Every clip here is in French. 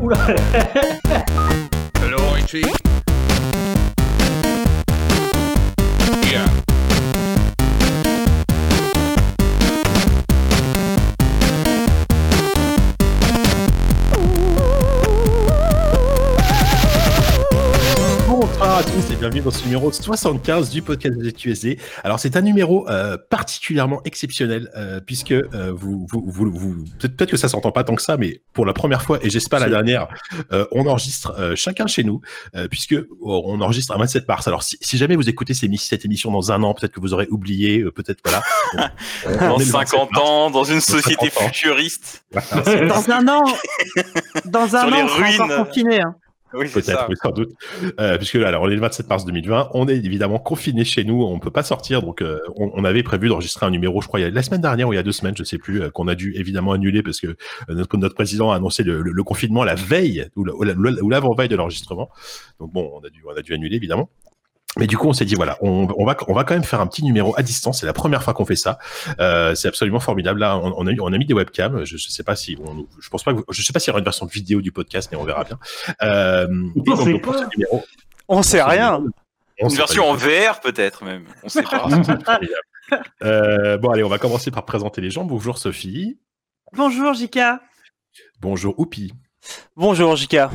Oula Hello, bienvenue dans ce numéro 75 du podcast de QSD. Alors c'est un numéro euh, particulièrement exceptionnel euh, puisque euh, vous, vous, vous, vous- peut-être que ça s'entend pas tant que ça, mais pour la première fois et j'espère la dernière, euh, on enregistre euh, chacun chez nous euh, puisque oh, on enregistre un 27 mars. Alors si, si jamais vous écoutez ces cette émission dans un an, peut-être que vous aurez oublié, euh, peut-être voilà. Dans est le 27 50 mars. ans, dans une société 50 ans. futuriste. Voilà, Dans un an, dans un Sur an, on sera encore confiné. Hein. Oui, Peut-être, oui, sans doute. Euh, puisque alors, on est le 27 mars 2020, on est évidemment confiné chez nous, on peut pas sortir, donc euh, on, on avait prévu d'enregistrer un numéro, je crois, il y a, la semaine dernière ou il y a deux semaines, je sais plus, euh, qu'on a dû évidemment annuler parce que euh, notre, notre président a annoncé le, le- le confinement la veille ou l'avant-veille de l'enregistrement. Donc bon, on a dû, on a dû annuler évidemment. Mais du coup, on s'est dit voilà, on, on va on va quand même faire un petit numéro à distance. C'est la première fois qu'on fait ça. Euh, c'est absolument formidable. Là, on, on a eu- on a mis des webcams. Je, je sais pas si on, je pense pas que, je sais pas s'il y aura une version vidéo du podcast, mais on verra bien. Euh, On donc, sait donc, pour pas. ce numéro, On sait rien. on Une sait version en. VR peut-être même. On sait pas. Euh, bon, allez, on va commencer par présenter les gens. Bonjour Sophie. Bonjour Jika. Bonjour Oupi. Bonjour Jika.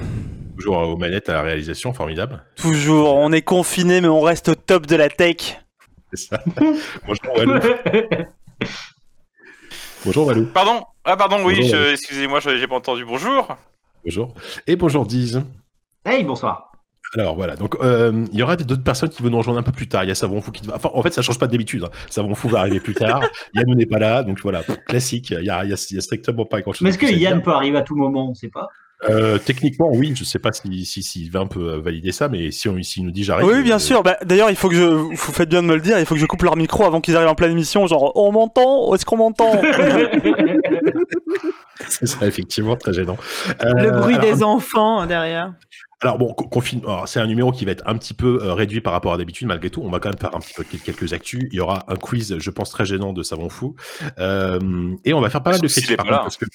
Bonjour aux manettes à la réalisation, formidable. Toujours, on est confiné mais on reste au top de la tech. C'est ça. Bonjour Walou. Bonjour Walou. Pardon Ah pardon, oui, je- excusez-moi, je- j'ai pas entendu. Bonjour. Bonjour. Et bonjour Diz. Hey, bonsoir. Alors voilà, donc euh, il y aura d'autres personnes qui vont nous rejoindre un peu plus tard. Il y a Savon Fou qui va. Enfin, en fait, ça change pas d'habitude. Hein. Savon Fou va arriver plus tard. Yann n'est pas là, donc voilà, classique. Il y a, y a- il y a strictement pas grand chose. Mais est-ce que Yann peut arriver à tout moment? On sait pas. Euh, techniquement, oui. Je sais pas si si, si Sylvain peut euh, valider ça, mais si on s'il nous dit j'arrive. Oui, bien euh, sûr. Bah, D'ailleurs, il faut que je. Vous faites bien de me le dire. Il faut que je coupe leur micro avant qu'ils arrivent en pleine émission. Genre, on m'entend? Est-ce qu'on m'entend? C'est ça, effectivement, très gênant. Le bruit alors, des enfants derrière. Alors bon, c'est un numéro qui va être un petit peu euh, réduit par rapport à d'habitude, malgré tout. On va quand même faire un petit peu quel- quelques actus. Il y aura un quiz, je pense, très gênant de Savon Fou. Euh, et on va faire pas mal de critiques est par pas contre, là. parce que...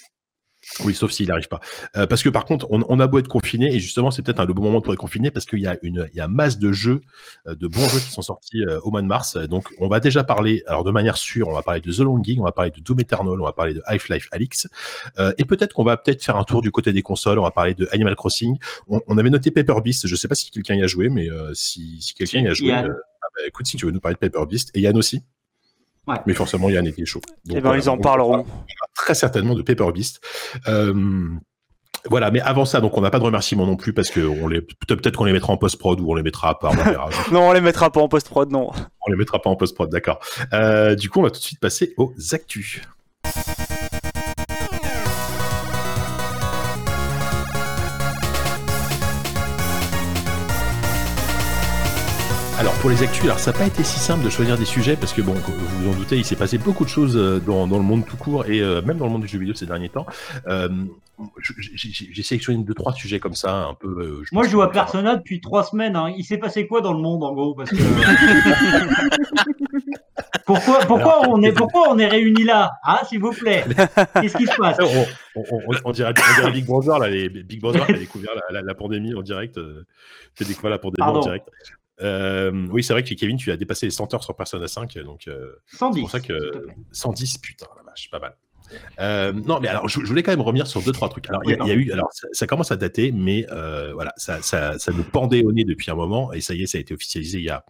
Oui, sauf s'il n'arrive pas. Euh, parce que par contre, on, on a beau être confiné, et justement, c'est peut-être un, le bon moment pour être confiné, parce qu'il y a une, il y a masse de jeux, euh, de bons jeux qui sont sortis euh, au mois de mars. Donc, on va déjà parler, alors de manière sûre, on va parler de The Longing, on va parler de Doom Eternal, on va parler de Half-Life Alyx, euh, et peut-être qu'on va peut-être faire un tour du côté des consoles, on va parler de Animal Crossing. On, on avait noté Paper Beast, je sais pas si quelqu'un y a joué, mais euh, si, si quelqu'un y a joué, euh, ah bah, écoute, si tu veux nous parler de Paper Beast, et Yann aussi. Ouais. Mais forcément, Yann était chaud. Donc, Eh ben, voilà, ils en on- parleront. très certainement de Paper Beast. Euh, voilà, mais avant ça, donc on n'a pas de remerciements non plus parce que on les peut-être qu'on les mettra en post prod ou on les mettra à part. On. Non, on les mettra pas en post-prod, non. on les mettra pas en post prod, d'accord. Euh, du coup, on va tout de suite passer aux actus. Pour les actus, alors ça n'a pas été si simple de choisir des sujets parce que bon, vous vous en doutez, il s'est passé beaucoup de choses euh, dans, dans le monde tout court et euh, même dans le monde du jeu vidéo ces derniers temps. Euh, j'ai sélectionné deux trois sujets comme ça, un peu. euh, Moi, je joue à Persona depuis trois semaines. hein. Il s'est passé quoi dans le monde, en gros Parce que... pourquoi, pourquoi, on est, pourquoi on est réunis là Ah, s'il vous plaît? Qu'est-ce qui se passe? On, on, on, on dirait, Big Brother, là, les Big Brother qui a découvert la, la, la pandémie en direct. A découvert la pandémie Pardon. en direct. Euh, oui, c'est vrai que Kevin, tu as dépassé les 100 heures sur Persona 5, donc euh, c'est 110. pour ça que plaît. 110, putain, la vache, pas mal. Euh, non, mais alors, je, je voulais quand même revenir sur deux trois trucs. Alors, il y, a- il y a eu, alors, ça, ça commence à dater, mais euh, voilà, ça, ça, ça nous pendait au nez depuis un moment, et ça y est, ça a été officialisé il y a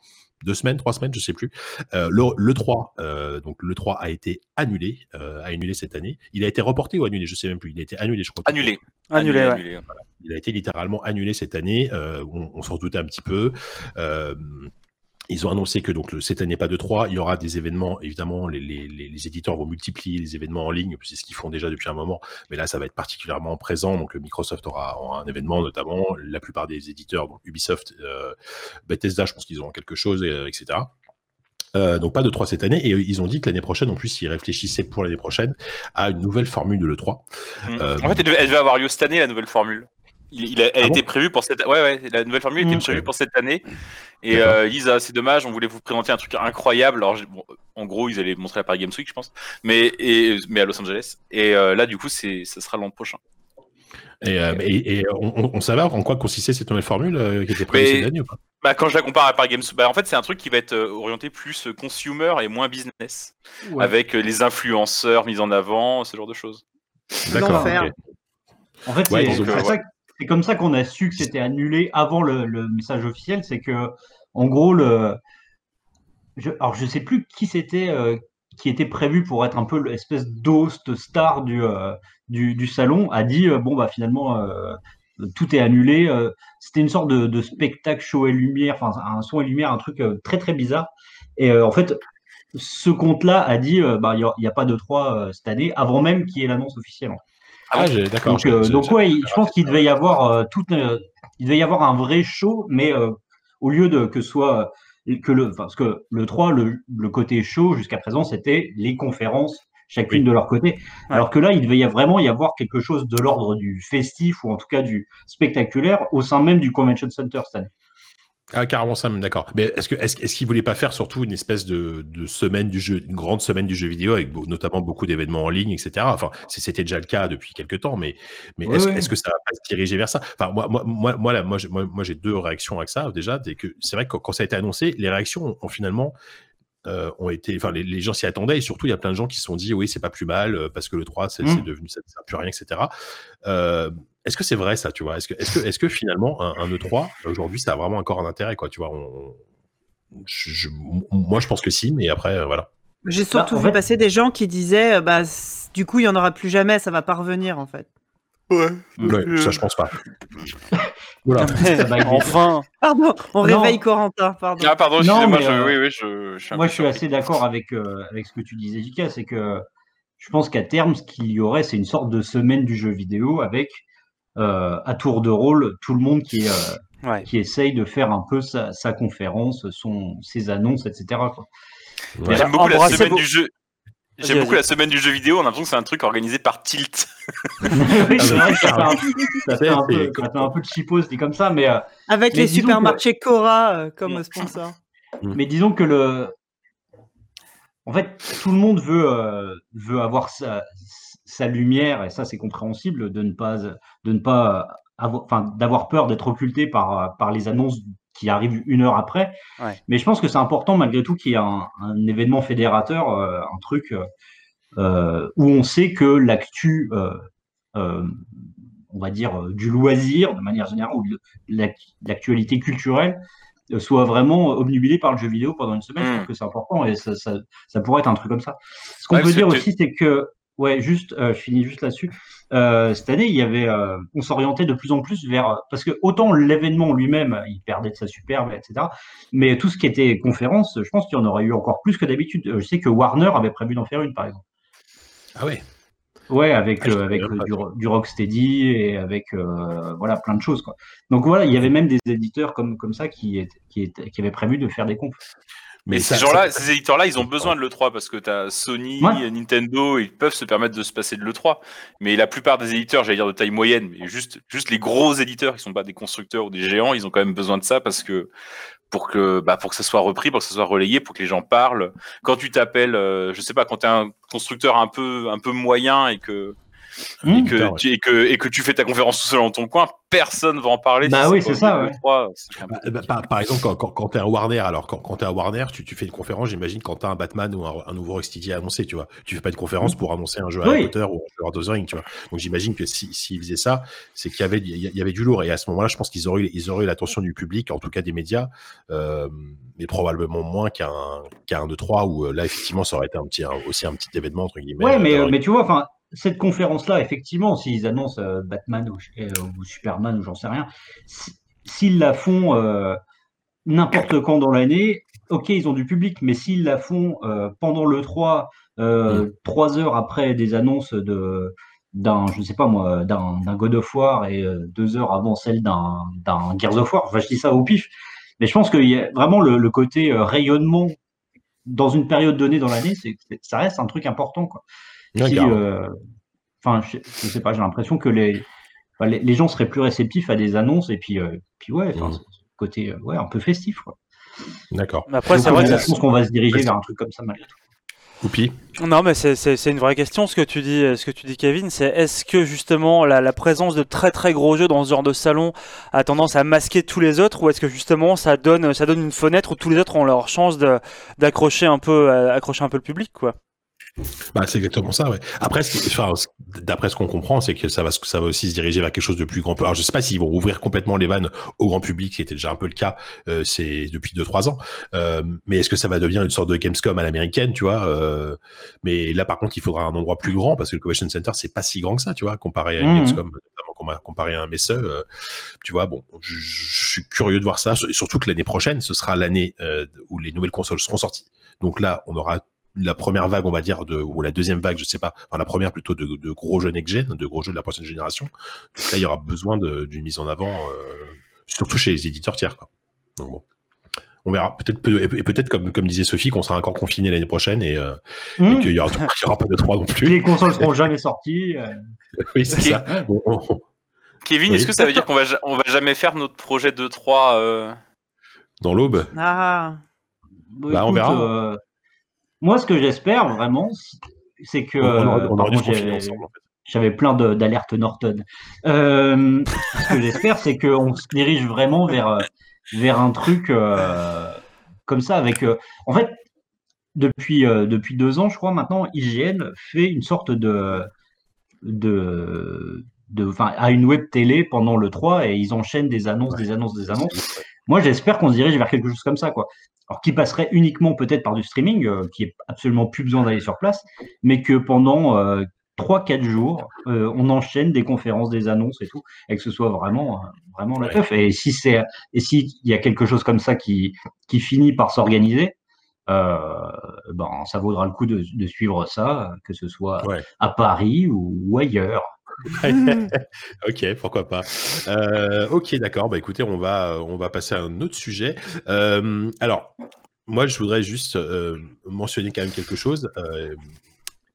deux semaines, trois semaines, je sais plus. Euh, le, le 3, euh, donc le 3 a été annulé, euh, a annulé cette année. Il a été reporté ou annulé, je sais même plus. Il a été annulé, je crois. Annulé. Annulé, annulé. Il a été littéralement annulé cette année. Euh, on on s'en doutait un petit peu. Euh, ils ont annoncé que donc le, cette année pas de 3, il y aura des événements. Évidemment, les, les, les, éditeurs vont multiplier les événements en ligne, c'est ce qu'ils font déjà depuis un moment. Mais là, ça va être particulièrement présent. Donc, le Microsoft aura, aura un événement, notamment. La plupart des éditeurs, donc Ubisoft, euh, Bethesda, je pense qu'ils auront quelque chose, euh, etc. Euh, donc pas de 3 cette année et euh, ils ont dit que l'année prochaine en plus ils réfléchissaient pour l'année prochaine à une nouvelle formule de l'E3 Mm. Euh, En fait, elle devait avoir lieu cette année, la nouvelle formule. Il, il a, elle Ah était bon prévue pour cette. Ouais, ouais, la nouvelle formule était Mm. prévue pour cette année. Et D'accord. euh, Lisa, c'est dommage, on voulait vous présenter un truc incroyable. Alors, bon, en gros, ils allaient le montrer à Paris Games Week, je pense, mais et mais à Los Angeles. Et euh, là, du coup, c'est, ça sera l'an prochain. Et, euh, et, et on, on- savait en quoi consistait cette nouvelle formule euh, qui était prévue Mais- cette année ou pas? Bah, quand je la compare à Paris Games, bah, en fait, c'est un truc qui va être euh, orienté plus euh, consumer et moins business, Ouais. avec euh, les influenceurs mis en avant, ce genre de choses. Ok. En fait, Ouais, c'est ont c'est comme ça qu'on a su que c'était annulé avant le, message officiel. C'est que, en gros, le. Je, alors, je sais plus qui c'était euh, qui était prévu pour être un peu l'espèce d'host star du, euh, du, salon, a dit euh, bon, bah finalement, tout est annulé. c'était une sorte de, spectacle show et lumière, enfin, un son et lumière, un truc très très bizarre. Et en fait, ce compte-là a dit bah, il n'y a, pas de 3 cette année, avant même qu'il y ait l'annonce officielle. Ah, d'accord. Donc, euh, je- donc ouais, je pense qu'il devait y avoir euh, tout, euh, il devait y avoir un vrai show, mais euh, au lieu de que soit que le, parce que le 3, le, le côté show jusqu'à présent, c'était les conférences, chacune Oui. de leur côté. Alors que là, il devait y vraiment y avoir quelque chose de l'ordre du festif ou en tout cas du spectaculaire au sein même du Convention Center cette année. Ah, carrément ça, même, d'accord. Mais est-ce que est-ce, est-ce qu'ils voulaient pas faire surtout une espèce de, de semaine du jeu, une grande semaine du jeu vidéo avec notamment beaucoup d'événements en ligne, etc. Enfin, c'était déjà le cas depuis quelques temps, mais est-ce, que ça va pas se diriger vers ça? Enfin, moi, moi, moi, moi, là, moi, j'ai, moi, moi, j'ai deux réactions avec ça. Déjà, c'est que c'est vrai que quand, quand ça a été annoncé, les réactions ont, ont finalement euh, ont été, enfin, les, les gens s'y attendaient et surtout, il y a plein de gens qui se sont dit, oui, c'est pas plus mal euh, parce que le 3, c'est, Mm. c'est devenu, ça ne sert plus à rien, etc. Euh, est-ce que c'est vrai ça, tu vois? Est-ce que, est-ce que, est-ce que finalement un, un E3 aujourd'hui, ça a vraiment encore un intérêt, quoi Tu vois? On- je- je- Moi, je pense que si, mais après, euh, voilà. J'ai surtout en vu fait- passer des gens qui disaient bah, du coup, il y en aura plus jamais, ça va pas revenir en fait. Ouais. Ouais, ça, je pense pas. Voilà. Ça va être des- enfin, Pardon, on Non. réveille Corentin, pardon. Ah, pardon, Non, excusez-moi, euh, oui, oui, je, je suis un Moi, je suis assez d'accord avec, euh, avec ce que tu disais, Jika, c'est que je pense qu'à terme, ce qu'il y aurait, c'est une sorte de semaine du jeu vidéo avec, euh, à tour de rôle, tout le monde qui, euh, ouais. qui essaye de faire un peu sa, sa conférence, son, ses annonces, etc. quoi. Ouais. J'aime beaucoup la semaine vos- du jeu. J'aime beaucoup la semaine du jeu vidéo. On a l'impression que c'est un truc organisé par Tilt. oui, c'est vrai que ça fait un, ça fait un C'est- peu, ça fait un peu de chipos dit comme ça, mais, euh, Avec Mais les supermarchés Cora euh, comme sponsor. mais disons que le, en fait, tout le monde veut, euh, veut avoir sa, sa lumière, et ça c'est compréhensible de ne pas, de ne pas avoir, enfin, d'avoir peur d'être occulté par, par les annonces qui arrivent une heure après. Ouais. Mais je pense que c'est important malgré tout qu'il y ait un, un événement fédérateur, euh, un truc euh, euh, où on sait que l'actu, euh, on va dire, du loisir, de manière générale, ou l'actualité culturelle, soit vraiment obnubilée par le jeu vidéo pendant une semaine. Je Mm. pense que c'est important et ça, ça, ça pourrait être un truc comme ça. Ce qu'on Ouais, peut dire aussi, c'est que, ouais, juste, je finis juste là-dessus. Euh, cette année, il y avait, euh, on s'orientait de plus en plus vers, parce que autant l'événement lui-même, il perdait de sa superbe, etc. Mais tout ce qui était conférence, je pense qu'il y en aurait eu encore plus que d'habitude. Euh, Je sais que Warner avait prévu d'en faire une, par exemple. Ah ouais. Ouais, avec, Ah, euh, avec du, du Rocksteady et avec voilà plein de choses quoi. Donc voilà, il y avait même des éditeurs comme comme ça qui étaient- qui, étaient- qui avaient prévu de faire des comptes. Mais ça- ces gens-là, ces éditeurs-là, ils ont besoin de l'E3 parce que tu as Sony, Ouais. Nintendo, ils peuvent se permettre de se passer de l'E3. Mais la plupart des éditeurs, j'allais dire de taille moyenne, mais juste, juste les gros éditeurs qui sont pas des constructeurs ou des géants, ils ont quand même besoin de ça parce que pour que bah, pour que ça soit repris, pour que ça soit relayé, pour que les gens parlent. Quand tu t'appelles, euh, je sais pas, quand tu es un constructeur un peu un peu moyen et que et Mmh. que, tu, et que et que tu fais ta conférence tout seul dans ton coin, personne va en parler. Bah si oui, c'est ça, ouais. E3, c'est un peu Bah, bah, par, par exemple, quand, quand, quand t'es à Warner, alors quand, quand t'es à Warner, tu, tu fais une conférence, j'imagine, quand t'as un Batman ou un, un nouveau Rocksteady à annoncer, tu vois. Tu fais pas une conférence pour annoncer un jeu Harry Oui. Potter ou un jeu Lord of the Rings, tu vois. Donc j'imagine que si, s'ils faisaient ça, c'est qu'il y avait, il y, avait du lourd. Et à ce moment-là, je pense qu'ils auraient, eu- ils auraient l'attention du public, en tout cas des médias, euh, mais probablement moins qu'un, qu'un 2-3 où euh, là, effectivement, ça aurait été un petit, un- aussi un petit événement, entre guillemets. Ouais, euh, mais mais tu vois, enfin cette conférence-là, effectivement, s'ils annoncent euh, Batman ou, euh, ou Superman ou j'en sais rien, si- s'ils la font euh, n'importe quand dans l'année, ok, ils ont du public, mais s'ils la font pendant le 3, euh, trois heures après des annonces de d'un, je ne sais pas moi, d'un God of War et deux heures avant celle d'un d'un Gears of War, enfin je dis ça au pif, mais je pense qu'il y a vraiment le, le côté rayonnement dans une période donnée dans l'année, ça reste un truc important quoi. Euh, Enfin, je, je sais pas, j'ai l'impression que les enfin, les, les gens seraient plus réceptifs à des annonces et puis, euh, puis ouais, ce côté euh, ouais, un peu festif. Quoi. D'accord. Mais après, c'est vrai je pense qu'on va se diriger vers un truc comme ça malgré tout. Oupi. Non, mais c'est- une vraie question ce que tu dis, ce que tu dis Kevin. C'est est-ce que justement la, la présence de très très gros jeux dans ce genre de salon a tendance à masquer tous les autres, ou est-ce que justement ça donne ça donne une fenêtre où tous les autres ont leur chance d'accrocher un peu accrocher un peu le public quoi? Bah, c'est exactement ça, ouais. Après, enfin, d'après ce qu'on comprend, c'est que ça va, ça va aussi se diriger vers quelque chose de plus grand. Alors, je sais pas s'ils vont ouvrir complètement les vannes au grand public, qui était déjà un peu le cas, euh, c'est depuis 2-3 ans. Euh, mais est-ce que ça va devenir une sorte de Gamescom à l'américaine, tu vois euh, Mais là, par contre, il faudra un endroit plus grand parce que le Convention Center, c'est pas si grand que ça, tu vois, comparé à une Mhm. Gamescom, comparé à un Messe. euh, tu vois, bon, je, je suis curieux de voir ça. Et surtout que l'année prochaine, ce sera l'année euh, où les nouvelles consoles seront sorties. Donc là, on aura la première vague, on va dire, de, ou la deuxième vague, je sais pas, enfin la première plutôt de, de gros jeux next-gen, de gros jeux de la prochaine génération. Donc là, il y aura besoin de- d'une mise en avant, euh, surtout chez les éditeurs tiers. Quoi. Donc bon, on verra. Peut-être, peut- et peut-être comme, comme disait Sophie, qu'on sera encore confiné l'année prochaine et, euh, et Mhm. qu'il y aura, il y aura pas de 3 non plus. les consoles seront jamais sorties. euh, Oui, c'est ça. Bon, on- on- Kevin, Oui. est-ce que ça veut dire qu'on va, on va jamais faire notre projet 2-3 euh... dans l'aube? Ah, Bah, on verra. euh, moi, ce que j'espère vraiment, c'est que. euh. J'avais plein d'alertes Norton. Euh, ce que j'espère, c'est qu'on se dirige vraiment vers, euh, vers un truc euh, comme ça. Avec, euh, en fait, depuis, depuis deux ans, je crois, maintenant, IGN fait une sorte de. de, de enfin, à une web télé pendant le 3 et ils enchaînent des annonces, des annonces, des annonces. Moi, j'espère qu'on se dirige vers quelque chose comme ça, quoi. Alors, qui passerait uniquement peut-être par du streaming, euh, qui est absolument plus besoin d'aller sur place, mais que pendant euh, 3-4 jours, euh, on enchaîne des conférences, des annonces et tout, et que ce soit vraiment, euh, vraiment la teuf. Et si c'est, et s'il y a quelque chose comme ça qui, qui finit par s'organiser, euh, ben, ça vaudra le coup de, de suivre ça, que ce soit Ouais. à Paris ou, ou ailleurs. ok, pourquoi pas. Euh, ok, d'accord. Bah écoutez, on va on va passer à un autre sujet. Euh, alors, moi, je voudrais juste euh, mentionner quand même quelque chose. Euh,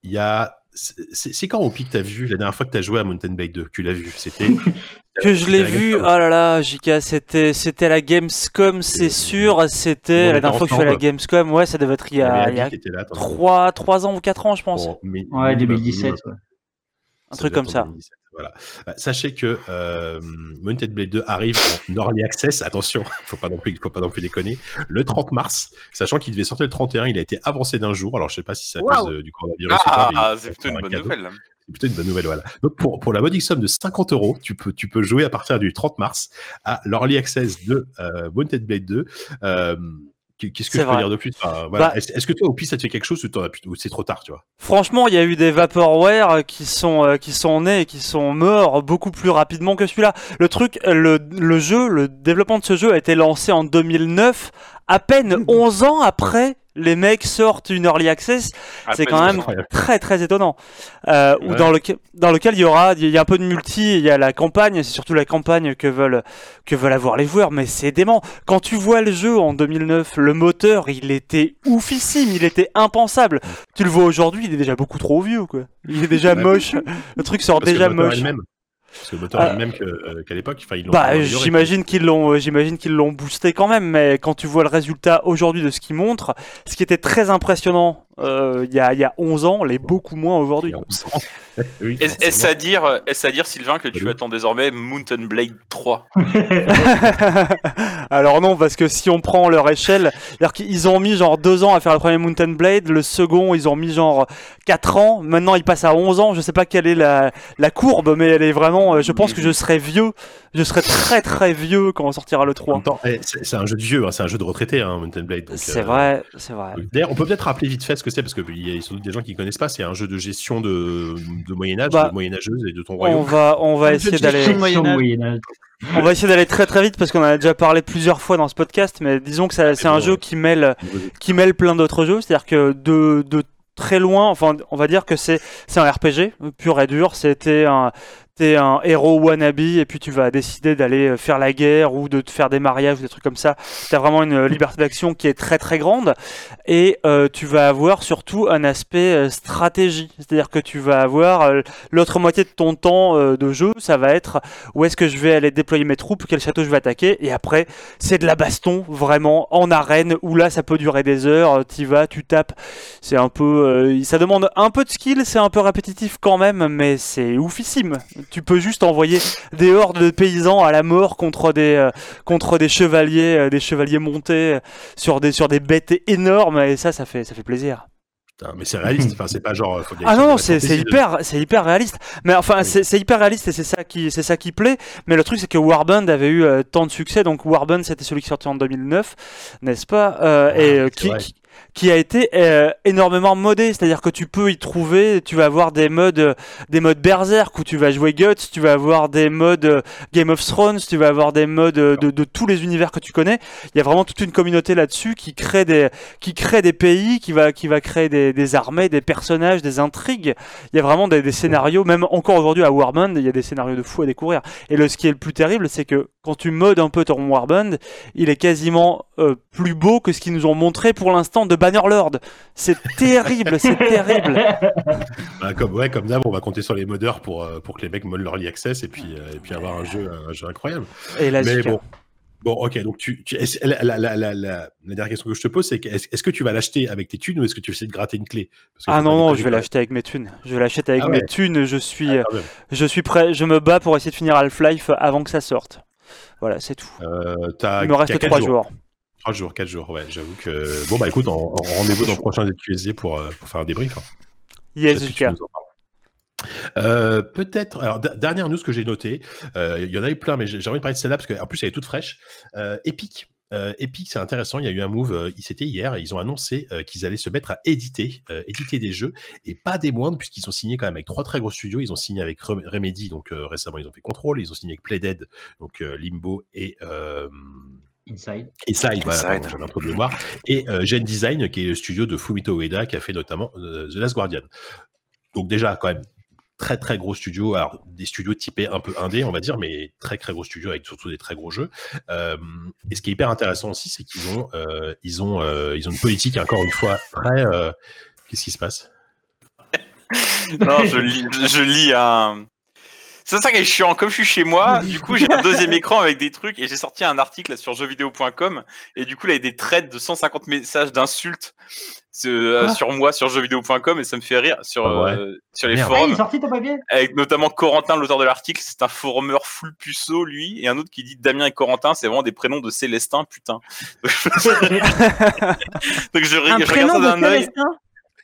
Il y a c'est quand au pic t'as vu la dernière fois que t'as joué à Mountain Blade 2 Tu l'as vu? C'était Que je l'ai vu, oh là là, JK, c'était c'était à la Gamescom, c'est sûr, c'était la dernière fois que je suis à la. Gamescom, ouais, ça devait être il y a, il y a qui était là. attends, 3, 3 ans ou 4 ans, je pense. bon, mais- Ouais, minimum, 2017. minimum. ouais. Un Ça truc comme ça. 2017, Voilà. Bah, sachez que euh, Mountain Blade 2 arrive en early access. Attention, faut pas non plus, faut pas non plus déconner. Le 30 mars, sachant qu'il devait sortir le 31, il a été avancé d'un jour. Alors je sais pas si c'est à Waouh. cause de- du coronavirus. mais Ah, il- c'est plutôt une un bonne cadeau. nouvelle. là. C'est plutôt une bonne nouvelle, voilà. Donc pour, pour la modique somme de 50 euros, tu peux, tu peux jouer à partir du 30 mars à l'early access de euh, Mountain Blade 2. Euh, Qu'est-ce que je peux dire de plus? Enfin, voilà. Bah- Est-ce que toi, au pire, ça te fait quelque chose ou, c'est trop tard, tu vois? Franchement, il y a eu des vaporware qui sont euh, qui sont nés et qui sont morts beaucoup plus rapidement que celui-là. Le truc, euh, le, le jeu, le développement de ce jeu a été lancé en 2009, à peine 11 ans après les mecs sortent une early access. C'est Après, quand même incroyable. très très étonnant. Euh, ou dans, lequel, dans lequel il y aura, il y a un peu de multi, il y a la campagne, c'est surtout la campagne que veulent, que veulent avoir les joueurs, mais c'est dément. Quand tu vois le jeu en 2009, le moteur, il était oufissime, il était impensable. Tu le vois aujourd'hui, il est déjà beaucoup trop vieux, quoi. Il est déjà moche. Le truc sort Parce déjà le moche. Parce que le moteur est le même euh, qu'à l'époque. Enfin, Bah, j'imagine qu'ils l'ont, euh, j'imagine qu'ils l'ont boosté quand même, mais quand tu vois le résultat aujourd'hui de ce qu'il montre, ce qui était très impressionnant euh, il y, a, il y a 11 ans, l'est beaucoup moins aujourd'hui. Il y a quoi. 11 ans. Oui, Est-ce à dire, est-ce à dire Sylvain que tu attends désormais Mountain Blade 3 Alors non, parce que si on prend leur échelle, qu'ils ont mis genre 2 ans à faire le premier Mountain Blade, le second ils ont mis genre 4 ans, maintenant ils passent à 11 ans, je sais pas quelle est la, la courbe, mais elle est vraiment, euh, je pense que je serai vieux, je serai très très vieux quand on sortira le En 3. même temps, eh, c'est c'est un jeu de vieux, hein, c'est un jeu de retraité, hein, Mountain Blade. donc, C'est euh, vrai, c'est vrai. D'ailleurs, on peut peut-être rappeler vite fait ce que c'est, parce qu'il y a sans doute des gens qui ne connaissent pas. C'est un jeu de gestion de, de Moyen-Âge, Bah, de moyenâgeuse et de ton On royaume. va, on va essayer d'aller, on va essayer d'aller très très vite parce qu'on en a déjà parlé plusieurs fois dans ce podcast, mais disons que ça- c'est un bon, jeu qui mêle, qui mêle plein d'autres jeux, c'est-à-dire que de, de très loin, enfin on va dire que c'est c'est un RPG pur et dur, c'était un t'es un héros wannabe et puis tu vas décider d'aller euh, faire la guerre ou de te faire des mariages ou des trucs comme ça. T'as vraiment une liberté d'action qui est très très grande et euh, tu vas avoir surtout un aspect euh, stratégie. C'est-à-dire que tu vas avoir euh, l'autre moitié de ton temps euh, de jeu, ça va être où est-ce que je vais aller déployer mes troupes, quel château je vais attaquer et après c'est de la baston vraiment en arène où là ça peut durer des heures, tu vas, tu tapes. C'est un peu euh, ça demande un peu de skill, c'est un peu répétitif quand même mais c'est oufissime. Tu peux juste envoyer des hordes de paysans à la mort contre des euh, contre des chevaliers euh, des chevaliers montés euh, sur des sur des bêtes énormes et ça ça fait ça fait plaisir. Putain, mais c'est réaliste. Enfin, c'est pas genre. faut Ah non, c'est hyper, c'est hyper réaliste. Mais enfin, Oui. c'est hyper réaliste et c'est ça qui, c'est ça qui plaît. Mais le truc, c'est que Warband avait eu euh, tant de succès. Donc Warband, c'était celui qui sortait en 2009, n'est-ce pas Euh, Ah, Et euh, qui, qui, qui a été euh, énormément modé. C'est-à-dire que tu peux y trouver, tu vas avoir des modes, euh, des modes Berserk où tu vas jouer Guts, tu vas avoir des modes euh, Game of Thrones, tu vas avoir des modes de, tous les univers que tu connais. Il y a vraiment toute une communauté là-dessus qui crée des, qui crée des pays, qui va, qui va créer des, armées, des personnages, des intrigues. Il y a vraiment des, scénarios, même encore aujourd'hui à Warband, il y a des scénarios de fou à découvrir. Et ce qui est le plus terrible, c'est que quand tu modes un peu ton Warband, il est quasiment plus beau que ce qu'ils nous ont montré pour l'instant de Bannerlord. C'est terrible, c'est terrible. Bah, comme, ouais, comme d'hab, on va compter sur les modeurs pour, euh, pour que les mecs modent leur access et puis, euh, et puis avoir un jeu, un jeu incroyable. Et là, Mais bon. Bon, ok, donc tu, la, la, la, la, dernière question que je te pose, c'est est-ce que tu vas l'acheter avec tes thunes ou est-ce que tu essaies de gratter une clé? Parce que Ah non, non, je vais l'acheter avec mes thunes. Je vais l'acheter avec Ah mes thunes. Je suis, Ah, je suis prêt. Je me bats pour essayer de finir Half-Life avant que ça sorte. Voilà, c'est tout. Euh, Il me reste 3 jours. 3 jours, 4 jours, ouais, j'avoue que. Bon, bah écoute, en rendez-vous dans le prochain ZQSD pour, euh, pour faire un débrief. hein. Yes, parles. Euh, peut-être. Alors, dernière news que j'ai notée, euh, il y en a eu plein, mais j'ai envie de parler de celle-là parce qu'en plus elle est toute fraîche. Euh, Epic. Epic, c'est intéressant. Il y a eu un move. C'était hier. et Ils ont annoncé qu'ils allaient se mettre à éditer, éditer des jeux et pas des moindres puisqu'ils ont signé quand même avec trois très gros studios. Ils ont signé avec Rem- Remedy, donc récemment ils ont fait Control. Ils ont signé avec Playdead, donc Limbo et Inside. et Side, voilà, Inside. pardon, j'avais un peu de mémoire. Et euh, Gen Design, qui est le studio de Fumito Ueda, qui a fait notamment euh, The Last Guardian. Donc déjà, quand même, très très gros studio. Alors, des studios typés un peu indé, on va dire, mais très très gros studios avec surtout des très gros jeux. Euh, et ce qui est hyper intéressant aussi, c'est qu'ils ont, euh, ils ont, euh, ils ont une politique, encore une fois, très... euh, Qu'est-ce qui se passe? Non, je lis, je lis un. C'est ça qui est chiant. Comme je suis chez moi, du coup, j'ai un deuxième écran avec des trucs et j'ai sorti un article sur jeuxvideo.com et du coup, là, il y a des threads de 150 messages d'insultes euh, sur moi sur jeuxvideo.com et ça me fait rire sur, Ah ouais. euh, sur les Merde. Ah, il forums. est sorti ton papier? Avec notamment Corentin, l'auteur de l'article, c'est un forumeur full puceau, lui, et un autre qui dit Damien et Corentin, c'est vraiment des prénoms de Célestin, putain. Donc je, Un je regarde ça d'un œil.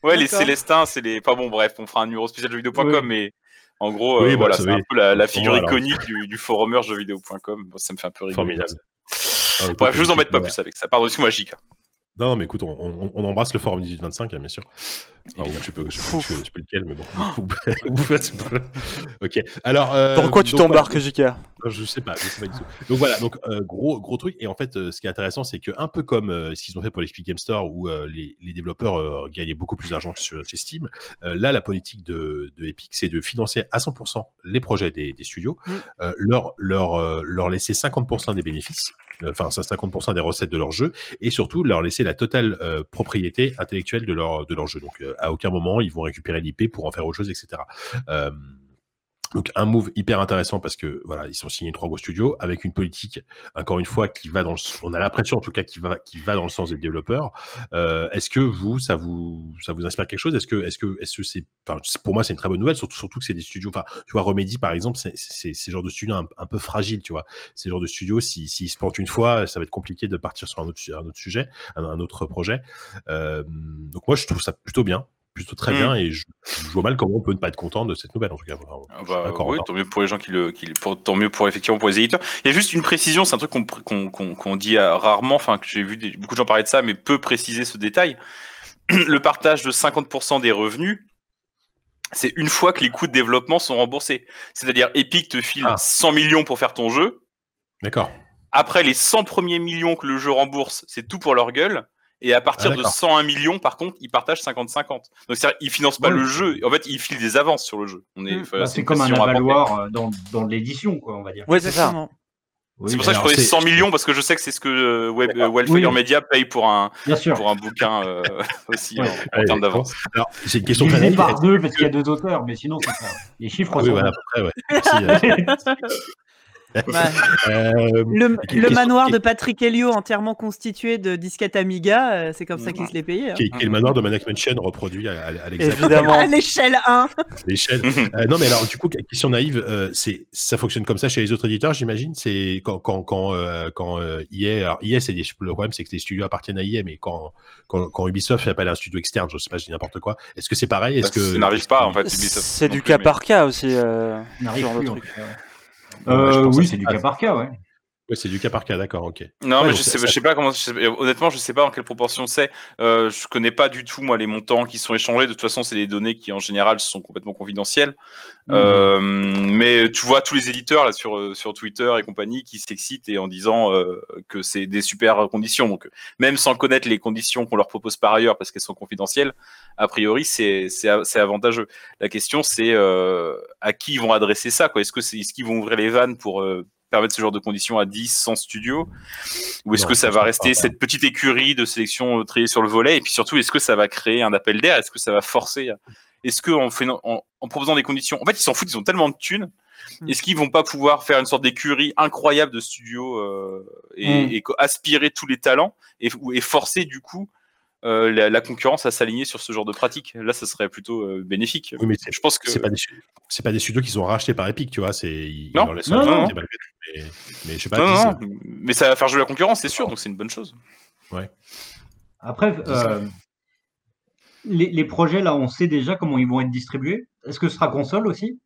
Ouais, les. Célestins, c'est les. Pas bon, bref, on fera un numéro spécial jeuxvideo.com, Oui. mais en gros, euh, Oui, bah, voilà, c'est un peu la, la figure iconique du, du forumeur jeuxvideo.com. Bon, ça me fait un peu rigoler. Formidable. Ah, Bref, je vous embête pas plus avec ça. Pardon, excuse-moi, Jika. Non, mais écoute, on, on- on embrasse le forum 1825, hein, bien sûr. Ou je sais pas, je sais pas- je sais pas- je sais pas lequel, mais bon. Pouvez- ok. Alors. euh, Dans quoi tu t'embarques, Jika Non, Je sais pas, je sais pas du tout. Donc voilà, donc euh, gros gros truc. Et en fait, euh, ce qui est intéressant, c'est que un peu comme euh, ce qu'ils ont fait pour l'Epic Game Store, où euh, les, les développeurs euh, gagnaient beaucoup plus d'argent que sur, chez Steam, euh, là, la politique de, de Epic, c'est de financer à 100% les projets des, des studios, Mm. euh, leur leur euh, leur laisser 50% des bénéfices, euh, enfin ça 50% des recettes de leur jeu, et surtout leur laisser la totale euh, propriété intellectuelle de leur de leur jeu. Donc euh, à aucun moment ils vont récupérer l'IP pour en faire autre chose, etc. Euh, donc un move hyper intéressant parce que voilà, ils sont signés trois gros studios avec une politique encore une fois qui va dans le, on a l'impression en tout cas qui va qui va dans le sens des développeurs. Euh, est-ce que vous ça vous ça vous inspire quelque chose? Est-ce que est-ce que est-ce que c'est pour moi c'est une très bonne nouvelle surtout surtout que c'est des studios enfin tu vois Remedy par exemple c'est c'est ce genre de studio un, peu fragile tu vois. C'est le genre de studio si s'ils se plantent une fois ça va être compliqué de partir sur un autre un autre sujet un, un autre projet. Euh, donc moi je trouve ça plutôt bien plutôt très Mm. bien et je, je vois mal comment on peut ne pas être content de cette nouvelle en tout cas. Voilà. Ah bah, oui, hein. tant mieux pour les gens qui le, qui le- pour, tant mieux pour effectivement pour les éditeurs. Il y a juste une précision, c'est un truc qu'on dit euh, rarement, enfin que j'ai vu des- beaucoup de gens parler de ça, mais peu préciser ce détail. Le partage de 50% des revenus, c'est une fois que les coûts de développement sont remboursés. C'est-à-dire Epic te file Ah. 100 millions pour faire ton jeu. D'accord. Après les 100 premiers millions que le jeu rembourse, c'est tout pour leur gueule. Et à partir Ah, de d'accord. 101 millions, par contre, ils partagent 50-50. Donc, c'est-à-dire, ils financent pas le jeu. En fait, ils filent des avances sur le jeu. On est, Mm. Bah, c'est comme un avaloir euh, dans, dans l'édition, quoi, on va dire. Ouais, c'est ça. Oui, C'est pour ça que je c'est- 100 millions parce que je sais que c'est ce que euh, Web, D'accord. euh, Wildfire Oui. Media paye pour un, pour un bouquin euh, aussi Ouais. en, termes d'avance. Alors, c'est une question très par deux parce qu'il y a deux auteurs, mais sinon, c'est ça. Les chiffres Ah oui, sont voilà, à bons. peu près, ouais. Merci, euh, Ouais. euh, Le, manoir de Patrick Helio entièrement constitué de disquettes Amiga, euh, c'est comme ça Mm. qu'il se les payait. hein. qui, est- qui est le manoir de Maniac Mansion reproduit à, à, à l'échelle 1. l'échelle. Euh, non, mais alors, du coup, question naïve, euh, c'est ça fonctionne comme ça chez les autres éditeurs, j'imagine? C'est quand quand quand euh, quand euh, EA, alors EA, c'est des- le problème, c'est que les studios appartiennent à EA, mais quand quand, quand Ubisoft fait appel à un studio externe, je sais pas, je dis n'importe quoi. Est-ce que c'est pareil? Est-ce Parce que ça n'arrive pas en fait. Ubisoft C'est du cas mais- par cas aussi. euh, On n'arrive ce genre de plus, Euh, oui, c'est du cas par cas, ouais. Ouais, c'est du cas par cas, d'accord, ok. Non, Ouais, mais je sais, ça- je sais pas comment. je sais- honnêtement, je sais pas en quelle proportion c'est. Euh, je connais pas du tout moi les montants qui sont échangés. De toute façon, c'est des données qui en général sont complètement confidentielles. Mmh. Euh, mais tu vois tous les éditeurs là sur euh, sur Twitter et compagnie qui s'excitent et en disant euh, que c'est des super conditions. Donc même sans connaître les conditions qu'on leur propose par ailleurs parce qu'elles sont confidentielles, a priori c'est avantageux. La question c'est à qui ils vont adresser ça quoi? Est-ce que c'est est-ce qu'ils vont ouvrir les vannes pour permettre ce genre de conditions à 10, 100 studios Ou est-ce que ça va pas. rester cette petite écurie de sélection euh, triée sur le volet? Et puis surtout, est-ce que ça va créer un appel d'air? Est-ce que ça va forcer Est-ce qu'en en, en proposant des conditions, en fait, ils s'en foutent, ils ont tellement de thunes. Mm. Est-ce qu'ils vont pas pouvoir faire une sorte d'écurie incroyable de studios euh, et, Mm. et aspirer tous les talents et, ou- et forcer du coup euh, la, la concurrence à s'aligner sur ce genre de pratique Là, ça serait plutôt euh, bénéfique. Oui, mais Je pense que c'est pas des c'est pas des studios qui sont rachetés par Epic, tu vois. C'est ils Non. malgré mais, mais je sais pas. non, dis, non, non, mais ça va faire jouer la concurrence, c'est sûr, donc c'est une bonne chose. Après, C'est ça. euh, les, les projets, là, on sait déjà comment ils vont être distribués. Est-ce que ce sera console aussi?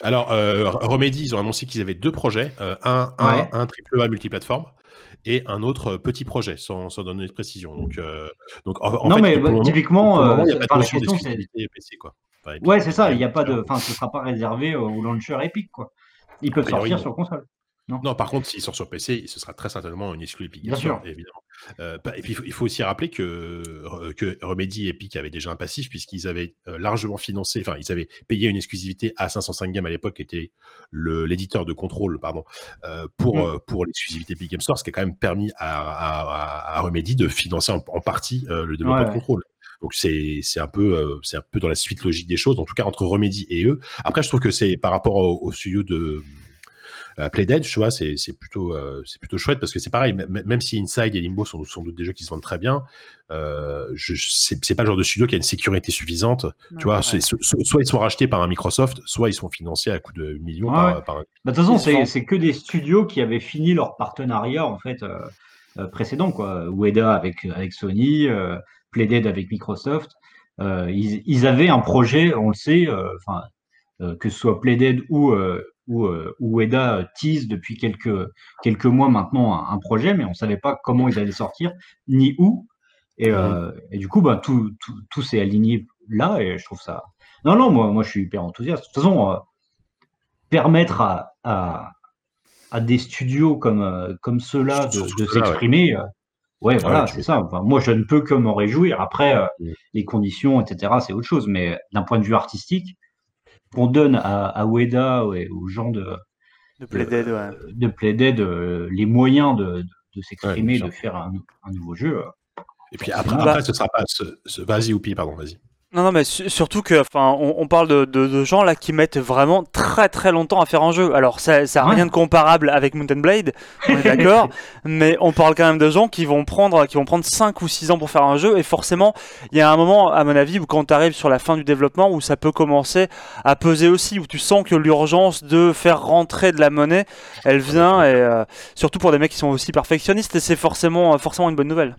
Alors, euh, Remedy, ils ont annoncé qu'ils avaient deux projets, euh, un, un, Ouais. un triple A multiplateforme et un autre euh, petit projet, sans, sans donner de précision. Donc, euh, donc en, en Non, fait, mais moment- typiquement, moment, il n'y euh, a pas de question, PC, quoi. Epic. Ouais, c'est ça. Il n'y a pas de, enfin, ce sera pas réservé au launcher Epic, quoi. Ils peuvent priori, sortir non. sur console. Non, par contre, s'il sort sur PC, ce sera très certainement une exclu Bien sûr. évidemment. Euh, et puis, il faut, aussi rappeler que, euh, que Remedy et Epic avaient déjà un passif, puisqu'ils avaient euh, largement financé, enfin, ils avaient payé une exclusivité à 505 Games à l'époque, qui était l'éditeur de contrôle, pardon, euh, pour, Mm. euh, pour l'exclusivité Epic Games Store, ce qui a quand même permis à, à, Remedy de financer en, en partie euh, le développement Ouais, de contrôle. Donc c'est c'est un peu euh, c'est un peu dans la suite logique des choses, en tout cas entre Remedy et eux. Après, je trouve que c'est par rapport au, au studio de euh, Playdead, tu vois, c'est c'est plutôt euh, c'est plutôt chouette parce que c'est pareil, m- même si Inside et Limbo sont sans doute des jeux qui se vendent très bien, euh, je c'est c'est pas le genre de studio qui a une sécurité suffisante. Non. tu vois, Ouais. so- soit ils sont rachetés par un Microsoft, soit ils sont financés à coup de millions Ouais, par, ouais. par un. Bah, de toute façon, c'est que des studios qui avaient fini leur partenariat en fait euh, euh, précédent, quoi. Ueda avec avec Sony, euh, Playdead avec Microsoft. Euh, ils, ils avaient un projet, on le sait, euh, enfin euh, que ce soit Playdead ou ou, euh, euh, tease depuis quelques quelques mois maintenant un, un projet, mais on savait pas comment ils allaient sortir ni où. Et, euh, et du coup, bah tout tout, tout s'est aligné là, et je trouve ça. Non, non, moi moi je suis hyper enthousiaste. De toute façon. euh, permettre à, à, à des studios comme, comme ceux-là de, s'exprimer, ouais, voilà, c'est ça. Enfin, moi, je ne peux que m'en réjouir. Après, euh, Mm. les conditions, etc., c'est autre chose. Mais d'un point de vue artistique, qu'on donne à, à Ueda et aux gens de, De Playdead, ouais. de Playdead euh, les moyens de, de, de s'exprimer, Ouais, de faire un, un nouveau jeu. euh, Et puis après, après ce sera pas. Ce, ce- vas-y, Oupi, pardon, vas-y. Non, non, mais su- surtout que, enfin, on, on parle de, de- de gens là qui mettent vraiment très très longtemps à faire un jeu. Alors, ça, ça a Ouais. rien de comparable avec Mountain Blade, on est d'accord, mais on parle quand même de gens qui vont prendre, qui vont prendre 5 ou 6 ans pour faire un jeu, et forcément, il y a un moment, à mon avis, où quand tu arrives sur la fin du développement, où ça peut commencer à peser aussi, où tu sens que l'urgence de faire rentrer de la monnaie, elle vient, et euh, surtout pour des mecs qui sont aussi perfectionnistes, et c'est forcément, forcément une bonne nouvelle.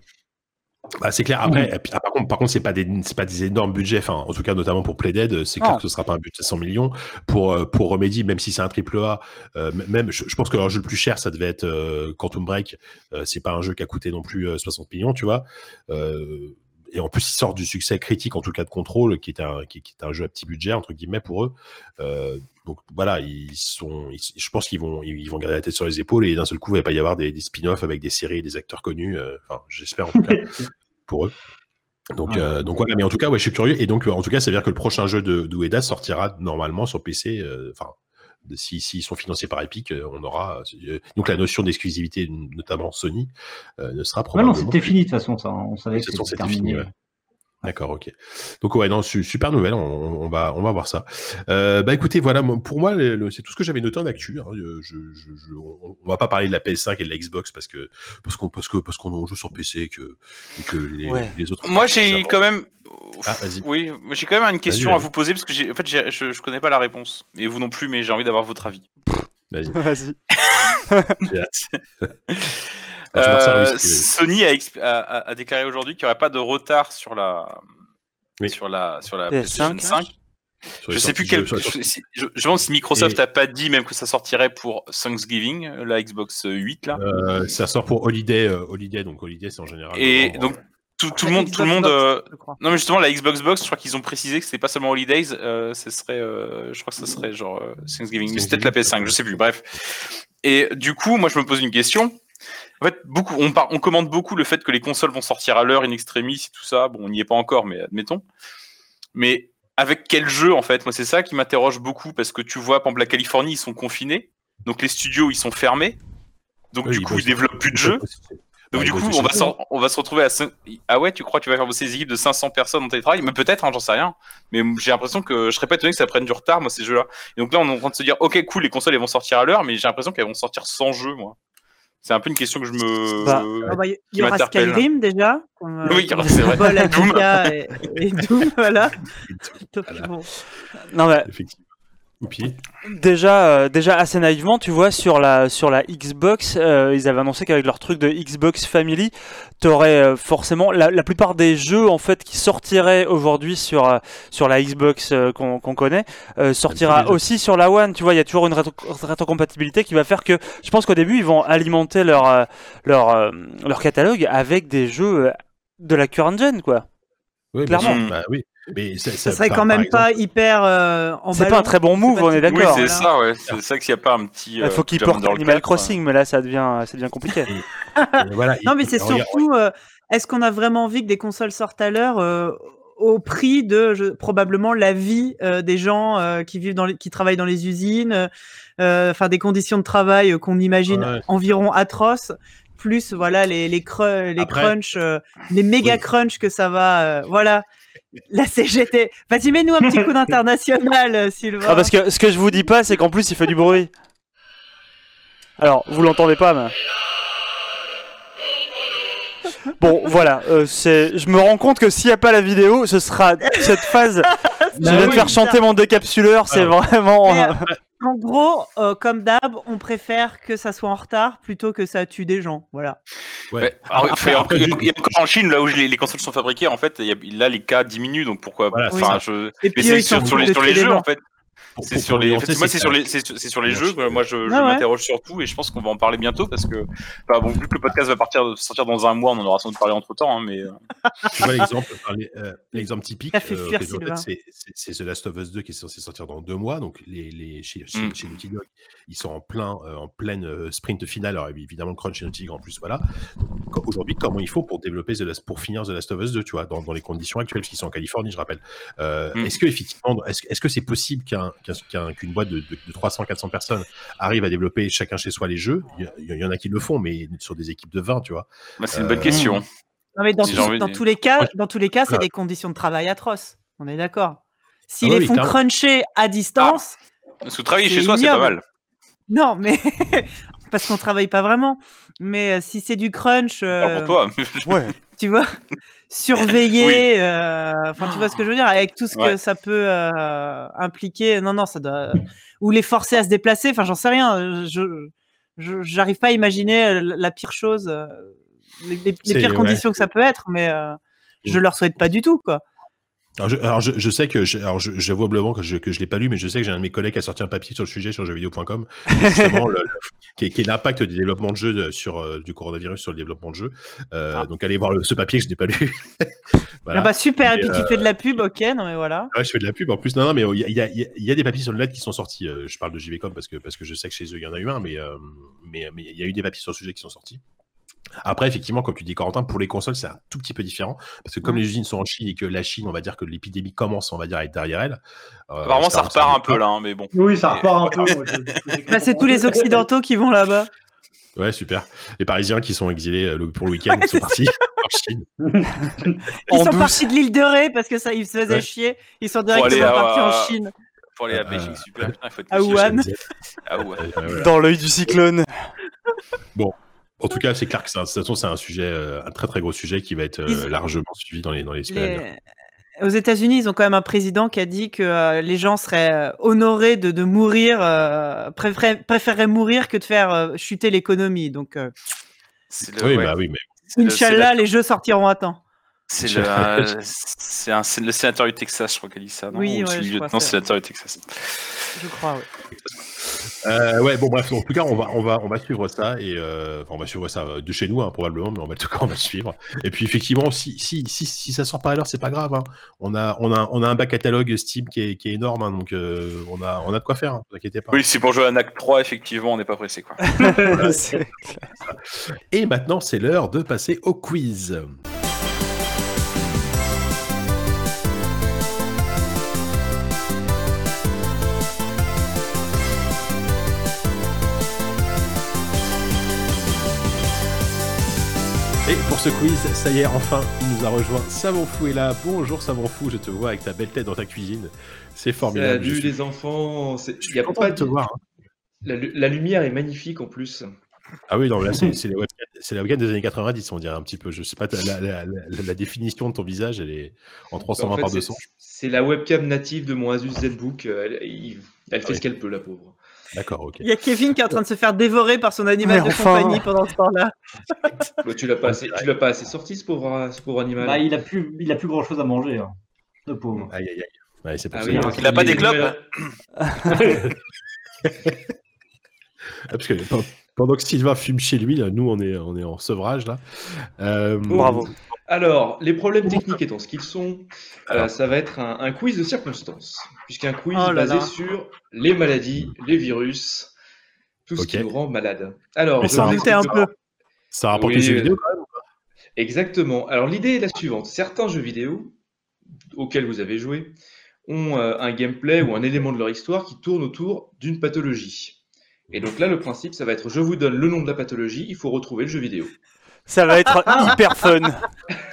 Bah, c'est clair. Après, puis, ah, par contre, par contre, c'est pas des, c'est pas des énormes budgets. Enfin, en tout cas, notamment pour Playdead, c'est clair que ce sera pas un budget de 100 millions pour euh, pour Remedy, même si c'est un triple A. euh, même, je, je pense que leur jeu le plus cher, ça devait être euh, Quantum Break. Euh, c'est pas un jeu qui a coûté non plus euh, 60 millions, tu vois. Et en plus, ils sortent du succès critique, en tout cas de contrôle, qui est un qui, qui est un jeu à petit budget entre guillemets pour eux. Donc voilà, ils sont. ils- je pense qu'ils vont ils vont garder la tête sur les épaules et d'un seul coup, il va pas y avoir des, des spin-offs avec des séries et des acteurs connus. euh, Enfin, j'espère en tout cas. pour eux. Donc, euh, donc voilà, mais en tout cas, ouais, je suis curieux. Et donc, euh, en tout cas, ça veut dire que le prochain jeu de, de Ueda sortira normalement sur PC. euh, Enfin, si s'ils sont financés par Epic, on aura. euh, donc la notion d'exclusivité, notamment Sony, ne sera Ouais, non, probablement. c'était fini de toute façon, ça. On savait que c'était c'était terminé. fini, ouais. D'accord, ok. Donc ouais, non, su- super nouvelle. On, on va, on va voir ça. Euh, bah écoutez, voilà, pour moi, c'est tout ce que j'avais noté en actu. hein. Euh, Je, je, je- on, on va pas parler de la PS5 et de la Xbox parce que parce qu'on parce que parce qu'on joue sur PC et que, et que les, Ouais. les autres. Moi, j'ai quand même. Ah, vas-y. Oui, moi, j'ai quand même une question à vous poser parce que j'ai, en fait, je, je connais pas la réponse et vous non plus, mais j'ai envie d'avoir votre avis. Vas-y. Vas-y. Euh. Sony a, déclaré aujourd'hui qu'il n'y aurait pas de retard sur la Oui. sur la sur la PS5. PlayStation 5. Sur Je sais plus quel. Je, demande si Microsoft Et- n'a pas dit même que ça sortirait pour Thanksgiving, la Xbox 8 là. Euh, ça sort pour Holiday, euh, Holiday, donc Holiday, c'est en général. Et donc tout, le monde, tout le Xbox monde. Box, euh. Non mais justement la Xbox Box, je crois qu'ils ont précisé que c'était pas seulement Holidays, euh, ce serait, euh, je crois que ce serait genre euh, Thanksgiving, mais c'est peut-être la PS5, je sais plus. Bref. Et du coup, moi je me pose une question. En fait, beaucoup, on, par- on commande beaucoup le fait que les consoles vont sortir à l'heure, in extremis, et tout ça. Bon, on n'y est pas encore, mais admettons. Mais avec quel jeu en fait? Moi, c'est ça qui m'interroge beaucoup parce que tu vois, par exemple, la Californie, ils sont confinés, donc les studios ils sont fermés, donc oui, du coup ils développent plus de jeux. Donc du coup, on va, on se retrouver à 5... Ah ouais, tu crois que tu vas faire bosser des équipes de 500 personnes en télétravail? Mais peut-être, hein, j'en sais rien. Mais j'ai l'impression que je serais pas étonné que ça prenne du retard, moi, ces jeux-là. Et donc là, on est en train de se dire, ok, cool, les consoles, elles vont sortir à l'heure, mais j'ai l'impression qu'elles vont sortir sans jeu, moi. C'est un peu une question que je me... Bah, Ah bah, Il y aura. Skyrim déjà. Comme, euh, Oui, comme c'est vrai. Doom. Et, et Doom, voilà. Donc, Voilà. bon. Non, mais Effectivement. Oupi. déjà, euh, déjà assez naïvement, tu vois, sur la, sur la Xbox, euh, ils avaient annoncé qu'avec leur truc de Xbox Family, t'aurais euh, forcément la, la plupart des jeux en fait qui sortiraient aujourd'hui sur, sur la Xbox qu'on connaît, sortira aussi sur la One. Tu vois, il y a toujours une rétro- rétrocompatibilité qui va faire que je pense qu'au début, ils vont alimenter leur, leur, leur catalogue avec des jeux de la current gen, quoi. Oui, Clairement. Bah oui. Mais ça, Ça ça- serait par- quand même exemple, pas hyper euh, en C'est pas un très bon move, on est Oui, d'accord. c'est voilà. ça, ouais. C'est ça qu'il n'y a pas un petit... Il euh, faut Clermont portent dans le Animal Crossing, mais là, ça devient, ça devient compliqué. euh, voilà, Non, mais il- c'est surtout, euh, est-ce qu'on a vraiment envie que des consoles sortent à l'heure euh, au prix de je- probablement la vie euh, des gens euh, qui vivent dans les, qui travaillent dans les usines, euh, enfin des conditions de travail euh, qu'on imagine Ouais. environ atroces, plus voilà les les, cru- les Après- crunchs, euh, les méga Oui. crunchs que ça va, euh, voilà. La CGT. Vas-y, mets-nous un petit coup d'international, euh, Sylvain. Ah, parce que ce que je vous dis pas, c'est qu'en plus, il fait du bruit. Alors, vous l'entendez pas, mais. Bon, voilà, euh, c'est. Je me rends compte que s'il n'y a pas la vidéo, ce sera cette phase. Je viens de oui, faire chanter mon décapsuleur, c'est Alors. vraiment. Mais, euh, En gros, euh, comme d'hab, on préfère que ça soit en retard plutôt que ça tue des gens. Voilà. Ouais. Ouais. Alors, Après- il y a- après, il y encore en Chine, là où les, les consoles sont fabriquées, en fait, il y a- là, les cas diminuent, donc pourquoi Voilà, enfin, c'est je... Et Mais puis, eux, c'est ils s'en sur, sur les, sur jeux, gens. en fait. C'est sur les, moi, c'est sur les, c'est sur- sur jeux. Moi, je, je ouais. m'interroge surtout, et je pense qu'on va en parler bientôt parce que, bon, vu que le podcast va partir, sortir dans un mois, on en aura sans doute parlé entre temps, mais euh, Tu vois l'exemple, enfin, les- euh, l'exemple typique, euh, c'est The Last of Us 2 qui est censé sortir dans deux mois. Donc les, les chez, chez, Mm. chez Naughty Dog, ils sont en plein euh, en pleine euh, sprint finale. Alors évidemment le crunch Dog en plus, voilà. Aujourd'hui, comment il faut pour développer The Last, pour finir The Last of Us 2, tu vois, dans, dans les conditions actuelles, parce qu'ils sont en Californie, je rappelle. Euh, Mm. Est-ce que effectivement, est-ce que c'est possible qu'un qu'un- qu'un- qu'une boîte de, de, de 300, 400 personnes arrive à développer chacun chez soi les jeux? Il y, il y en a qui le font, mais sur des équipes de 20, tu vois. bah, c'est une bonne question. Non, mais dans, Si tous- dans les cas, Ouais. dans tous les cas, c'est des conditions de travail atroces. On est d'accord. S'ils Ah oui, les oui, font clairement. cruncher à distance, Parce que travailler chez soi, c'est pas mal. Non, mais parce qu'on travaille pas vraiment. Mais euh, si c'est du crunch, euh, pour toi. Ouais. tu vois, surveiller, euh, enfin, tu vois ce que je veux dire, avec tout ce que Ouais. ça peut euh, impliquer. Non, non, ça doit. Ou les forcer à se déplacer. Enfin, j'en sais rien. Je, je, j'arrive pas à imaginer euh, la la pire chose, euh, les, les- les C'est- pires ouais. conditions que ça peut être, mais euh, je Mm. leur souhaite pas du tout, quoi. Alors, je, alors je, je sais que, je, alors je, j'avoue humblement que je, que je l'ai pas lu, mais je sais que j'ai un de mes collègues qui a sorti un papier sur le sujet sur jeuxvideo.com, justement, le, le- qui, est, qui est l'impact du développement de jeux de- sur euh, du coronavirus sur le développement de jeux. Euh, Donc allez voir le- ce papier que je n'ai pas lu. voilà. Ah bah super, et Et, puis tu fais de la pub, ok, non mais voilà. Ouais, je fais de la pub en plus. Non, non, mais il y a, il y a- il y a des papiers sur le net qui sont sortis. Euh, je parle de JVcom parce que, parce que je sais que chez eux il y en a eu un, mais euh, mais mais il y a eu des papiers sur le sujet qui sont sortis. Après, effectivement, comme tu dis, Corentin, pour les consoles, c'est un tout petit peu différent. Parce que comme Ouais. les usines sont en Chine et que la Chine, on va dire que l'épidémie commence, on va dire, à être derrière elle. euh, Apparemment, ça repart un peu là, hein, mais bon. Oui, ça repart un peu. Bah, c'est tous les Occidentaux qui vont là-bas. Ouais, super. Les Parisiens qui sont exilés euh, pour le week-end Ouais, sont partis en Chine. Ils sont partis de l'île de Ré parce que ça, ils se faisaient Ouais. chier. Ils sont Pour aller directement à- partis en Chine. Pour aller à Euh, Beijing, super. Putain, il faut être à. Wuhan. Ah ouais. Euh. Dans l'œil du cyclone. En tout cas, c'est clair que c'est un, de toute façon, c'est un sujet, euh, un très très gros sujet qui va être euh, largement suivi dans les, dans les Aux États-Unis, ils ont quand même un président qui a dit que euh, les gens seraient honorés de, de mourir, euh, préféraient, préféreraient mourir que de faire euh, chuter l'économie. Donc, euh, le- Oui, ouais. bah oui, mais Inch'Allah, la- les jeux sortiront à temps. C'est le, euh, c'est un- c'est le sénateur du Texas, je crois qu'elle dit ça. Non? Oui, Ou ouais, c'est le lieutenant sénateur du Texas. Je crois, oui. Euh, ouais, bon bref, en tout cas, on va, on va, on va suivre ça et euh, on va suivre ça euh, de chez nous hein, probablement, mais on va, en tout cas, on va suivre. Et puis effectivement, si, si, si, si ça sort pas à l'heure, c'est pas grave. hein. On a, on a, on a un bac catalogue Steam qui est, qui est énorme, hein, donc euh, on a, on a de quoi faire. Hein, vous inquiétez pas. Oui, c'est pour jouer à NAC 3, effectivement, on n'est pas pressé. Quoi. C'est- Et maintenant, c'est l'heure de passer au quiz. Pour ce quiz, ça y est, enfin, il nous a rejoint. Savon Fou est là. Bonjour Savon Fou, je te vois avec ta belle tête dans ta cuisine. C'est formidable. Salut suis, les enfants. Il y a pas de te voir. hein. la, lu- la lumière est magnifique en plus. Ah oui, non, là, c'est la webcam, des années 90, on dirait un petit peu. Je sais pas, la, la- la- la définition de ton visage, elle est en 320 En fait, par c'est- 200. C'est la webcam native de mon Asus ZBook. Elle, elle fait oui. ce qu'elle peut, la pauvre. D'accord, ok. Il y a Kevin qui est en train de se faire dévorer par son animal Mais de enfin. compagnie pendant ce temps-là. Tu l'as pas, assez- tu l'as pas assez sorti, ce pauvre, ce pauvre animal. Bah, il a plus, il a plus grand chose à manger. Hein. Le pauvre. Aïe, aïe, aïe. Ouais, c'est Ah oui, Ah, Il a pas des clopes parce que pe- pendant que Sylvain fume chez lui, là, nous, on est, on est en sevrage, là. Euh, Bravo. Alors, les problèmes techniques étant ce qu'ils sont, euh, ça va être un, un quiz de circonstances, puisqu'un quiz Oh là basé là. sur les maladies, les virus, tout ce qui nous rend malades. Alors, Mais je ça un peu. Ça Oui, vidéo, quand même Exactement. Alors l'idée est la suivante. Certains jeux vidéo auxquels vous avez joué ont euh, un gameplay ou un élément de leur histoire qui tourne autour d'une pathologie. Et donc là, le principe, ça va être je vous donne le nom de la pathologie, il faut retrouver le jeu vidéo. Ça va être hyper fun.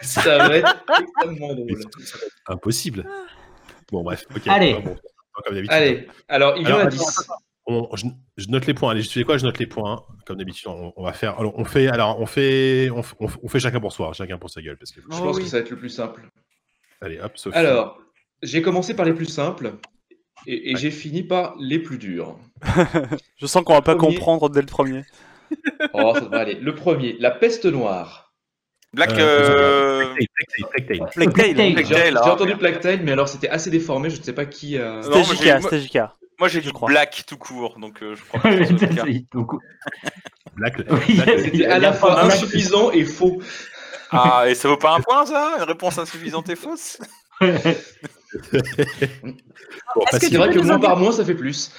Ça va être extrêmement drôle. impossible. Bon, bref. ok. Allez. Bon, comme d'habitude. Allez, alors il y en a attends, 10. On- je, je note les points. Allez, je sais quoi, je note les points. Comme d'habitude, on, on va faire. Alors, on fait. Alors, on fait. On, fait chacun pour soi, chacun pour sa gueule, parce que. Je Oh pense oui. que ça va être le plus simple. Allez, hop. Sophie. Alors, j'ai commencé par les plus simples et, et Ouais. j'ai fini par les plus durs. Je sens qu'on va pas Premier. comprendre dès le premier. Oh, ça devrait aller. Le premier, la peste noire. Black. Euh, euh. Plague Plague J'ai entendu. Plague Tale, mais alors c'était assez déformé, je ne sais pas qui. euh, C'était j'ai- JK, moi- c'était JK. Moi, j'ai crois. Black tout court, donc euh, je crois que ce Black. Black- C'était à la fois insuffisant et faux. Ah, et ça vaut pas un point, ça? Une réponse insuffisante et fausse? Bon, Est-ce que facile. C'est vrai peux que moins par mois, ça fait plus.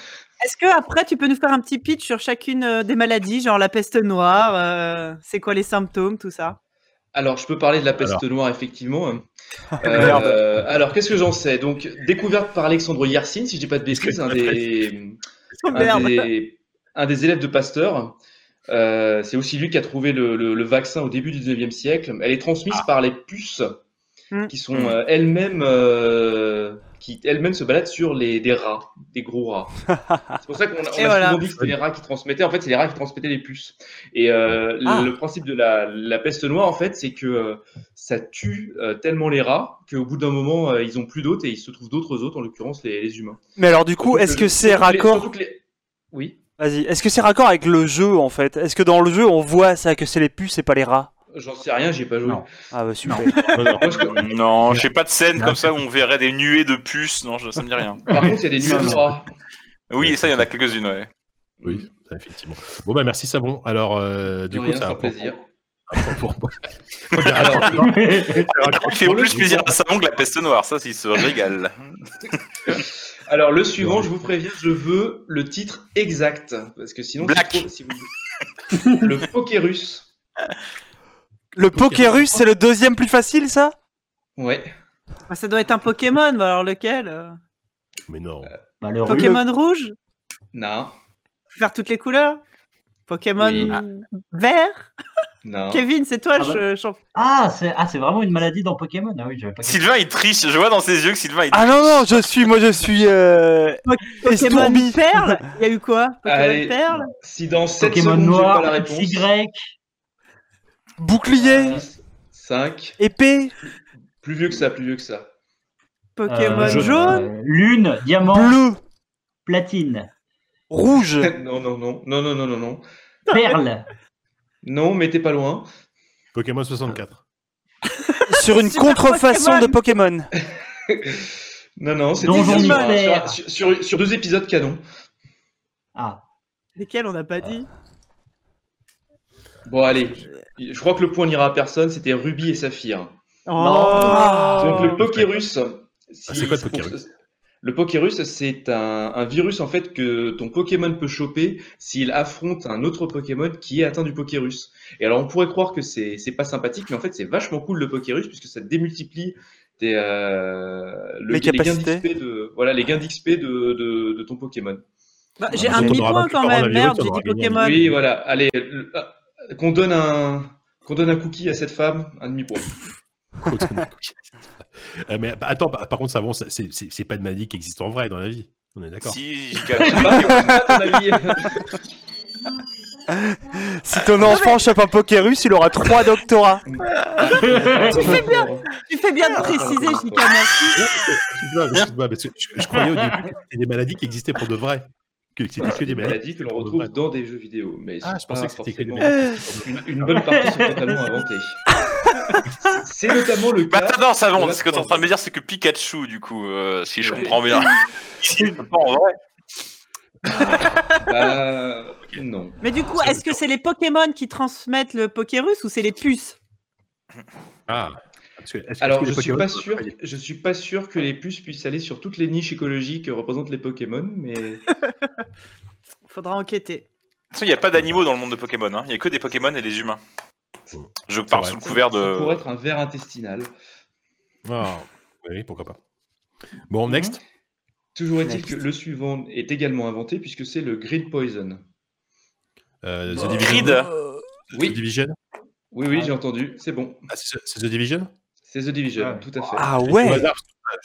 Est-ce que après tu peux nous faire un petit pitch sur chacune euh, des maladies, genre la peste noire, euh, c'est quoi les symptômes, tout ça? Alors, je peux parler de la peste Alors. noire, effectivement. Euh, alors, qu'est-ce que j'en sais? Donc, découverte par Alexandre Yersin, si je dis pas de bêtises, un des, un merde. des, un des élèves de Pasteur. Euh, c'est aussi lui qui a trouvé le, le- le vaccin au début du 19e siècle. Elle est transmise par les puces Hmm. qui sont euh, elles-mêmes euh, qui elles-mêmes se baladent sur les des rats, des gros rats. c'est pour ça qu'on a, on Et a voilà. souvent dit que c'était les rats qui transmettaient. En fait, c'est les rats qui transmettaient les puces. Et euh, Ah. le principe de la, la peste noire, en fait, c'est que euh, ça tue euh, tellement les rats qu'au bout d'un moment, euh, ils ont plus d'hôtes et il se trouve d'autres hôtes, en l'occurrence les, les humains. Mais alors du coup, est-ce que c'est raccord surtout que les- Oui. Vas-y. Est-ce que c'est raccord avec le jeu en fait? Est-ce que dans le jeu on voit ça que c'est les puces et pas les rats? J'en sais rien, j'ai pas joué. Non. Ah bah super. Non, je- sais pas de scène comme ça où on verrait des nuées de puces. Non, je- ça me dit rien. Par contre, il y a des nuées de rats. Oui, et ça, il y en a quelques-unes, ouais. Oui, ça, effectivement. Bon, bah, merci, Savon. Alors, euh, du coup, rien, un point plaisir. pour moi. Alors, Il fait plus plaisir à Savon que la peste noire, ça, il se régale. alors, le suivant, je vous préviens, je veux le titre exact. Parce que sinon, Black. c'est trop- si vous- le Pokérus. Le Pokérus, c'est le deuxième plus facile, ça? Ouais. Ah, ça doit être un Pokémon, bah alors lequel euh? Mais non. Bah, le Pokémon rouge? Non. Faire toutes les couleurs? Pokémon Oui. vert? Non. Kevin, c'est toi Ah bah. le champ- Ah, c'est ah, c'est vraiment une maladie dans Pokémon. Ah oui, j'avais pas compris. Sylvain, il triche. Je vois dans ses yeux que Sylvain, il Ah non, non, je suis, moi je suis... Euh... Pokémon perle? Il y a eu quoi? Pokémon Allez. perle? Si dans 7 Pokémon secondes, noir, pas la réponse. Y. Bouclier 5. Épée Plus vieux que ça, plus vieux que ça. Pokémon euh, jaune euh, Lune, diamant, Bleu platine, Rouge non, non, non, non, non, non, non, non. perle. Non, mais t'es pas loin. Pokémon 64. Sur une Super contrefaçon de Pokémon. Non, non, c'était Donjon sur, mystère. sur, sur- sur deux épisodes canon. Ah, Lesquels on n'a pas dit? Bon, allez. Je crois que le point n'ira à personne. C'était Ruby et Saphir. Oh Donc, le Pokérus. si- Ah, c'est quoi le Pokérus Le Pokérus, c'est un, un virus en fait que ton Pokémon peut choper s'il affronte un autre Pokémon qui est atteint du Pokérus. Et alors on pourrait croire que c'est pas sympathique, mais en fait c'est vachement cool le Pokérus puisque ça démultiplie tes, euh, le- Les gains capacités. d'XP de voilà les gains d'XP de, de, de ton Pokémon. Bah, J'ai Ah, un demi-point quand même, merde, j'ai dit. Pokémon. Oui, voilà. Allez, le- ah, qu'on donne un qu'on donne un cookie à cette femme, un demi point. Euh, mais bah, attends, par, par contre, savon, c'est c'est- c'est pas une maladie qui existe en vrai dans la vie. On est d'accord. Si, Si ton enfant chope un Pokérus, il aura trois doctorats. Tu fais bien, tu fais bien de préciser, Chika, merci. Parce que je, je croyais au début que c'était des maladies qui existaient pour de vrai. Que c'était que des des maladies. maladies que l'on retrouve vrai. dans des jeux vidéo, mais Ah, c'est je pensais pas que c'était que des forcément- maladies. une, une bonne partie sont totalement inventées. C'est notamment le Bah cas. attends, ça de va. la Ce que t'es en train de me dire, c'est que Pikachu, du coup, euh, si je comprends bien. C'est pas en vrai. Bah, non. Mais du coup, est-ce que c'est les Pokémon qui transmettent le Pokérus ou c'est les puces? Ah. Que- que- Alors, je les suis pas sûr. travaillés Je suis pas sûr que les puces puissent aller sur toutes les niches écologiques que représentent les Pokémon, mais Faudra enquêter. De toute façon, il n'y a pas d'animaux dans le monde de Pokémon. hein. Il n'y a que des Pokémon et des humains. Je parle vrai. sous le couvert ça de. pourrait être un ver intestinal. Ah, oui, pourquoi pas. Bon, next. Toujours est-il Next. que le suivant est également inventé puisque c'est le Green Poison. Euh, The Grid. Division. Oui. The Division. Oui, oui, j'ai entendu. C'est bon. Ah, c'est The Division? C'est The Division, Ah. tout à fait. Ah ouais hasard,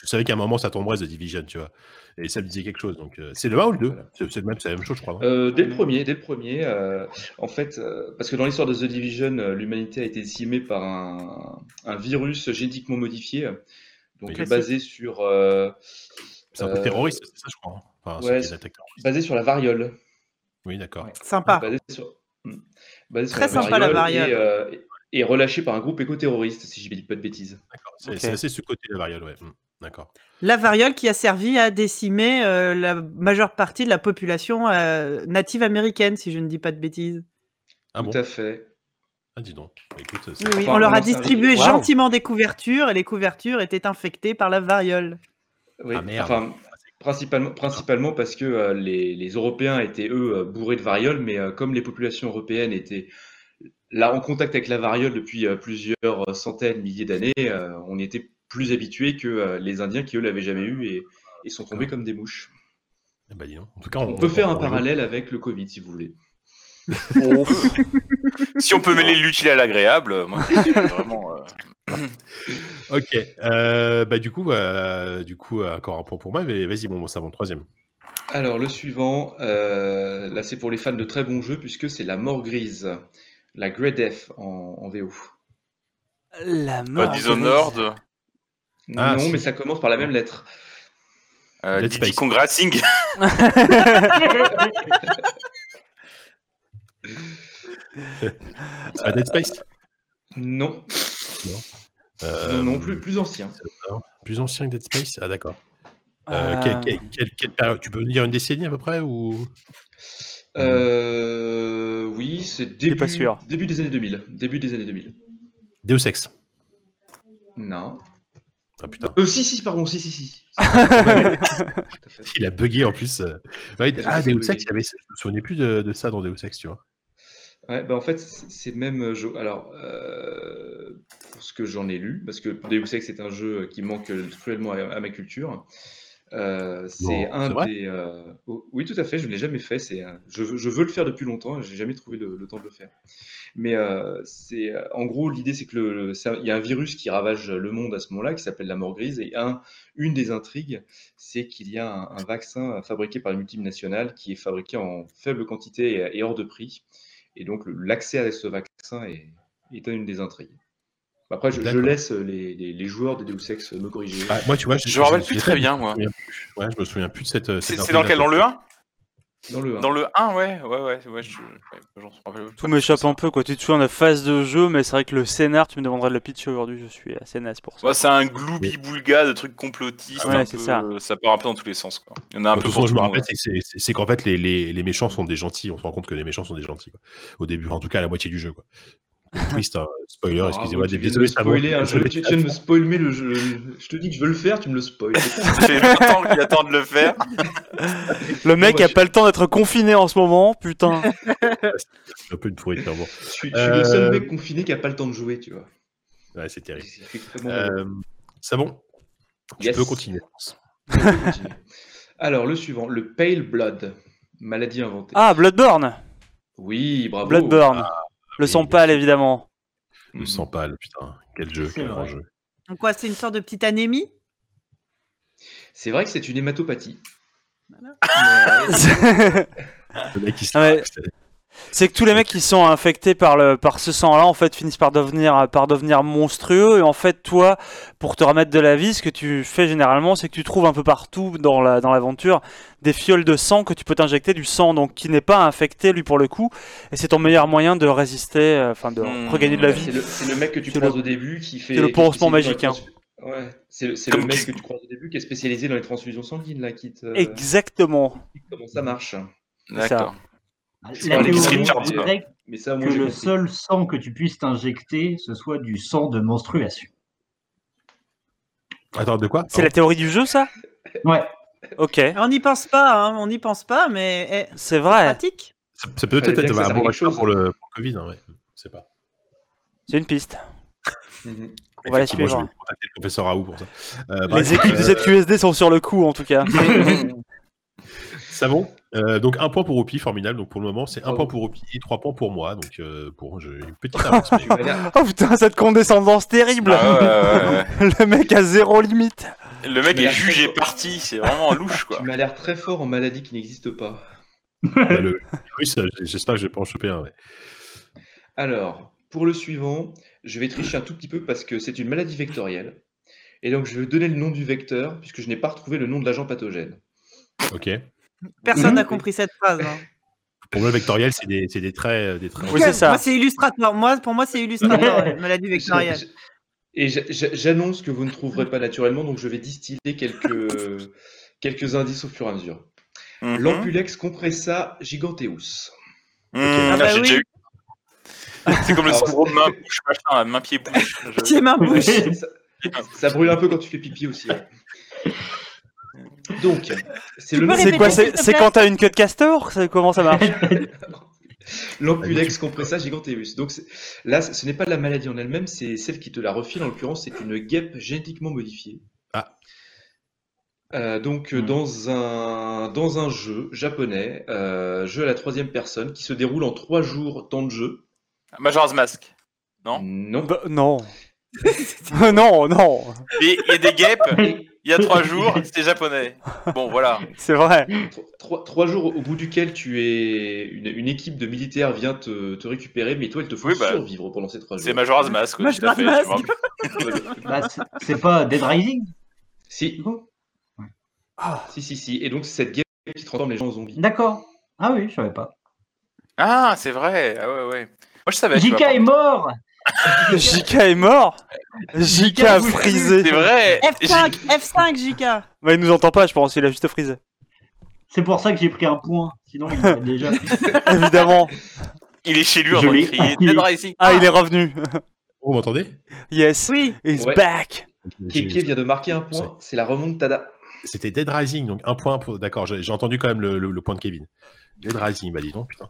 Je savais qu'à un moment ça tomberait The Division, tu vois. Et ça me disait quelque chose. Donc, euh, c'est le 1 ou le 2 Voilà. C'est c'est le même, c'est la même chose, je crois. Euh, dès le premier, dès le premier, euh, en fait, euh, parce que dans l'histoire de The Division, euh, l'humanité a été décimée par un, un virus génétiquement modifié, donc Oui. basé sur euh, c'est un peu euh, terroriste, c'est ça, je crois. hein. Enfin, ouais, basé sur la variole. Oui, d'accord. Ouais. Sympa. Basé sur, Hmm. sur Très sympa, la variole. Et, euh, et relâché par un groupe éco-terroriste, si je ne dis pas de bêtises. D'accord. C'est assez sous-côté la variole, ouais. Hmm, D'accord. La variole qui a servi à décimer euh, la majeure partie de la population euh, native américaine, si je ne dis pas de bêtises. Ah tout bon? à fait. Ah, dis donc. Bah, écoute, Oui, oui, on leur a distribué gentiment des couvertures et les couvertures étaient infectées par la variole. Oui, Ah, merde. enfin, principalement, principalement parce que euh, les, les Européens étaient, eux, bourrés de variole, mais euh, comme les populations européennes étaient là en contact avec la variole depuis euh, plusieurs euh, centaines, milliers d'années, euh, on y était plus habitués que euh, les Indiens qui, eux, l'avaient jamais eu et, et sont tombés comme des mouches. Dis donc. En tout cas, On peut faire un on- parallèle avec le Covid, si vous voulez. Si on peut mêler l'utile à l'agréable, moi, vraiment. euh, Ok. Euh, bah, du coup, euh, du coup, encore un point pour moi, mais vas-y, bon, bon, ça va, troisième. Alors, le suivant, euh, là, c'est pour les fans de très bons jeux, puisque c'est la mort grise, la Grey Death en, en VO. La Pas mort. Dishonored, Ah, non, mais ça commence par la même lettre. euh, Dead Diddy. C'est pas Dead Space Non, Euh, non, non, plus, plus ancien. Plus ancien que Dead Space Ah, d'accord. Euh, Euh, quelle- quelle- quelle- quelle période Tu peux me dire une décennie à peu près ou Euh, oui, c'est début, pas sûr. début des années 2000. Début des années 2000. Deus Ex Non. Ah putain, Euh, si, si, pardon, si, si, si. Il a bugué en plus. euh. Ouais, ah, Deus. Ex, il y avait... je me souvenais plus de, de ça dans Deus Ex, tu vois. Ouais, bah en fait, c'est même jeu. Alors, euh, pour ce que j'en ai lu, parce que Deus Ex c'est un jeu qui manque cruellement à, à ma culture. Euh, c'est Non, un c'est vrai des. euh, oh, oui, tout à fait. Je ne l'ai jamais fait. C'est, je, veux- je veux le faire depuis longtemps. et J'ai jamais trouvé le, le temps de le faire. Mais euh, c'est, euh, en gros, l'idée c'est que le, le- c'est un- il y a un virus qui ravage le monde à ce moment-là, qui s'appelle la mort grise. Et un, une des intrigues, c'est qu'il y a un, un vaccin fabriqué par une multinationale qui est fabriqué en faible quantité et, et hors de prix. Et donc, le- l'accès à ce vaccin est, est une des intrigues. Après, je, laisse les, les- les joueurs de Deus Ex me corriger. Ah, moi, tu vois, Je me rappelle plus très bien, moi. Ouais, je me souviens plus de cette. euh, C'est cette c'est dans lequel Dans le 1 Dans le 1. Dans le 1, ouais, ouais, ouais, ouais, je, ouais, j'en rappelle Tout m'échappe un peu, quoi. Tu souviens de la phase de jeu, mais c'est vrai que le scénar, tu me demanderais de le pitcher aujourd'hui, je suis assez naze pour ça. Ouais, c'est un gloubi-boulga de trucs complotistes. Ouais, c'est ça. Ça part un peu dans tous les sens. Quoi. Il y en a un De peu façon, je me rappelle, c'est- qu'en fait, les, les, les méchants sont des gentils. On se rend compte que les méchants sont des gentils. Quoi. Au début, en tout cas, à la moitié du jeu. Quoi. Triste, hein. spoiler, Ah, excusez-moi. désolé, moi. spoiler. Tu, tu viens de me spoiler le jeu. Je te dis que je veux le faire, tu me le spoil. Ça fait longtemps qu'il attend de le faire. Le mec Bon, a je- pas le temps d'être confiné en ce moment, putain. C'est un peu une pourriture. Bon. Je suis, je suis le seul Euh, mec confiné qui a pas le temps de jouer, tu vois. Ouais, c'est terrible. C'est. Euh, bon Tu Yes. peux continuer. Continuer. Alors, le suivant, le Pale Blood, maladie inventée. Ah, Bloodborne Oui, bravo. Bloodborne. Le sang pâle, évidemment. Le sang pâle, putain. Quel jeu, quel vrai. grand jeu. Donc quoi, c'est une sorte de petite anémie? C'est vrai que c'est une hématopathie. Voilà. Mais, Le mec, il se ouais. c'est- C'est que tous les mecs qui sont infectés par, le, par ce sang-là, en fait, finissent par devenir, par devenir monstrueux. Et en fait, toi, pour te remettre de la vie, ce que tu fais généralement, c'est que tu trouves un peu partout dans la dans l'aventure des fioles de sang que tu peux t'injecter du sang, donc qui n'est pas infecté, lui, pour le coup. Et c'est ton meilleur moyen de résister, euh, enfin, de Hmm. regagner de la vie. c'est le, mec que tu croises le- au début qui fait. c'est le pansement magique, trans- Ouais, c'est le, mec qui- que tu croises au début qui est spécialisé dans les transfusions sanguines, là, qui te. Exactement. Comment ça marche. D'accord. C'est La Alex théorie voudrait Mais ça, que moi, j'ai le seul sang que tu puisses t'injecter, ce soit du sang de menstruation. Attends, de quoi? C'est la théorie du jeu, ça? Ouais. Ok. On n'y pense pas, hein, on n'y pense pas, mais eh, C'est vrai. pratique. Ça, ça peut Fallait peut-être être que ça un bon quelque pour le, pour le Covid. Hein, ouais. Sais pas. C'est une piste. Mhm. On va la Effectivement, je suivre. vais contacter le professeur Raoult pour ça. Euh, bref, Les équipes euh, de ZQSD sont sur le coup, en tout cas. Ça bon? Euh, donc un point pour Opi, formidable. Donc pour le moment, c'est un Bravo. point pour Opi et trois points pour moi. Donc euh, pour j'ai une petite avance. mais- Oh putain, cette condescendance terrible Ah ouais, ouais, ouais. Le mec a zéro limite Le mec est jugé parti, c'est vraiment louche quoi. tu m'as l'air très fort en maladie qui n'existe pas. Bah, le virus, euh, j'espère que je vais pas en choper un. ouais. Alors, pour le suivant, je vais tricher un tout petit peu parce que c'est une maladie vectorielle. Et donc, je vais donner le nom du vecteur puisque je n'ai pas retrouvé le nom de l'agent pathogène. Ok. Personne n'a Mhm. compris cette phrase. hein. Pour moi, le vectoriel, c'est des, c'est des traits, euh, des traits. Oui, c'est ça. Moi, c'est illustrateur. Moi, pour moi, c'est illustrateur, la maladie vectorielle. Et j'a- j'a- j'annonce que vous ne trouverez pas naturellement, donc je vais distiller quelques, quelques indices au fur et à mesure. Mhm. L'ampulex compressa giganteus. Mhm, Ah bah oui. eu. C'est comme le syndrome main bouche machin, main pied bouche. Je- Pied, main, bouche. ça, ça brûle un peu quand tu fais pipi aussi. ouais. Donc, c'est le quoi C'est quand t'as une queue de castor? Comment ça marche? L'ampulex compressa giganteus. Donc là, ce n'est pas la maladie en elle-même, c'est celle qui te la refile. En l'occurrence, c'est une guêpe génétiquement modifiée. Ah. Euh, donc Hmm. dans un dans un jeu japonais, euh, jeu à la troisième personne, qui se déroule en trois jours temps de jeu. Majora's Mask. Non? Non. Bah, Non. non, non, Et il y a des guêpes, il y a trois jours, c'était japonais. Bon voilà. c'est vrai. Tro- Trois, trois jours au bout duquel tu es une, une équipe de militaires vient te, te récupérer, mais toi, il te faut Oui, bah, survivre pendant ces trois jours. C'est Majora's Mask, ouais, tout à fait. Majora's rappelle. Bah, c'est- pas Dead Rising Si, coup si, si, si. Et donc c'est cette guêpe qui transforme les gens en zombies. D'accord. Ah oui, je savais pas. Ah, c'est vrai. Ah ouais, ouais. Moi je savais. JK est mort JK est mort JK a frisé C'est vrai. F5, F5, JK. Bah, il nous entend pas, je pense, il a juste frisé. C'est pour ça que j'ai pris un point. Sinon, il déjà. Évidemment. Il est chez lui train de crier. Dead Rising. Ah, il est revenu. Vous m'entendez? Yes, Oui. he's Ouais. back. Kéké vient de marquer un point, c'est la remontada. C'était Dead Rising, donc un point pour. D'accord, j'ai j'ai entendu quand même le, le- le point de Kevin. Dead Rising, bah dis donc, putain.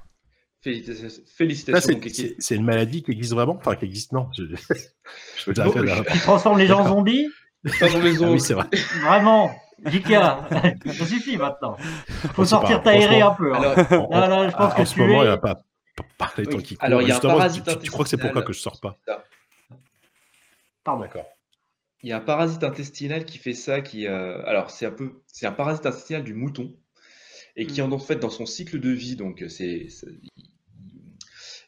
Félicitations, c'est- une maladie qui existe vraiment? Enfin, qui existe, non. Je, je veux dire, Bon, après, là- Qui transforme les gens en zombies? Dans les Ah ondes. oui, c'est vrai. Vraiment Jika, ça suffit maintenant. Faut c'est sortir pas- t'aérer un peu. hein. Alors, Là, là, je pense Ah, que en ce tu moment, es- il n'y a pas pas Oui. Alors, il y a un parasite tu, crois que c'est pourquoi intestinal. que je sors pas? Pardon. D'accord. Il y a un parasite intestinal qui fait ça, qui euh, alors c'est un peu, c'est un parasite intestinal du mouton et qui en fait dans son cycle de vie, donc c'est, c'est-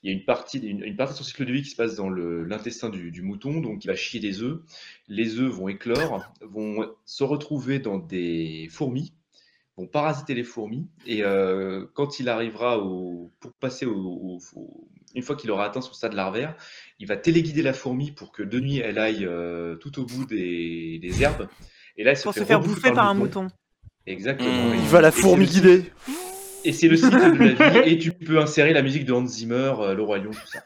il y a une partie, une, une partie de son cycle de vie qui se passe dans l'intestin du, du mouton, donc il va chier des œufs. Les œufs vont éclore, vont se retrouver dans des fourmis, vont parasiter les fourmis et euh, quand il arrivera au, pour passer au, au- au- une fois qu'il aura atteint son stade larvaire, il va téléguider la fourmi pour que de nuit elle aille euh, tout au bout des, des herbes. Et là, elle se Pour fait se faire bouffer par un mouton. Exactement. Mmh. Il va la fourmi guider. Et c'est le cycle de la vie. Et tu peux insérer la musique de Hans Zimmer, euh, Le Roi Lion, tout ça.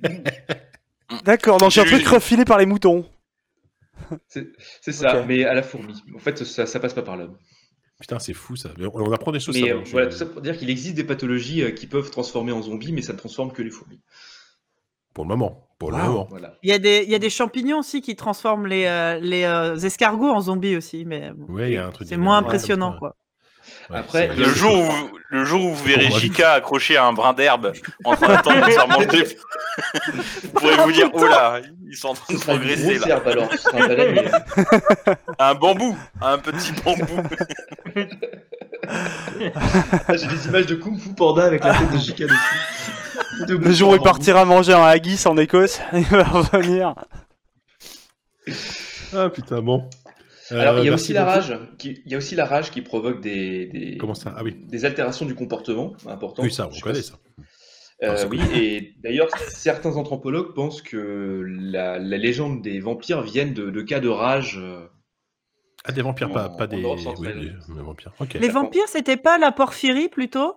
D'accord, donc c'est un truc refilé par les moutons. C'est c'est ça, mais à la fourmi. En fait, ça, ça passe pas par l'homme. Putain, c'est fou ça. Mais On on apprend des choses. Mais ça, euh, je- voilà, tout ça pour dire qu'il existe des pathologies euh, qui peuvent transformer en zombies, mais ça ne transforme que les fourmis. Pour le moment. Pour le moment. Voilà. Il y, a des, il y a des champignons aussi qui transforment les, euh, les euh, escargots en zombies aussi, mais bon, Ouais, il y a un truc. c'est moins impressionnant. ouais. quoi. Ouais, Après, Le jour, où, le jour où vous verrez Jika accroché à un brin d'herbe en train d'attendre de se faire manger, vous pourrez vous dire oh là, ils sont en train de progresser là. herbe alors. Un bambou, un petit bambou. Ah, J'ai des images de Kung Fu Panda avec la tête de Jika dessus. Le jour où il partira manger un haggis en Écosse, il va revenir. Ah putain, bon. Alors, il y a Euh, aussi la rage. Qui, il y a aussi la rage qui provoque des, des, Comment ça? Ah oui. des altérations du comportement importantes. Oui, ça, on connaît ça. Euh, Ah, oui, et d'ailleurs, certains anthropologues pensent que la, la légende des vampires viennent de, de cas de rage. Ah, des vampires, pas, En- pas des. Europe Oui, centrale. des des vampires. Les vampires, c'était pas la porphyrie plutôt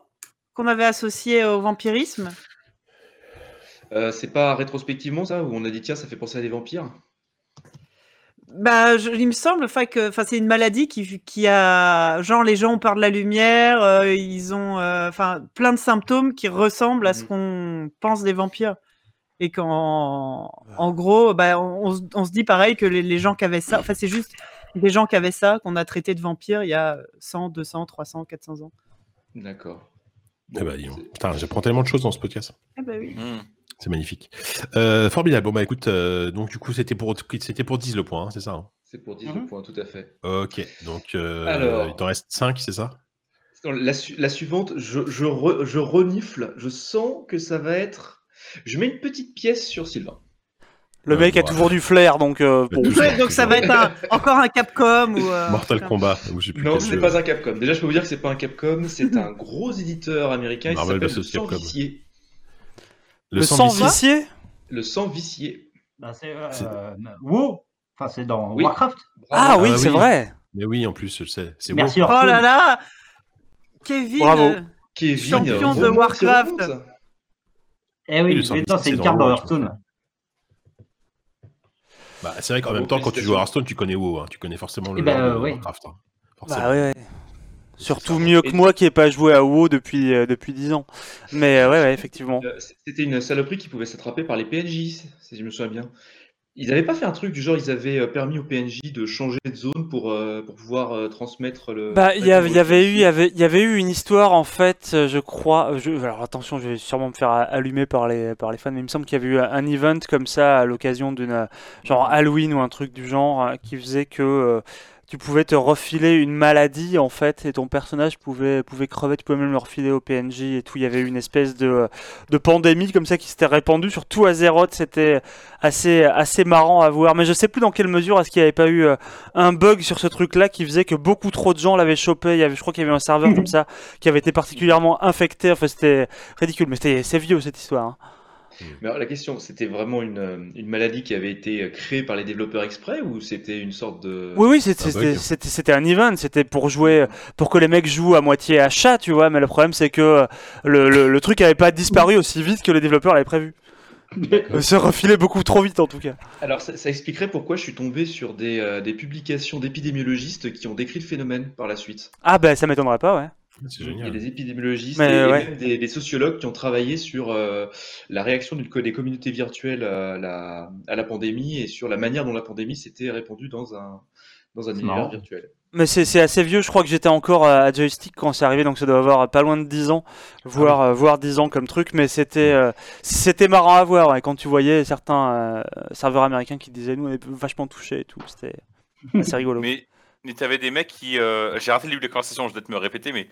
qu'on avait associé au vampirisme? Euh, c'est pas rétrospectivement ça, où on a dit tiens, ça fait penser à des vampires? Bah, je- il me semble enfin, que enfin, c'est une maladie qui, qui a. Genre, les gens ont peur de la lumière, euh, ils ont euh, enfin, plein de symptômes qui ressemblent à ce Mhm. qu'on pense des vampires. Et qu'en en gros, bah, on, on se- on se dit pareil que les, les gens qui avaient ça, enfin, c'est juste des gens qui avaient ça qu'on a traité de vampires il y a 100, 200, 300, 400 ans. D'accord. Eh Bon, ben, Putain, j'apprends tellement de choses dans ce podcast. Ah, bah oui. Hmm. C'est magnifique. Euh, formidable. Bon, bah écoute, euh, donc du coup, c'était pour, c'était pour 10 le point, hein, c'est ça hein? C'est pour 10 Mhm. le point, tout à fait. Ok. Donc, euh, Alors. il t'en reste 5, c'est ça? La, su- la suivante, je, je, re- je renifle, je sens que ça va être. Je mets une petite pièce sur Sylvain. Le mec a toujours du flair, donc euh, bon. Donc ça va être un- encore un Capcom ou. euh, Mortal. Kombat. ou je sais plus Non, ce jeu. n'est pas un Capcom. Déjà, je peux vous dire que c'est pas un Capcom, c'est un gros éditeur américain. Il Marvel s'appelle Le Le sang sang vicié. Le Sang Vicié. Bah, c'est euh, C'est- WoW. Enfin, c'est dans Oui. Warcraft. Ah oui, Ah c'est oui. vrai. Mais oui, en plus, je le sais. C'est Merci. Oh là là Kevin Bravo. euh, Kevin, Champion de Warcraft. Eh Oui, le c'est une carte dans Hearthstone. Bah, c'est vrai qu'en même temps, quand tu joues à Hearthstone, tu connais WoW. hein. Tu connais forcément le Eh ben, lore de oui. Warcraft. hein. Forcément. Bah ouais, ouais. Surtout mieux que moi qui n'ai pas joué à WoW depuis, euh, depuis 10 ans. Mais euh, ouais, ouais, effectivement. Euh, C'était une saloperie qui pouvait s'attraper par les PNJ, si je me souviens bien. Ils n'avaient pas fait un truc du genre, ils avaient permis aux PNJ de changer de zone pour, euh, pour pouvoir transmettre le. Bah, il y, avait- eu, il y avait, y avait eu une histoire en fait, je crois. Je, alors attention, je vais sûrement me faire allumer par les, par les fans, mais il me semble qu'il y avait eu un event comme ça à l'occasion d'une genre Halloween ou un truc du genre qui faisait que tu pouvais te refiler une maladie en fait et ton personnage pouvait, pouvait crever. Tu pouvais même le refiler au PNJ et tout. Il y avait une espèce de, de pandémie comme ça qui s'était répandue sur tout Azeroth. C'était assez, assez marrant à voir. Mais je sais plus dans quelle mesure est-ce qu'il n'y avait pas eu euh, un bug sur ce truc-là qui faisait que beaucoup trop de gens l'avaient chopé. Il y avait, je crois qu'il y avait un serveur comme ça qui avait été particulièrement infecté. Enfin, c'était ridicule, mais c'est vieux cette histoire. hein. Mais alors, la question, c'était vraiment une, euh, une maladie qui avait été créée par les développeurs exprès ou c'était une sorte de. Oui, oui, c'était, Un bug. c'était, un event. C'était pour jouer, pour que les mecs jouent à moitié à chat, tu vois. Mais le problème, c'est que euh, le, le, le truc n'avait pas disparu aussi vite que les développeurs l'avaient prévu. Euh, Se refilait beaucoup trop vite en tout cas. Alors, ça, ça expliquerait pourquoi je suis tombé sur des, euh, des publications d'épidémiologistes qui ont décrit le phénomène par la suite. Ah, bah ça m'étonnerait pas, ouais. Il y a des épidémiologistes Mais, et, ouais. même des, des sociologues qui ont travaillé sur euh, la réaction des communautés virtuelles à la, à la pandémie et sur la manière dont la pandémie s'était répandue dans un, dans un univers marrant. virtuel. Mais c'est assez vieux, je crois que j'étais encore à joystick quand c'est arrivé, donc ça doit avoir pas loin de 10 ans, voire, euh, voire 10 ans comme truc, mais c'était euh, c'était marrant à voir ouais, quand tu voyais certains euh, serveurs américains qui disaient nous on est vachement touchés et tout, c'était assez rigolo. Mais, mais t'avais des mecs qui. euh, J'ai raté le début de conversation, je dois te me répéter, mais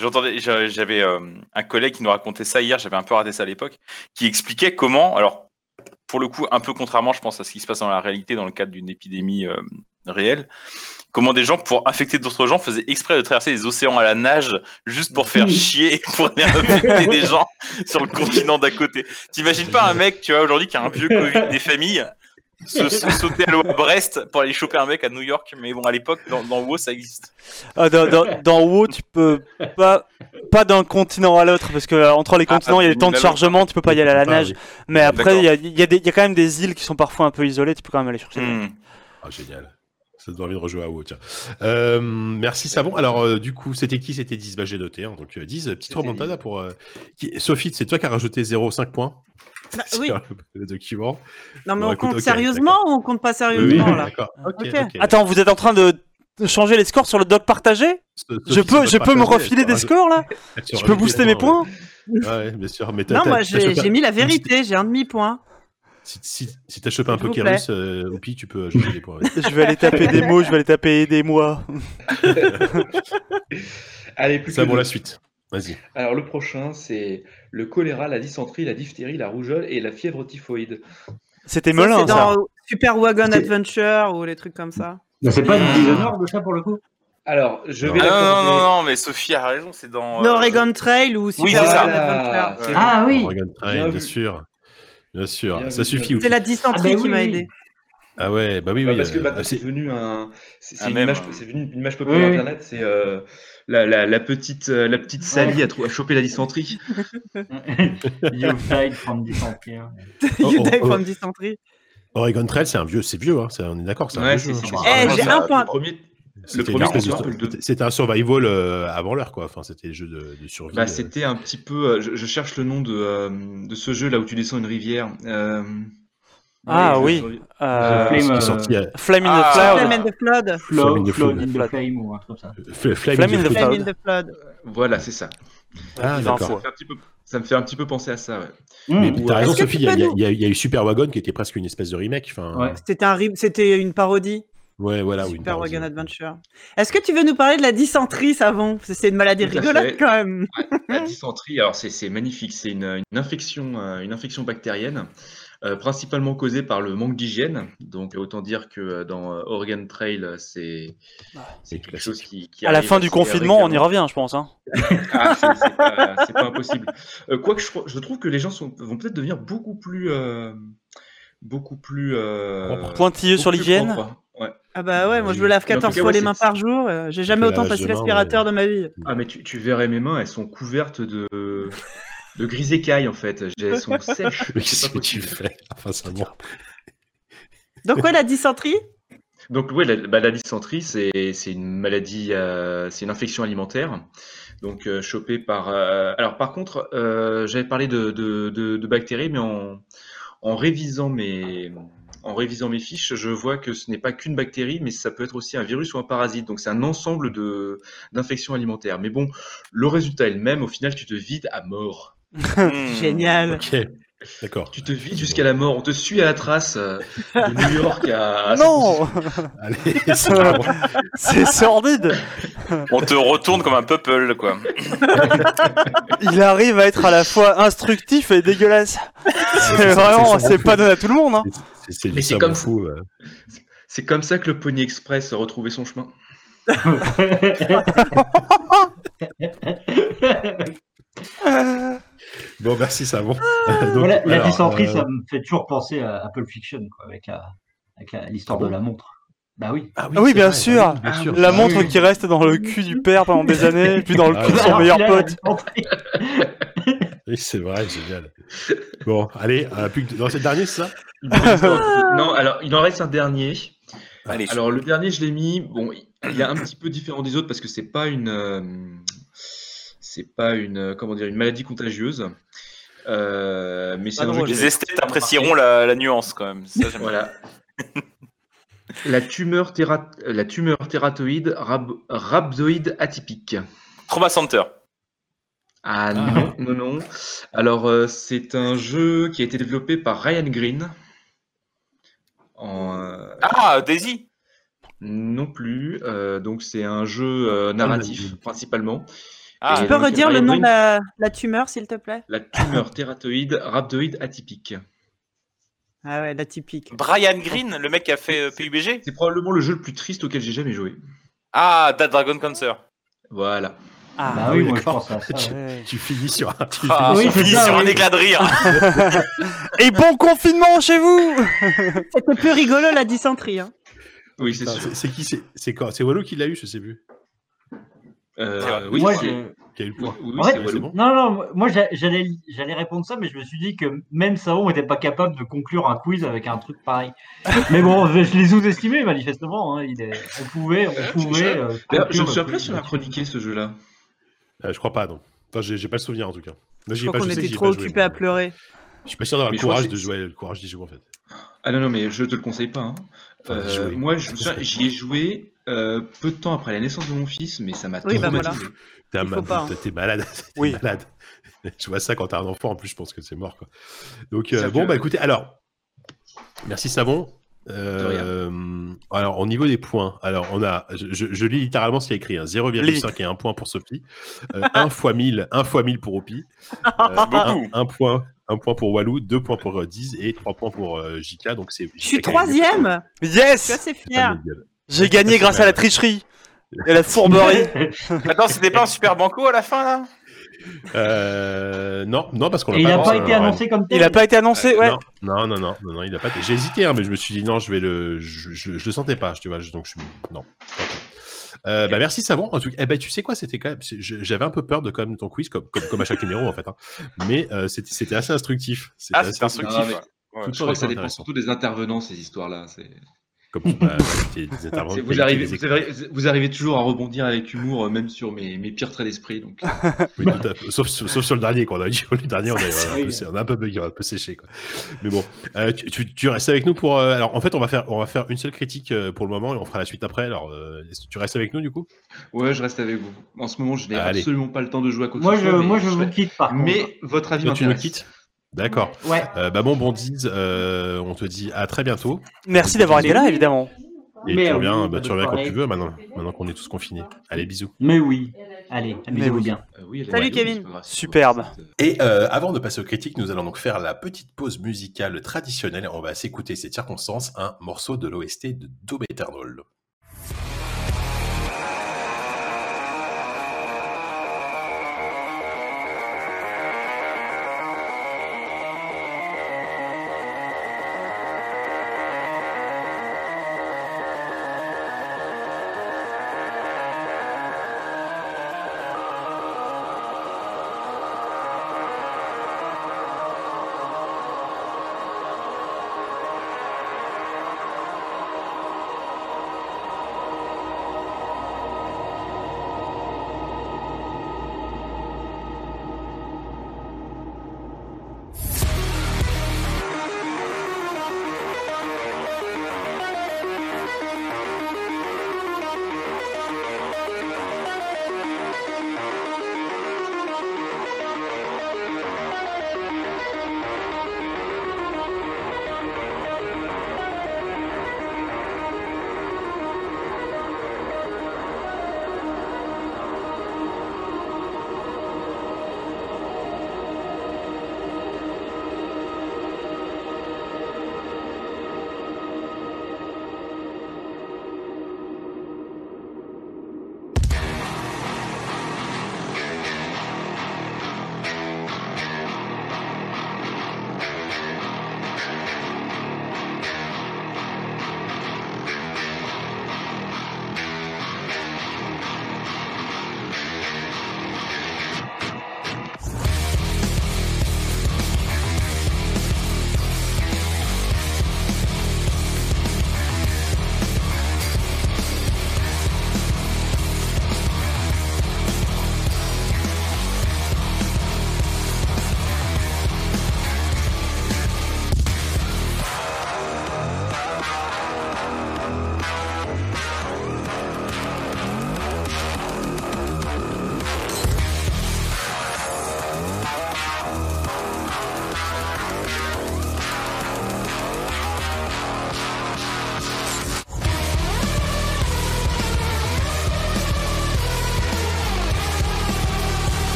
j'entendais, j'a- j'avais euh, un collègue qui nous racontait ça hier, j'avais un peu raté ça à l'époque, qui expliquait comment, alors, pour le coup, un peu contrairement, je pense, à ce qui se passe dans la réalité dans le cadre d'une épidémie euh, réelle, comment des gens, pour infecter d'autres gens, faisaient exprès de traverser les océans à la nage juste pour faire chier, pour aller infecter des gens sur le continent d'à côté. T'imagines pas un mec, tu vois, aujourd'hui, qui a un vieux Covid des familles, se, se sauter à l'eau à Brest pour aller choper un mec à New York, mais bon, à l'époque, dans, dans WoW, ça existe. Ah, dans, dans, dans WoW, tu peux pas pas d'un continent à l'autre parce que euh, entre les Ah, continents il y a des temps de chargement, tu peux pas y aller à la Ah, nage. oui. Mais après il y a, il y, a y a quand même des îles qui sont parfois un peu isolées, tu peux quand même aller chercher. Hmm. Ah, génial. Ça donne envie de rejouer à WoW, tiens. Euh, merci Savon. Alors, euh, du coup, c'était qui? C'était 10, bah, j'ai noté. hein. donc, euh, 10, petite remontada pour... euh, qui- Sophie, c'est toi qui as rajouté 0,5 points? Bah, oui. le document. Non, mais Bon, on écoute, compte sérieusement ou on compte pas sérieusement oui, là d'accord. Ok, Ok. ok. Attends, vous êtes en train de changer les scores sur le doc partagé Je peux, je peux me refiler des scores là Je peux booster mes points Ouais, bien sûr. Mais t'as- Non, moi j'ai mis la vérité, j'ai un demi-point. Si, si, si t'as chopé un vous Pokérus, euh, Oupi, tu peux ajouter des points. Je vais aller taper des mots, je vais aller taper des mois. Allez, plus Ça, que bon, la suite. Vas-y. Alors le prochain, c'est le choléra, la dysenterie, la diphtérie, la rougeole et la fièvre typhoïde. C'était Ça, Melun c'est ça. dans Super Wagon C'est- Adventure ou les trucs comme ça. C'est pas une Dishonored ça pour le coup Alors, je Non. vais Ah non, non, l'accorder- non, mais Sophie a raison, c'est dans. Euh, Oregon Trail ou Super c'est ça. Wagon Voilà, Adventure. c'est Ah oui Oregon Trail, Bien bien, vu. sûr. Bien sûr. Bien ça vu, suffit. C'est la dysenterie Ah, bah qui oui, m'a oui. aidé. Ah ouais, bah oui, Bah, oui. parce que euh, maintenant, c'est c'est- devenu un, c'est c'est Un une mème. image, c'est devenu une image populaire Oui, oui. internet. C'est euh, la, la, la petite, euh, la petite Sally a, trou- a chopé la dysenterie. You died from dysentery. hein. Oh, You oh, die oh. from dysentery. Oregon Trail, c'est un vieux, c'est vieux, hein, c'est- on est d'accord, c'est un Ouais, vieux c'est jeu, c'est- hein. Eh, j'ai un le point. premier- C'était de- un le survival euh, avant l'heure, quoi. Enfin, c'était des jeux de, de survie. Bah, euh. c'était un petit peu. euh, Je, je cherche le nom de, euh, de ce jeu là où tu descends une rivière. Ah oui. Euh, Flame, euh, Flame in Ah. the Cloud. Flame and the Flood. Flood, Flame in the Flood Flood. Flame ou un truc comme ça. Fl- Flame, Flame in the Cloud. Flame in the Flood. Voilà, c'est ça. Ah, d'accord. Ça me, fait un petit peu, penser à ça. Ouais. Mais Mmh. t'as raison, Sophie, il y, a- y y y eu Super Wagon qui était presque une espèce de remake. Ouais. C'était un c'était une parodie. ouais, voilà. oui, une Super parodie. Wagon Adventure. Est-ce que tu veux nous parler de la dysenterie, Savon? C'est une maladie Tout rigolote quand même. La dysenterie, alors c'est c'est magnifique, c'est une, une infection, euh, une infection bactérienne, euh, principalement causée par le manque d'hygiène. Donc autant dire que euh, dans euh, Oregon Trail, c'est quelque chose qui, qui À la fin du confinement, on y revient, je pense. Hein. Ah, c'est pas, impossible. Euh, Quoique je, trouve que les gens sont, vont peut-être devenir beaucoup plus, euh, beaucoup plus euh. Pointilleux sur beaucoup l'hygiène. Ouais. Ah bah ouais, moi je me lave Mais en tout 14 cas, fois ouais, les mains par jour. J'ai jamais autant passé l'aspirateur ouais. de ma vie. Ah mais tu, tu verrais mes mains, elles sont couvertes de de gris écailles en fait. Elles sont sèches. Mais c'est qu'est-ce pas que tu fais Enfin, c'est bon. Donc ouais, la dysenterie Donc ouais, la, bah, la dysenterie, c'est c'est une maladie, euh, c'est une infection alimentaire. Donc euh, chopée par. euh, alors par contre, euh, j'avais parlé de, de, de, de bactéries, mais en, en révisant mes en révisant mes fiches, je vois que ce n'est pas qu'une bactérie, mais ça peut être aussi un virus ou un parasite. Donc c'est un ensemble de d'infections alimentaires. Mais bon, le résultat est le même. Au final, tu te vides à mort. Génial. Ok, d'accord. Tu te vides jusqu'à la mort. On te suit à la trace euh, de New York à. à Non Allez, c'est bon. C'est sordide On te retourne comme un peuple, quoi. Il arrive à être à la fois instructif et dégueulasse. C'est vraiment, c'est pas donné à tout le monde. Hein. C'est- Mais c'est comme- fou. euh. C'est comme ça que le Pony Express a retrouvé son chemin. Bon, merci, savon. Donc, Voilà, la alors, dysenterie, euh, ça me fait toujours penser à, à Pulp Fiction, quoi, avec la- avec la- l'histoire Ah bon de la montre. Bah oui. Ah Ah oui, c'est bien vrai, sûr. oui, bien Ah sûr. La Ah montre oui. qui reste dans le cul du père pendant des années, puis dans le Ah cul de son meilleur pote. Oui, c'est vrai, génial. Bon, allez, euh, plus que- non, c'est le dernier, c'est ça? Non, alors il en reste un dernier. Allez, Alors le dernier, je l'ai mis. Bon, il est un petit peu différent des autres parce que c'est pas une. euh, c'est pas une, euh, comment dire, une maladie contagieuse. Euh, mais c'est Les esthètes apprécieront la, la nuance quand même. Ça. Voilà. la tumeur, théra- la tumeur tératoïde rab- rhabdoïde atypique. Trauma Center. Ah non, non, non. Alors, euh, c'est un jeu qui a été développé par Ryan Green. En, euh, Ah, Daisy. non plus. Euh, donc, c'est un jeu euh, narratif, principalement. Ah, Tu peux donc, redire le nom de la, la tumeur, s'il te plaît? La tumeur tératoïde rhabdoïde atypique. Ah ouais, la typique. Brian Green, le mec qui a fait euh, PUBG. C'est probablement le jeu le plus triste auquel j'ai jamais joué. Ah, That Dragon Cancer. Voilà. Ah, Bah oui, moi je d'accord. pense à ça. Ouais. Tu finis sur un. tu Ah, Oui, on c'est finit ça, sur un oui. éclat de rire. Et bon confinement chez vous C'était plus rigolo la dysenterie. Hein. Oui, c'est Putain, sûr. C'est c'est qui C'est c'est quoi C'est Wallo qui l'a eu, je sais plus. Euh, vrai. oui, Moi, c'est- je- Qui a eu le point. oui, En fait, bon. Non, non, moi j'a- j'allais j'allais répondre ça, mais je me suis dit que même Savon n'était pas capable de conclure un quiz avec un truc pareil. mais bon, je, je l'ai sous-estimé manifestement. hein, il est, on pouvait, on je- pouvait. euh, je me souviens plus si on a chroniqué ce jeu-là. Euh, je crois pas, non. Enfin, j'ai pas le souvenir en tout cas. J'y Je crois pas- qu'on était trop occupés à pleurer. Je suis pas sûr d'avoir le courage de jouer, le courage d'y jouer en fait. Ah non, non, mais je te le conseille pas. hein. Euh, moi, j'y ai joué euh, peu de temps après la naissance de mon fils, mais ça m'a Oui, bah. T'es ma- hein. t'es malade. T'es Oui. malade. Je vois ça quand t'as un enfant en plus, je pense que c'est mort quoi. Donc euh, bon que- bah écoutez, alors merci Savon. Euh, alors au niveau des points, alors on a, je, lis littéralement ce qu'il y a écrit, hein, 0,5 et 1 point pour Sophie, euh, 1 fois 1000, 1 fois 1000 pour Opi, euh, un, Beaucoup. un point, un point pour Walou, 2 points pour euh, Diz et 3 points pour euh, Jika. Donc c'est. Je suis troisième Je suis Yes assez fière. J'ai gagné grâce à la tricherie et la fourberie. Attends, c'était pas un super banco à la fin là? Euh, non, non parce qu'on l'a n'a pas, pas été annoncé comme tel. Il a pas été annoncé, ouais. Non, non, non, non, il a pas. été- J'ai hésité, hein, mais je me suis dit non, je vais le, je, je, je le sentais pas, tu vois, je- donc je suis non. Euh, bah merci Savon. En tout cas, eh ben, tu sais quoi, c'était quand même, c'est- j'avais un peu peur de quand même ton quiz, comme, comme, comme à chaque numéro en fait, hein. mais euh, c'était c'était assez instructif. C'était Ah, assez c'était instructif. Non, mais- ouais. Je crois que ça dépend surtout des intervenants, ces histoires-là. Comme des intervenants c'est- de Vous arrivez, des vous, arrivez, vous arrivez toujours à rebondir avec humour, euh, même sur mes, mes pires traits d'esprit. Donc, Oui, tout à fait. Sauf, sauf sur le dernier, qu'on a. Le dernier, on, on, a un peu, on a un peu bugué, on a un peu séché. Quoi. Mais bon, euh, tu, tu, tu restes avec nous pour. euh, alors, en fait, on va, faire, on va faire une seule critique euh, pour le moment et on fera la suite après. Alors, euh, tu restes avec nous du coup? Ouais, je reste avec vous. En ce moment, je n'ai absolument pas le temps de jouer à côté Moi, je, moi, je vous quitte contre. Mais votre avis Toi, tu nous m'intéresse. quittes? D'accord. Ouais. Euh, bah bon, bon, euh, on te dit à très bientôt. Merci d'avoir été là, évidemment. Et Mais tu reviens, bah, tu reviens quand tu veux maintenant, maintenant qu'on est tous confinés. Allez, bisous. Mais oui. Allez, amusez-vous oui. bien. Euh, oui, Salut, Kevin. Superbe. Et euh, avant de passer aux critiques, nous allons donc faire la petite pause musicale traditionnelle. On va s'écouter ces circonstances, un morceau de l'OST de Doom Eternal.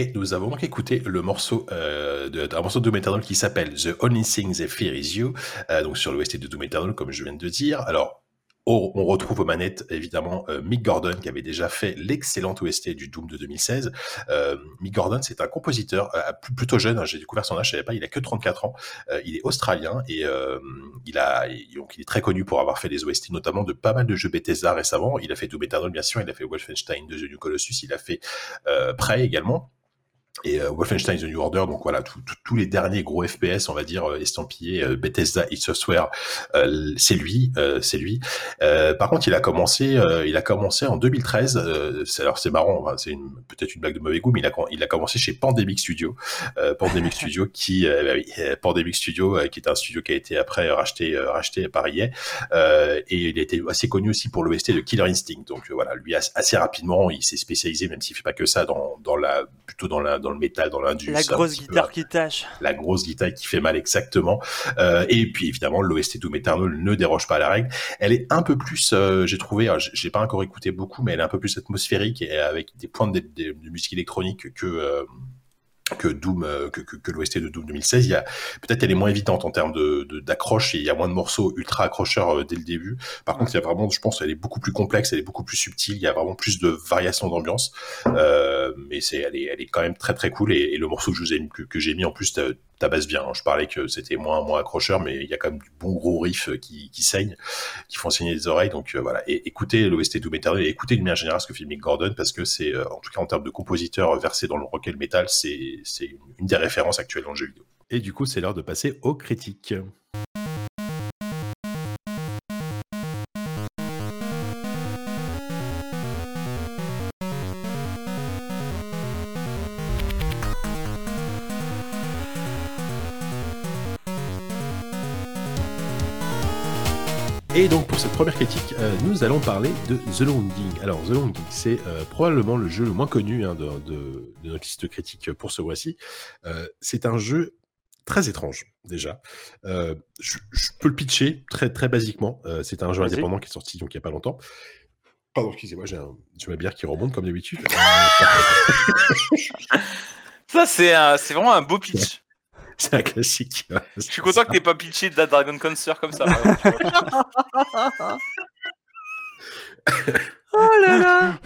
Et nous avons donc écouté le morceau, euh, un morceau de Doom Eternal qui s'appelle The Only Thing They Fear Is You, euh, donc sur l'OST de Doom Eternal, comme je viens de dire. Alors, on retrouve aux manettes évidemment euh, Mick Gordon qui avait déjà fait l'excellente OST du Doom de 2016. Euh, Mick Gordon, c'est un compositeur pl- plutôt jeune. hein, J'ai découvert son âge, je savais pas. Il a que 34 ans. Il est australien et il a donc il est très connu pour avoir fait des OST notamment de pas mal de jeux Bethesda récemment. Il a fait Doom Eternal bien sûr. Il a fait Wolfenstein The New Colossus. Il a fait Prey également et euh, Wolfenstein The New Order, donc voilà, tous les derniers gros FPS, on va dire, euh, estampillés euh, Bethesda et Software, euh, c'est lui, euh, c'est lui. Euh, par contre, il a commencé, euh, il a commencé en 2013. euh, c'est- alors c'est marrant, enfin, c'est une- peut-être une blague de mauvais goût, mais il a, il a commencé chez Pandemic Studio, euh, Pandemic Studio qui, bah oui, Pandemic Studio, qui est un studio qui a été après racheté, racheté par EA, euh, et il a été assez connu aussi pour l'OST de Killer Instinct. Donc voilà, lui assez rapidement, il s'est spécialisé, même s'il fait pas que ça, dans, dans la, plutôt dans la, dans le métal, dans l'industrie. La grosse guitare qui tâche. La grosse guitare qui fait mal exactement. Euh, et puis évidemment, l'OST Doom Eternal ne déroge pas à la règle. Elle est un peu plus, euh, j'ai trouvé, alors, j'ai pas encore écouté beaucoup, mais elle est un peu plus atmosphérique et avec des points de, de- de musique électronique que euh, que Doom, euh, que, que, que l'OST de Doom 2016. Il y a peut-être elle est moins évidente en termes de d'accroche et il y a moins de morceaux ultra accrocheurs euh, dès le début. Par contre, il y a vraiment, je pense, elle est beaucoup plus complexe, elle est beaucoup plus subtile. Il y a vraiment plus de variations d'ambiance. Euh, mais c'est, elle est, elle est quand même très très cool. Et, et le morceau que je vous ai, que, que j'ai mis en plus ta- tabasse bien. hein. Je parlais que c'était moins moins accrocheur, mais il y a quand même du bon gros riff euh, qui, qui saigne, qui font saigner les oreilles. Donc euh, voilà. Écoutez l'OST Doom Eternal et écoutez d'une manière générale ce que fait Mick Gordon parce que c'est, euh, en tout cas en termes de compositeur versé dans le rock et le metal, c'est une des références actuelles dans le jeu vidéo. Et du coup, c'est l'heure de passer aux critiques. Cette première critique, euh, nous allons parler de The Longing. Alors The Longing, c'est euh, probablement le jeu le moins connu hein, de, de- de notre liste critique pour ce mois-ci. Euh, c'est un jeu très étrange déjà. Je, je peux le pitcher très très basiquement. C'est un jeu indépendant qui est sorti donc il y a pas longtemps. Pardon, excusez-moi, j'ai un, ma bière qui remonte comme d'habitude. Ça, c'est vraiment un beau pitch. C'est un classique. Je suis content que t'aies pas pitché de la Dragon Cancer comme ça. Oh là là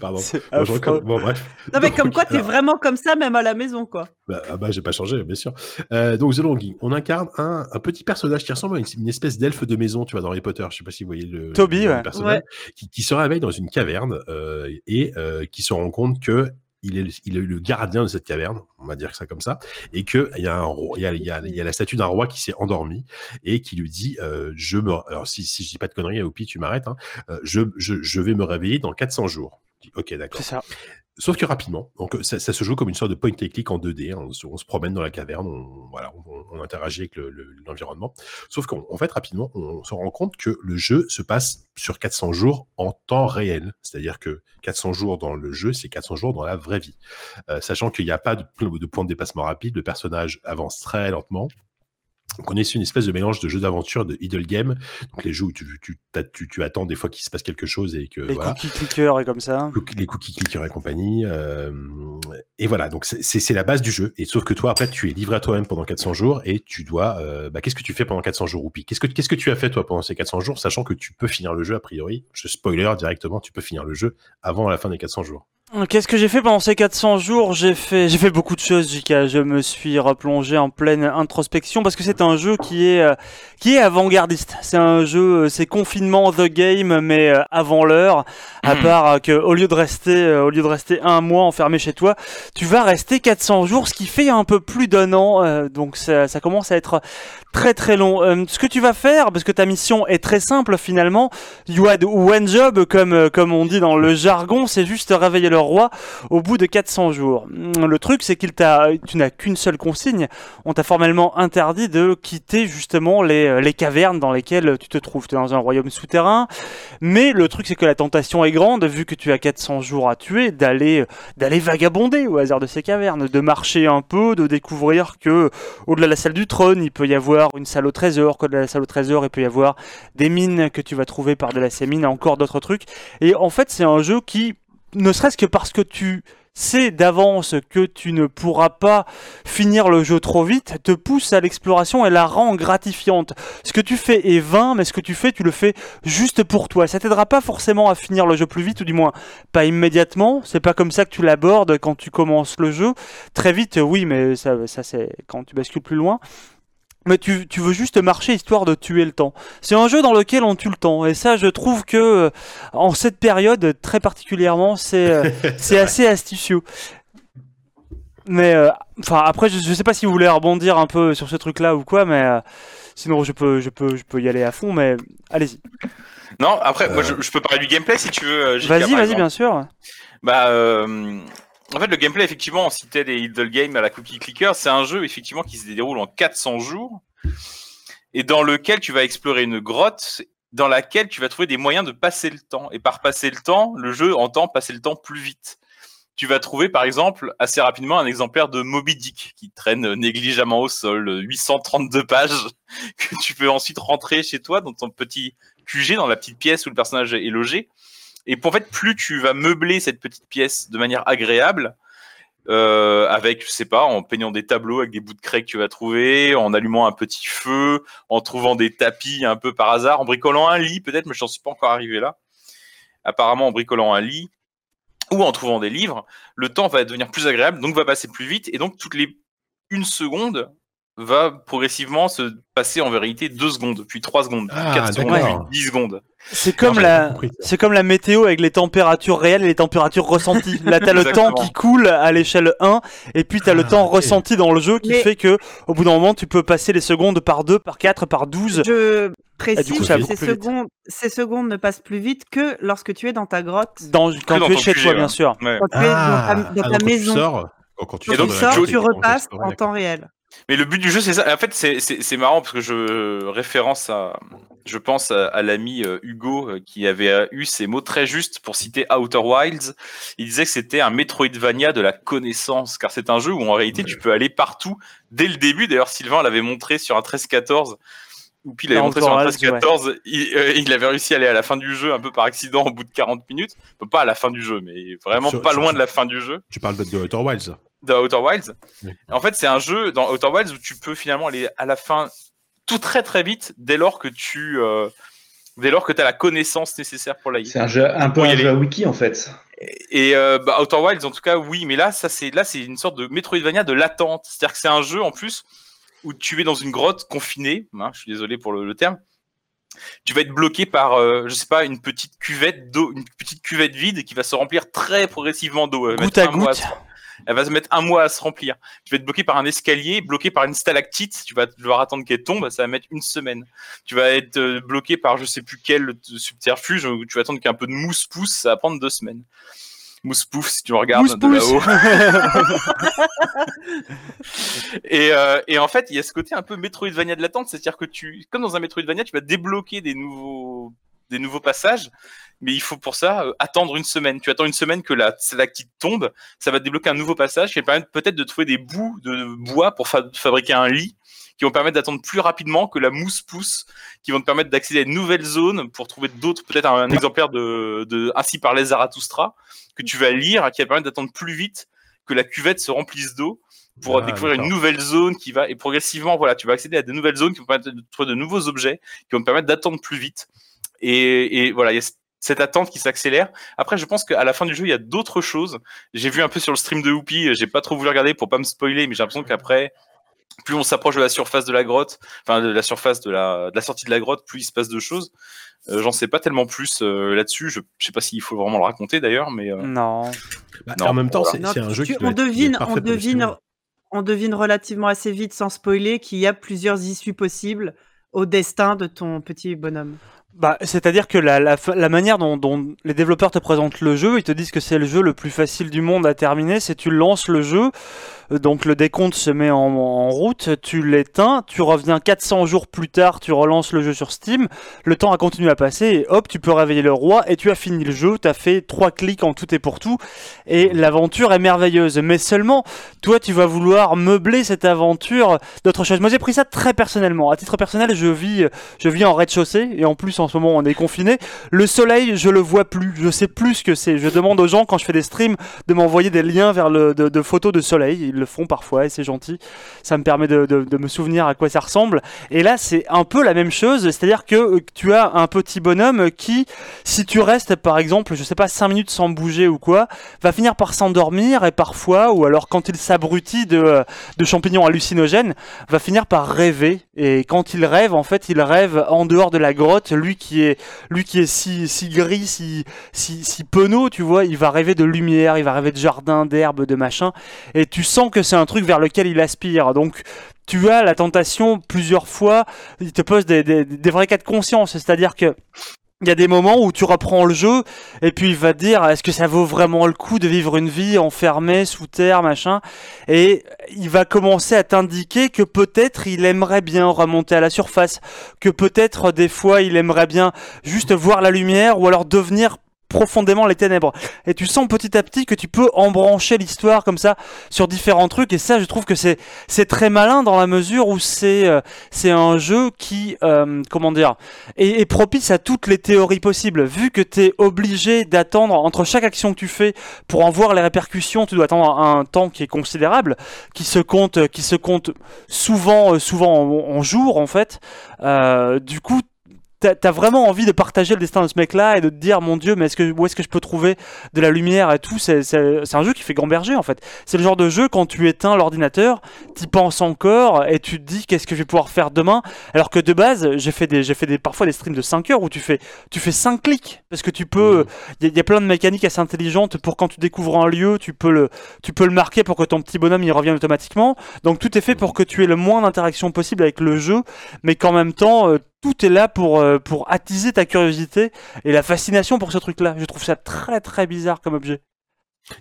Pardon. C'est Bon, je bref. Non mais Donc, comme quoi, t'es alors, vraiment comme ça même à la maison, quoi. Bah, ah bah, j'ai pas changé, bien sûr. Euh, donc, The Longing, on incarne un, un petit personnage qui ressemble à une, une espèce d'elfe de maison, tu vois, dans Harry Potter. Je sais pas si vous voyez le, Toby, le ouais. personnage, qui, qui se réveille dans une caverne euh, et euh, qui se rend compte que il est, il est le gardien de cette caverne, on va dire ça comme ça, et que il y a un roi, il y a, y a, la statue d'un roi qui s'est endormi et qui lui dit, euh, je me, alors si, si je dis pas de conneries, Oupi, tu m'arrêtes, hein, euh, je, je, je vais me réveiller dans 400 jours. Ok, d'accord. C'est ça. Sauf que rapidement, donc ça, ça se joue comme une sorte de point and click en 2D. hein, on, se, on se promène dans la caverne, on, voilà, on, on interagit avec le- le- l'environnement. Sauf qu'en en fait, rapidement, on se rend compte que le jeu se passe sur 400 jours en temps réel. C'est-à-dire que 400 jours dans le jeu, c'est 400 jours dans la vraie vie. Euh, sachant qu'il n'y a pas de, de point de dépassement rapide, le personnage avance très lentement. Donc on est sur une espèce de mélange de jeu d'aventure, de idle game, donc les jeux où tu, tu, tu, tu attends des fois qu'il se passe quelque chose et que Les voilà cookies clickers et comme ça. les cookies clickers et compagnie. euh, et voilà, donc c'est- c'est c'est la base du jeu. Et sauf que toi, après, tu es livré à toi-même pendant 400 jours et tu dois. euh, bah, Qu'est-ce que tu fais pendant 400 jours, Oupi Qu'est-ce que Qu'est-ce que tu as fait toi pendant ces 400 jours, sachant que tu peux finir le jeu a priori? Je spoiler directement, tu peux finir le jeu avant la fin des 400 jours. Qu'est-ce que j'ai fait pendant ces 400 jours? J'ai fait, j'ai fait beaucoup de choses, JK. Je me suis replongé en pleine introspection parce que c'est un jeu qui est, euh, qui est avant-gardiste. C'est un jeu, euh, c'est confinement the game, mais euh, avant l'heure. À Mhm. part que au lieu de rester, au lieu de rester un mois enfermé chez toi, tu vas rester 400 jours, ce qui fait un peu plus d'un an. donc ça, ça commence à être très très long. Euh, ce que tu vas faire, parce que ta mission est très simple finalement, you had one job, comme, euh, comme on dit dans le jargon, c'est juste réveiller le roi au bout de 400 jours. Hum, Le truc, c'est qu'il t'a, tu n'as qu'une seule consigne. On t'a formellement interdit de quitter justement les, euh, les cavernes dans lesquelles tu te trouves. Tu es dans un royaume souterrain. Mais le truc, c'est que la tentation est grande, vu que tu as 400 jours à tuer, d'aller, d'aller vagabonder au hasard de ces cavernes, de marcher un peu, de découvrir que au-delà de la salle du trône, il peut y une salle au trésor, qu'au-delà de la salle au trésor, il peut y avoir des mines que tu vas trouver par-delà ces mines, encore d'autres trucs. Et en fait, c'est un jeu qui, ne serait-ce que parce que tu sais d'avance que tu ne pourras pas finir le jeu trop vite, te pousse à l'exploration et la rend gratifiante. Ce que tu fais est vain, mais ce que tu fais, tu le fais juste pour toi. Ça t'aidera pas forcément à finir le jeu plus vite, ou du moins pas immédiatement. C'est pas comme ça que tu l'abordes quand tu commences le jeu. Très vite, oui, mais ça c'est quand tu bascules plus loin. Mais tu, tu veux juste marcher histoire de tuer le temps. C'est un jeu dans lequel on tue le temps. Et ça, je trouve que euh, en cette période, très particulièrement, c'est euh, c'est assez astucieux. Mais euh, enfin après, je, je sais pas si vous voulez rebondir un peu sur ce truc-là ou quoi, mais euh, sinon je peux, je peux, je peux y aller à fond. Mais allez-y. Non, après, moi, je, je peux parler du gameplay si tu veux. Vas-y, vas-y, bien sûr. Bah, euh, en fait, le gameplay, effectivement, on citait des idle games à la cookie clicker. C'est un jeu, effectivement, qui se déroule en 400 jours et dans lequel tu vas explorer une grotte dans laquelle tu vas trouver des moyens de passer le temps. Et par passer le temps, le jeu entend passer le temps plus vite. Tu vas trouver, par exemple, assez rapidement un exemplaire de Moby Dick qui traîne négligemment au sol, 832 pages, que tu peux ensuite rentrer chez toi dans ton petit QG, dans la petite pièce où le personnage est logé. Et pour en plus tu vas meubler cette petite pièce de manière agréable, euh, avec, je sais pas, en peignant des tableaux avec des bouts de craie que tu vas trouver, en allumant un petit feu, en trouvant des tapis un peu par hasard, en bricolant un lit peut-être, mais je n'en suis pas encore arrivé là. Apparemment, en bricolant un lit ou en trouvant des livres, le temps va devenir plus agréable, donc va passer plus vite, et donc toutes les une seconde va progressivement se passer en vérité deux secondes, puis trois secondes, puis Ah, quatre secondes, puis dix secondes. C'est comme la, c'est comme la météo avec les températures réelles et les températures ressenties. Là, t'as le temps qui coule à l'échelle 1, et puis t'as le Ah, temps ok. ressenti dans le jeu qui Mais- fait que, au bout d'un moment, tu peux passer les secondes par 2, par 4, par 12. Je Et du coup, précise ça va que ces secondes, ces secondes ne passent plus vite que lorsque tu es dans ta grotte, Dans, quand dans tu es chez toi, ouais. bien sûr. Ouais. quand tu es dans Ah, ta, dans ah, ta donc quand maison. Tu sors, quand, tu Quand sors tu de la sors, tu et repasses en temps réel. Mais le but du jeu, c'est ça. En fait, c'est- marrant parce que je référence à, je pense à, à l'ami euh, Hugo euh, qui avait euh, eu ces mots très justes pour citer Outer Wilds. Il disait que c'était un Metroidvania de la connaissance, car c'est un jeu où en réalité tu peux aller partout dès le début. D'ailleurs, Sylvain l'avait montré sur un 13-14. Ou puis il avait montré sur un Outer Wilds, 13-14, il, euh, il avait réussi à aller à la fin du jeu un peu par accident au bout de 40 minutes. Pas à la fin du jeu, mais vraiment Sur- pas sur- loin de la fin du jeu Tu parles de Outer Wilds. De Outer Wilds. Oui. En fait, c'est un jeu dans Outer Wilds où tu peux finalement aller à la fin tout très très vite dès lors que tu euh, dès lors que tu as la connaissance nécessaire pour la lire. C'est un jeu, un peu y un jeu à wiki en fait. Et euh, bah, Outer Wilds, en tout cas, oui, mais là, ça c'est là, c'est une sorte de Metroidvania de l'attente. C'est-à-dire que c'est un jeu en plus où tu es dans une grotte confinée. hein, je suis désolé pour le, le terme. Tu vas être bloqué par, euh, je sais pas, une petite cuvette d'eau, une petite cuvette vide qui va se remplir très progressivement d'eau. Goutte à mois goutte. Elle va se mettre un mois à se remplir. Tu vas être bloqué par un escalier, bloqué par une stalactite. Tu vas devoir attendre qu'elle tombe. Ça va mettre une semaine. Tu vas être euh, bloqué par je sais plus quel subterfuge. où Tu vas attendre qu'un peu de mousse pousse. Ça va prendre deux semaines. Mousse pouf si tu regardes Mousse de là-haut. Et, euh, et en fait, il y a ce côté un peu Metroidvania de l'attente, c'est-à-dire que tu, comme dans un Metroidvania, tu vas débloquer des nouveaux, des nouveaux passages, mais il faut pour ça euh, attendre une semaine. Tu attends une semaine que la stalactite tombe, ça va te débloquer un nouveau passage qui va permettre peut-être de trouver des bouts de bois pour fa- fabriquer un lit, qui vont permettre d'attendre plus rapidement que la mousse pousse, qui vont te permettre d'accéder à une nouvelle zone pour trouver d'autres, peut-être un, un exemplaire de, de Ainsi par les Zarathustra, que tu vas lire, qui va permettre d'attendre plus vite que la cuvette se remplisse d'eau pour Ah, découvrir une nouvelle zone qui va et progressivement voilà tu vas accéder à de nouvelles zones qui vont permettre de trouver de nouveaux objets qui vont te permettre d'attendre plus vite et, et voilà il y a cette attente qui s'accélère après je pense qu'à la fin du jeu il y a d'autres choses j'ai vu un peu sur le stream de Whoopi j'ai pas trop voulu regarder pour pas me spoiler mais j'ai l'impression qu'après plus on s'approche de la surface de la grotte enfin de la surface de la, de la sortie de la grotte plus il se passe de choses Euh, j'en sais pas tellement plus euh, là-dessus je, je sais pas s'il faut vraiment le raconter d'ailleurs mais euh, Non. Bah, Non, en même temps, voilà. c'est un jeu tu- qui doit on être- devine, on devine, on devine relativement assez vite, sans spoiler, qu'il y a plusieurs issues possibles au destin de ton petit bonhomme. Bah, c'est-à-dire que la, manière dont, les développeurs te présentent le jeu, ils te disent que c'est le jeu le plus facile du monde à terminer, c'est tu lances le jeu, euh, donc le décompte se met en, route, tu l'éteins, tu reviens 400 jours plus tard, tu relances le jeu sur Steam, le temps a continué à passer et hop, tu peux réveiller le roi et tu as fini le jeu, tu as fait trois clics en tout et pour tout et l'aventure est merveilleuse. Mais seulement, toi, tu vas vouloir meubler cette aventure d'autres choses. Moi, j'ai pris ça très personnellement. À titre personnel, je vis je vis en rez-de-chaussée et en plus en ce moment on est confiné. Le soleil, je le vois plus. Je sais plus ce que c'est. Je demande aux gens quand je fais des streams de m'envoyer des liens vers le de, photos de soleil. Ils le font parfois et c'est gentil. Ça me permet de, me souvenir à quoi ça ressemble. Et là, c'est un peu la même chose. C'est-à-dire que euh, tu as un petit bonhomme qui, si tu restes par exemple, je sais pas, 5 minutes sans bouger ou quoi, va finir par s'endormir et parfois, ou alors quand il s'abrutit de, de champignons hallucinogènes, va finir par rêver. Et quand il rêve, en fait, il rêve en dehors de la grotte. Lui qui est, lui qui est si, si gris, si, si, penaud, tu vois, il va rêver de lumière, il va rêver de jardin, d'herbe, de machin. Et tu sens que c'est un truc vers lequel il aspire. Donc, tu as la tentation plusieurs fois. Il te pose des, des vrais cas de conscience. C'est-à-dire que il y a des moments où tu reprends le jeu et puis il va te dire est-ce que ça vaut vraiment le coup de vivre une vie enfermée sous terre machin? Et il va commencer à t'indiquer que peut-être il aimerait bien remonter à la surface que peut-être des fois il aimerait bien juste voir la lumière ou alors devenir profondément les ténèbres. Et tu sens petit à petit que tu peux embrancher l'histoire comme ça sur différents trucs. Et ça je trouve que c'est c'est très malin dans la mesure où c'est euh, c'est un jeu qui euh, comment dire est, propice à toutes les théories possibles. Vu que tu es obligé d'attendre entre chaque action que tu fais pour en voir les répercussions tu dois attendre un temps qui est considérable qui se compte qui se compte souvent euh, souvent en, en jours en fait. Du coup t'as as vraiment envie de partager le destin de ce mec-là et de te dire mon Dieu, mais est-ce que où est-ce que je peux trouver de la lumière et tout? C'est un jeu qui fait gamberger en fait. C'est le genre de jeu quand tu éteins l'ordinateur, t'y penses encore et tu te dis qu'est-ce que je vais pouvoir faire demain? Alors que de base, j'ai fait des j'ai fait des parfois des streams de 5 heures où tu fais tu fais 5 clics parce que tu peux il y, a- y a plein de mécaniques assez intelligentes pour quand tu découvres un lieu, tu peux le tu peux le marquer pour que ton petit bonhomme y revienne automatiquement. Donc tout est fait pour que tu aies le moins d'interaction possible avec le jeu, mais qu'en même temps euh, tout est là pour, euh, pour attiser ta curiosité et la fascination pour ce truc-là. Je trouve ça très très bizarre comme objet.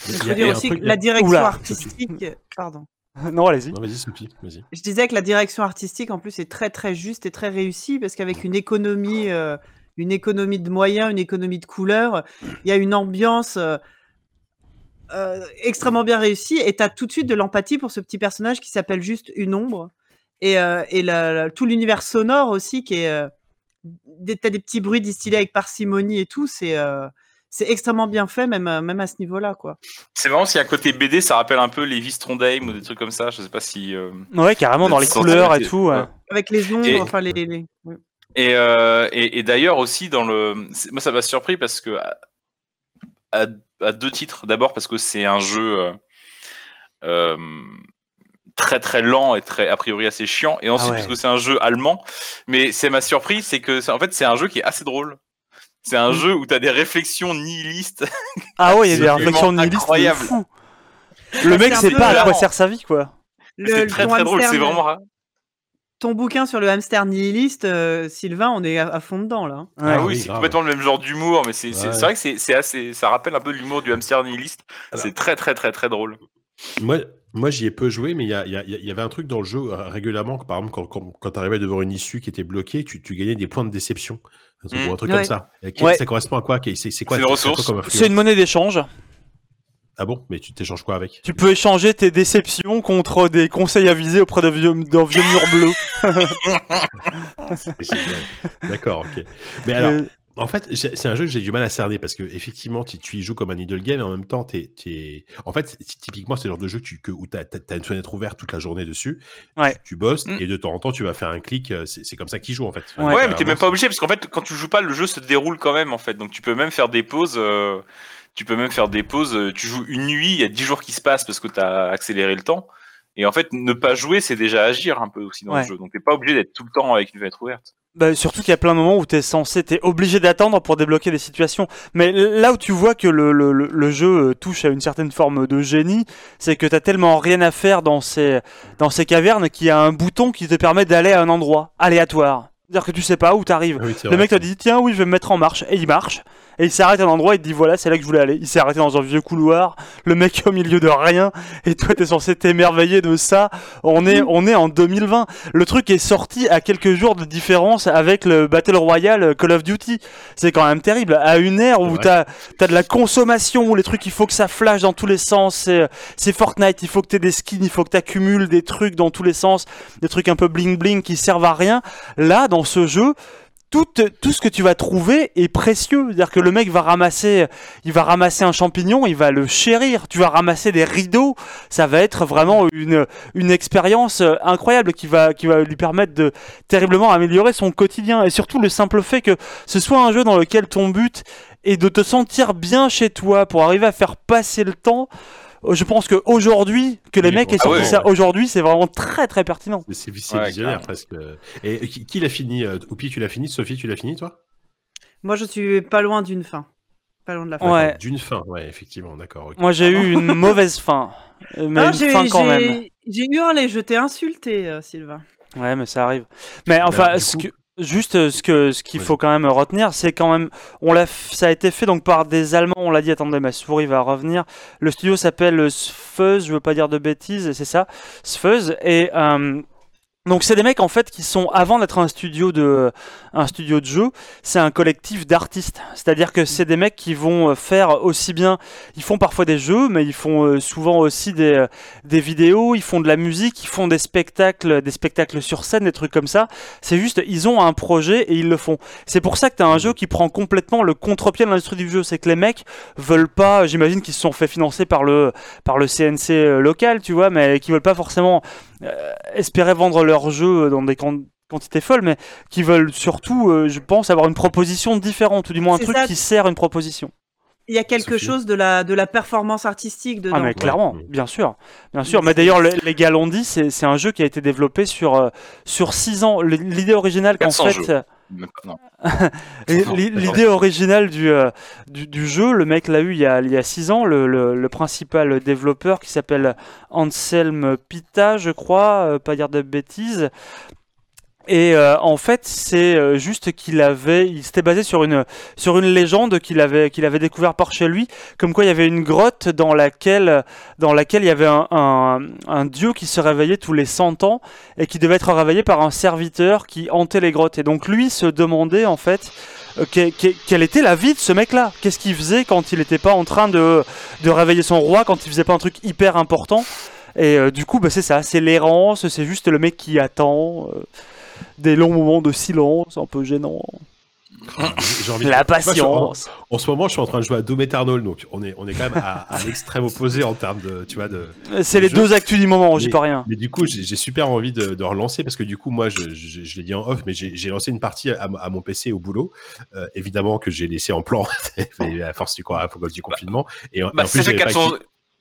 Il y dire aussi que la direction Oula. artistique. Pardon. non, allez-y. Non, vas-y, Sophie, vas-y. Je disais que la direction artistique, en plus, est très très juste et très réussie parce qu'avec une économie, euh, une économie de moyens, une économie de couleurs, il y a une ambiance euh, euh, extrêmement bien réussie et tu as tout de suite de l'empathie pour ce petit personnage qui s'appelle juste une ombre. Et, euh, et la- la- tout l'univers sonore aussi qui est. Euh, des, t'as des petits bruits distillés avec parcimonie et tout, c'est. euh, c'est extrêmement bien fait, même, à- même à ce niveau-là, quoi. C'est marrant a un côté BD, ça rappelle un peu les Trondheim ou des trucs comme ça. Je sais pas si. euh, Ouais, carrément dans les couleurs et tout. ouais. Ouais. Avec les ombres, Et- enfin les. les- ouais. Et, euh, et, et d'ailleurs aussi dans le, moi ça m'a surpris parce que à, à- à deux titres. D'abord parce que c'est un jeu euh, euh, très très lent et très a priori assez chiant. Et ensuite ouais. parce que c'est un jeu allemand. Mais c'est ma surprise, c'est que c'est- en fait c'est un jeu qui est assez drôle. C'est un Mm. jeu où tu as des réfléxions nihilistes. Ah ouais, il y a des réflexions nihilistes de incroyable. fou. Le mec sait pas à quoi sert sa vie, quoi. Le- C'est très très drôle. hamster- C'est vraiment rare. Ton bouquin sur le hamster nihiliste, euh, Sylvain, on est à, à fond dedans là. Ouais. Ah Ah oui, oui, c'est complètement le même genre d'humour, mais c'est c'est- Ouais. c'est vrai que c'est assez, ça rappelle un peu l'humour du hamster nihiliste. C'est très très très très drôle. Moi, moi j'y ai peu joué, mais il y, a- il y a- il y avait un truc dans le jeu euh, régulièrement, que, par exemple, quand, quand, quand tu arrivais devant une issue qui était bloquée, tu, tu gagnais des points de déception. Un truc, Mm. ou un truc Ouais. comme ça. Et qui- Ouais. Ça correspond à quoi? C'est c'est quoi C'est une quoi ressource. comme C'est influence une monnaie d'échange. Ah bon? Mais tu t'échanges quoi avec? Tu peux échanger tes déceptions contre des conseils avisés auprès d'un vieux, d'un vieux mur bleu. C'est. D'accord, ok. Mais alors, Euh, en fait, c'est un jeu que j'ai du mal à cerner parce que effectivement, tu, tu y joues comme un idle game et en même temps, t'es, t'es- en fait, c'est- typiquement, c'est le genre de jeu que tu, que, où tu as, une fenêtre ouverte toute la journée dessus. Ouais. Tu, tu bosses Mm. et de temps en temps, tu vas faire un clic. euh, C'est, comme ça qu'ils jouent en fait. Ouais. Ouais, mais t'es Vraiment, même pas obligé parce qu'en fait, quand tu joues pas, le jeu se déroule quand même en fait. Donc tu peux même faire des pauses. euh, tu peux même faire des pauses. euh, Tu joues une nuit, il y a 10 jours qui se passent parce que t'as accéléré le temps. Et en fait, ne pas jouer, c'est déjà agir un peu aussi dans Ouais. le jeu. Donc t'es pas obligé d'être tout le temps avec une fenêtre ouverte. Bah, surtout qu'il y a plein de moments où t'es censé, t'es obligé d'attendre pour débloquer des situations. Mais là où tu vois que le, le, le- le jeu euh, touche à une certaine forme de génie, c'est que t'as tellement rien à faire dans ces, dans ces cavernes qu'il y a un bouton qui te permet d'aller à un endroit aléatoire. C'est-à-dire que tu sais pas où t'arrives. Ah oui, Le mec te dit tiens oui je vais me mettre en marche et il marche et il s'arrête à un endroit et te dit voilà c'est là que je voulais aller. Il s'est arrêté dans un vieux couloir, le mec est au milieu de rien et toi t'es censé t'émerveiller de ça. On est on est en 2020. Le truc est sorti à quelques jours de différence avec le Battle Royale Call of Duty. C'est quand même terrible. À une ère où t'as as de la consommation où les trucs il faut que ça flash dans tous les sens. C'est c'est Fortnite, il faut que t'aies des skins, il faut que t'accumules des trucs dans tous les sens, des trucs un peu bling bling qui servent à rien. Là dans ce jeu tout, tout ce que tu vas trouver est précieux. C'est-à-dire que le mec va ramasser, il va ramasser un champignon, il va le chérir. Tu vas ramasser des rideaux. Ça va être vraiment une, une expérience euh, incroyable qui va, qui va lui permettre de terriblement améliorer son quotidien. Et surtout le simple fait que ce soit un jeu dans lequel ton but est de te sentir bien chez toi pour arriver à faire passer le temps. Euh, Je pense qu'aujourd'hui, que les Oui, mecs aient ah sorti ouais. ça aujourd'hui, c'est vraiment très très pertinent. C'est, Ouais, visionnaire presque. Et qui, qui l'a fini euh, Oupi, tu l'as fini Sophie, tu l'as fini toi? Moi, je suis pas loin d'une fin. Pas loin de la fin. D'une fin, ouais, effectivement, d'accord. Moi j'ai eu une mauvaise fin. Euh, Mais Ah, une j'ai- fin quand j'ai- même. J'ai hurlé, je t'ai insulté, euh, Sylvain. Ouais, mais ça arrive. Mais enfin, Alors, du ce coup- que, juste euh, ce que ce qu'il faut quand même retenir, c'est quand même, on l'a, ça a été fait donc par des Allemands. On l'a dit. Attendez, ma souris va revenir. Le studio s'appelle Sfeuz, je veux pas dire de bêtises, c'est ça, Sfeuz. Et euh, donc c'est des mecs en fait qui sont avant d'être un studio de un studio de jeu, c'est un collectif d'artistes. C'est-à-dire que c'est des mecs qui vont euh, faire aussi bien, ils font parfois des jeux, mais ils font euh, souvent aussi des euh, des vidéos, ils font de la musique, ils font des spectacles, des spectacles sur scène, des trucs comme ça. C'est juste, ils ont un projet et ils le font. C'est pour ça que tu as un jeu qui prend complètement le contre-pied de l'industrie du jeu. C'est que les mecs veulent pas, j'imagine qu'ils se sont fait financer par le, par le CNC local, tu vois, mais qui veulent pas forcément euh, espérer vendre leur jeu dans des quan- quantités folles, mais qui veulent surtout, euh, je pense, avoir une proposition différente, ou du moins un truc ça. qui sert une proposition. Il y a quelque Sophie. chose de la, de la performance artistique dedans. Ah mais clairement, Ouais. bien sûr, bien sûr. Mais d'ailleurs, le- les gars l'ont dit, c'est c'est un jeu qui a été développé sur euh, sur six ans. L- L'idée originale qu'en 400 fait, jeux. l'idée originale du, euh, du du jeu, le mec l'a eu il y a il y a six ans. Le, le, le principal développeur qui s'appelle Anselm Pita, je crois, euh, pas dire de bêtises. Et euh, en fait, c'est euh, juste qu'il avait, il s'était basé sur une sur une légende qu'il avait qu'il avait découvert par chez lui, comme quoi il y avait une grotte dans laquelle dans laquelle il y avait un, un, dieu qui se réveillait tous les 100 ans et qui devait être réveillé par un serviteur qui hantait les grottes. Et donc lui se demandait en fait euh, que- que- quelle était la vie de ce mec-là? Qu'est-ce qu'il faisait quand il n'était pas en train de de réveiller son roi, quand il faisait pas un truc hyper important? Et du coup, bah, c'est ça, c'est l'errance, c'est juste le mec qui attend. Des longs moments de silence, un peu gênant. J'ai envie de- La Moi, je suis en- patience. En ce moment, je suis en train de jouer à Doom Eternal, donc on est, on est quand même à, à l'extrême opposé en termes de, tu vois, de. C'est les deux actus du moment, j'y peux rien. Mais du coup, j'ai super envie de, de relancer parce que du coup, moi, je, je, je l'ai dit en off, mais j'ai lancé une partie à, à mon PC au boulot, euh, évidemment que j'ai laissé en plan à force du, à cause du confinement. Et, en- et Bah, en ça plus, fait 400...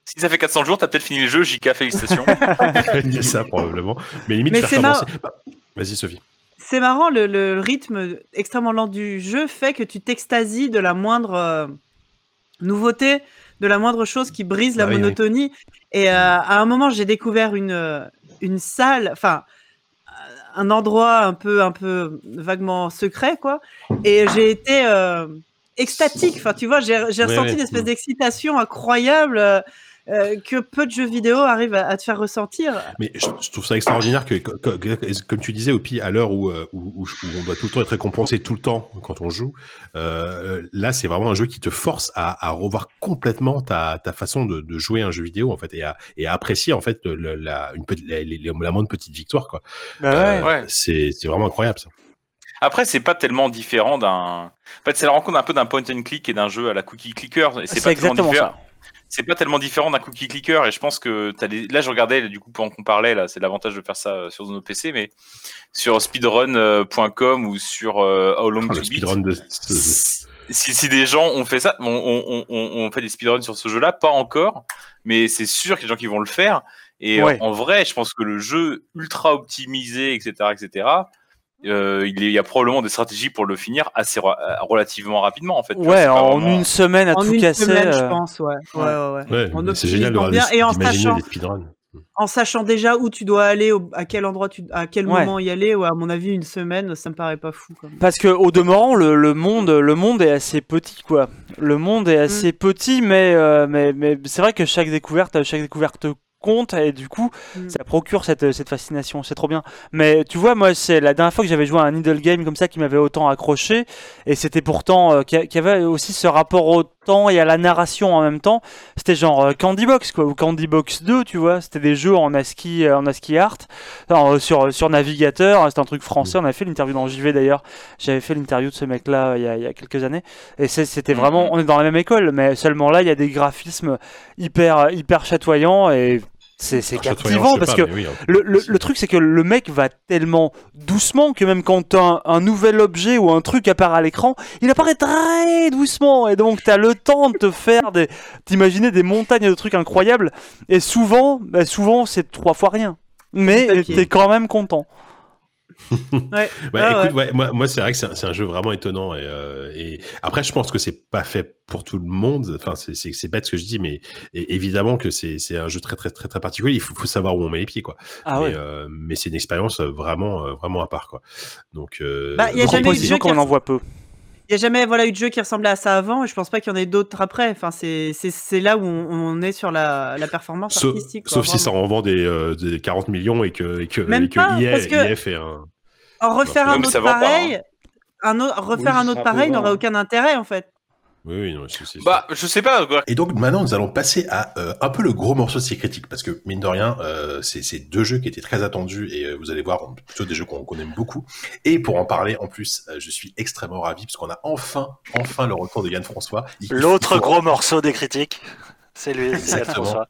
si ça fait 400 jours, t'as peut-être fini le jeu, JK, félicitations. ça probablement. Mais limite, Mais je vais c'est recommencer. Vas-y, Sophie. C'est marrant, le, le rythme extrêmement lent du jeu fait que tu t'extasies de la moindre euh, nouveauté, de la moindre chose qui brise la Ah oui, oui. monotonie. Et euh, à un moment, j'ai découvert une, euh, une salle, enfin, un endroit un peu, un peu vaguement secret, quoi. Et j'ai été euh, extatique. Enfin, tu vois, j'ai Ouais, ressenti ouais. une espèce d'excitation incroyable. Euh, que peu de jeux vidéo arrivent à, à te faire ressentir. Mais je, je trouve ça extraordinaire que, que- que- comme tu disais, Opi, à l'heure où, euh, où, où- où on doit tout le temps être récompensé tout le temps quand on joue, euh, là, c'est vraiment un jeu qui te force à, à revoir complètement ta, ta façon de, de jouer un jeu vidéo, en fait, et à, et à apprécier, en fait, le- la, une la, moindre petite victoire, quoi. Bah Euh, ouais. C'est c'est vraiment incroyable, ça. Après, c'est pas tellement différent d'un. En fait, c'est la rencontre un peu d'un point and click et d'un jeu à la cookie clicker. Et C'est C'est pas tellement exactement différent. ça. C'est pas tellement différent d'un cookie clicker. Et je pense que t'as des... là, je regardais du coup pendant qu'on parlait là, c'est l'avantage de faire ça euh, sur nos PC, mais sur speedrun.com ou sur euh, How Long Ah, to Beat. de. si, si des gens ont fait ça, on, on, on, on fait des speedruns sur ce jeu-là, pas encore, mais c'est sûr qu'il y a des gens qui vont le faire. Et Ouais. euh, en vrai, je pense que le jeu ultra optimisé, etc., etc., euh, il, y a probablement des stratégies pour le finir assez ra- euh, relativement rapidement en fait. Vois, Ouais, en vraiment- une semaine à En tout une casser. semaine, je euh, pense, ouais. Ouais, ouais, c'est génial de bien et en sachant-. En sachant déjà où tu dois aller, au- à quel endroit, tu, à quel Ouais. moment y aller, ouais, à mon avis, une semaine, ça me paraît pas fou. Quand même. Parce que au demeurant, le, le monde, le monde est assez petit, quoi. Le monde Mm. est assez petit, mais euh, mais, mais c'est vrai que chaque découverte, chaque découverte compte et du coup, Mm. ça procure cette, cette fascination. C'est trop bien. Mais tu vois, moi, c'est la dernière fois que j'avais joué à un idle game comme ça qui m'avait autant accroché, et c'était pourtant euh, qui avait aussi ce rapport au temps et à la narration en même temps. C'était genre euh, Candy Box, quoi, ou Candy Box 2, tu vois. C'était des jeux en ASCII, euh, en ASCII art, Alors, euh, sur sur navigateur. C'était un truc français. On a fait l'interview dans JV d'ailleurs. J'avais fait l'interview de ce mec-là euh, il y, a, il y a quelques années. Et c'est- c'était vraiment, on est dans la même école, mais seulement là, il y a des graphismes hyper, hyper chatoyants et c'est captivant parce pas, que oui, hein. le, le- le truc, c'est que le mec va tellement doucement que même quand un, un nouvel objet ou un truc apparaît à l'écran, il apparaît très doucement. Et donc, tu as le temps de te faire des. t'imaginer des montagnes de trucs incroyables. Et souvent, bah, souvent c'est trois fois rien. Mais t'es quand même content. Ouais. Ouais, Ah, écoute, ouais, moi, moi c'est vrai que c'est un, jeu vraiment étonnant. Et, euh, et après, je pense que c'est pas fait pour tout le monde. Enfin, c'est- bête ce que je dis, mais et- évidemment que c'est un jeu très, très, très, très particulier. Il faut, faut savoir où on met les pieds, quoi. Ah mais ouais. euh, mais c'est une expérience vraiment, euh, vraiment à part, quoi. Donc, euh, Bah, il y a jamais eu de Proposition jeu comme on qui en voit peu. Il n'y a jamais voilà, eu de jeu qui ressemblait à ça avant, et je pense pas qu'il y en ait d'autres après. Enfin, c'est c'est- c'est là où on, on est sur la, la performance Sauf, artistique. quoi, sauf si ça en vend des, euh, des 40 millions et que, et que, Même et que pas, parce que- fait un. En refaire Non, un autre pas, pareil, un autre, refaire Oui, un autre pareil n'aurait vent. aucun intérêt en fait. Oui, oui, non, c'est- c'est- Bah, je sais pas. quoi. Et donc maintenant, nous allons passer à euh, un peu le gros morceau de ces critiques, parce que mine de rien, euh, c'est c'est deux jeux qui étaient très attendus et euh, vous allez voir, plutôt des jeux qu'on qu'on aime beaucoup. Et pour en parler, en plus, euh, je suis extrêmement ravi parce qu'on a enfin, enfin le retour de Yann François. Il- il L'autre faut- gros morceau des critiques, c'est lui, c'est. François.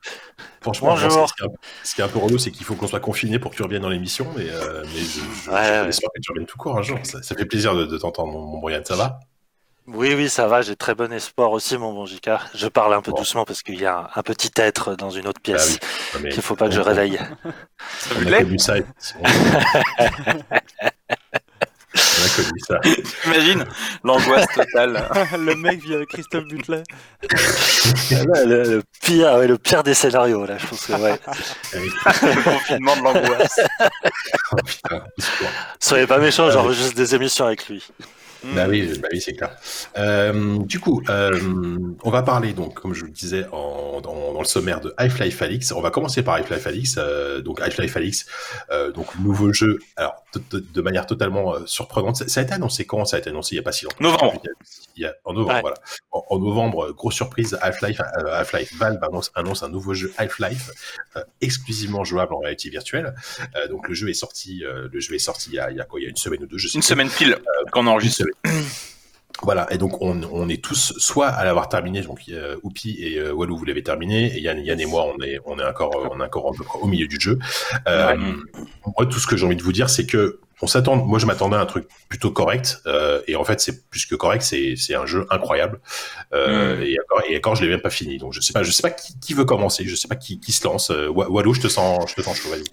Franchement, Bonjour. ce, qui est un, ce qui est un peu relou, c'est qu'il faut qu'on soit confiné pour que tu reviennes dans l'émission, mais, euh, mais je, je, Ouais, je- ouais. j'espère que tu reviennes tout court un jour. Ça, ça fait plaisir de, de t'entendre, mon, Yann. Ça va? Oui, oui, ça va, j'ai très bon espoir aussi, mon bon JK. Je parle un peu Bon. doucement parce qu'il y a un, un petit être dans une autre pièce Bah oui. Mais qu'il faut pas que je réveille. Ça On vous a l'est connu ça. On, a connu ça. Imagine l'angoisse totale. le mec via Christophe Butler. Là, le, le pire, ouais, le pire des scénarios, là, je pense que, ouais. le confinement de l'angoisse. Oh. Soyez pas méchants, Ah, j'enregistre des émissions avec lui. Bah oui, bah oui c'est clair. Euh, du coup, euh, on va parler donc, comme je vous le disais en, dans, dans le sommaire de Half-Life Alix. On va commencer par Half-Life Alix. Euh, donc Half-Life Alix, euh, donc nouveau jeu. Alors de, de- de manière totalement euh, surprenante. Ça, ça a été annoncé quand? Ça a été annoncé il y a pas si longtemps. Novembre. Il y a, en novembre, Ouais. voilà. En, en novembre, euh, grosse surprise. Half-Life, euh, Half-Life Valve annonce, annonce un nouveau jeu Half-Life euh, exclusivement jouable en réalité virtuelle. Euh, donc le jeu est sorti, euh, le jeu est sorti il y a, il y a quoi? Il y a une semaine ou deux, je sais Une semaine pile qu'on enregistre. Voilà, et donc on, on est tous soit à l'avoir terminé, donc euh, Oupi et euh, Walou vous l'avez terminé, et Yann, Yann et moi on est on est encore euh, on est encore au milieu du jeu. Euh, Moi tout ce que j'ai envie de vous dire c'est que on s'attend, moi je m'attendais à un truc plutôt correct, euh, et en fait c'est plus que correct, c'est un jeu incroyable. Euh, Mm. Et encore et encore je l'ai même pas fini, donc je sais pas je sais pas qui, qui veut commencer, je sais pas qui, qui se lance. Wa- Walou je te sens je te sens chaud, vas-y.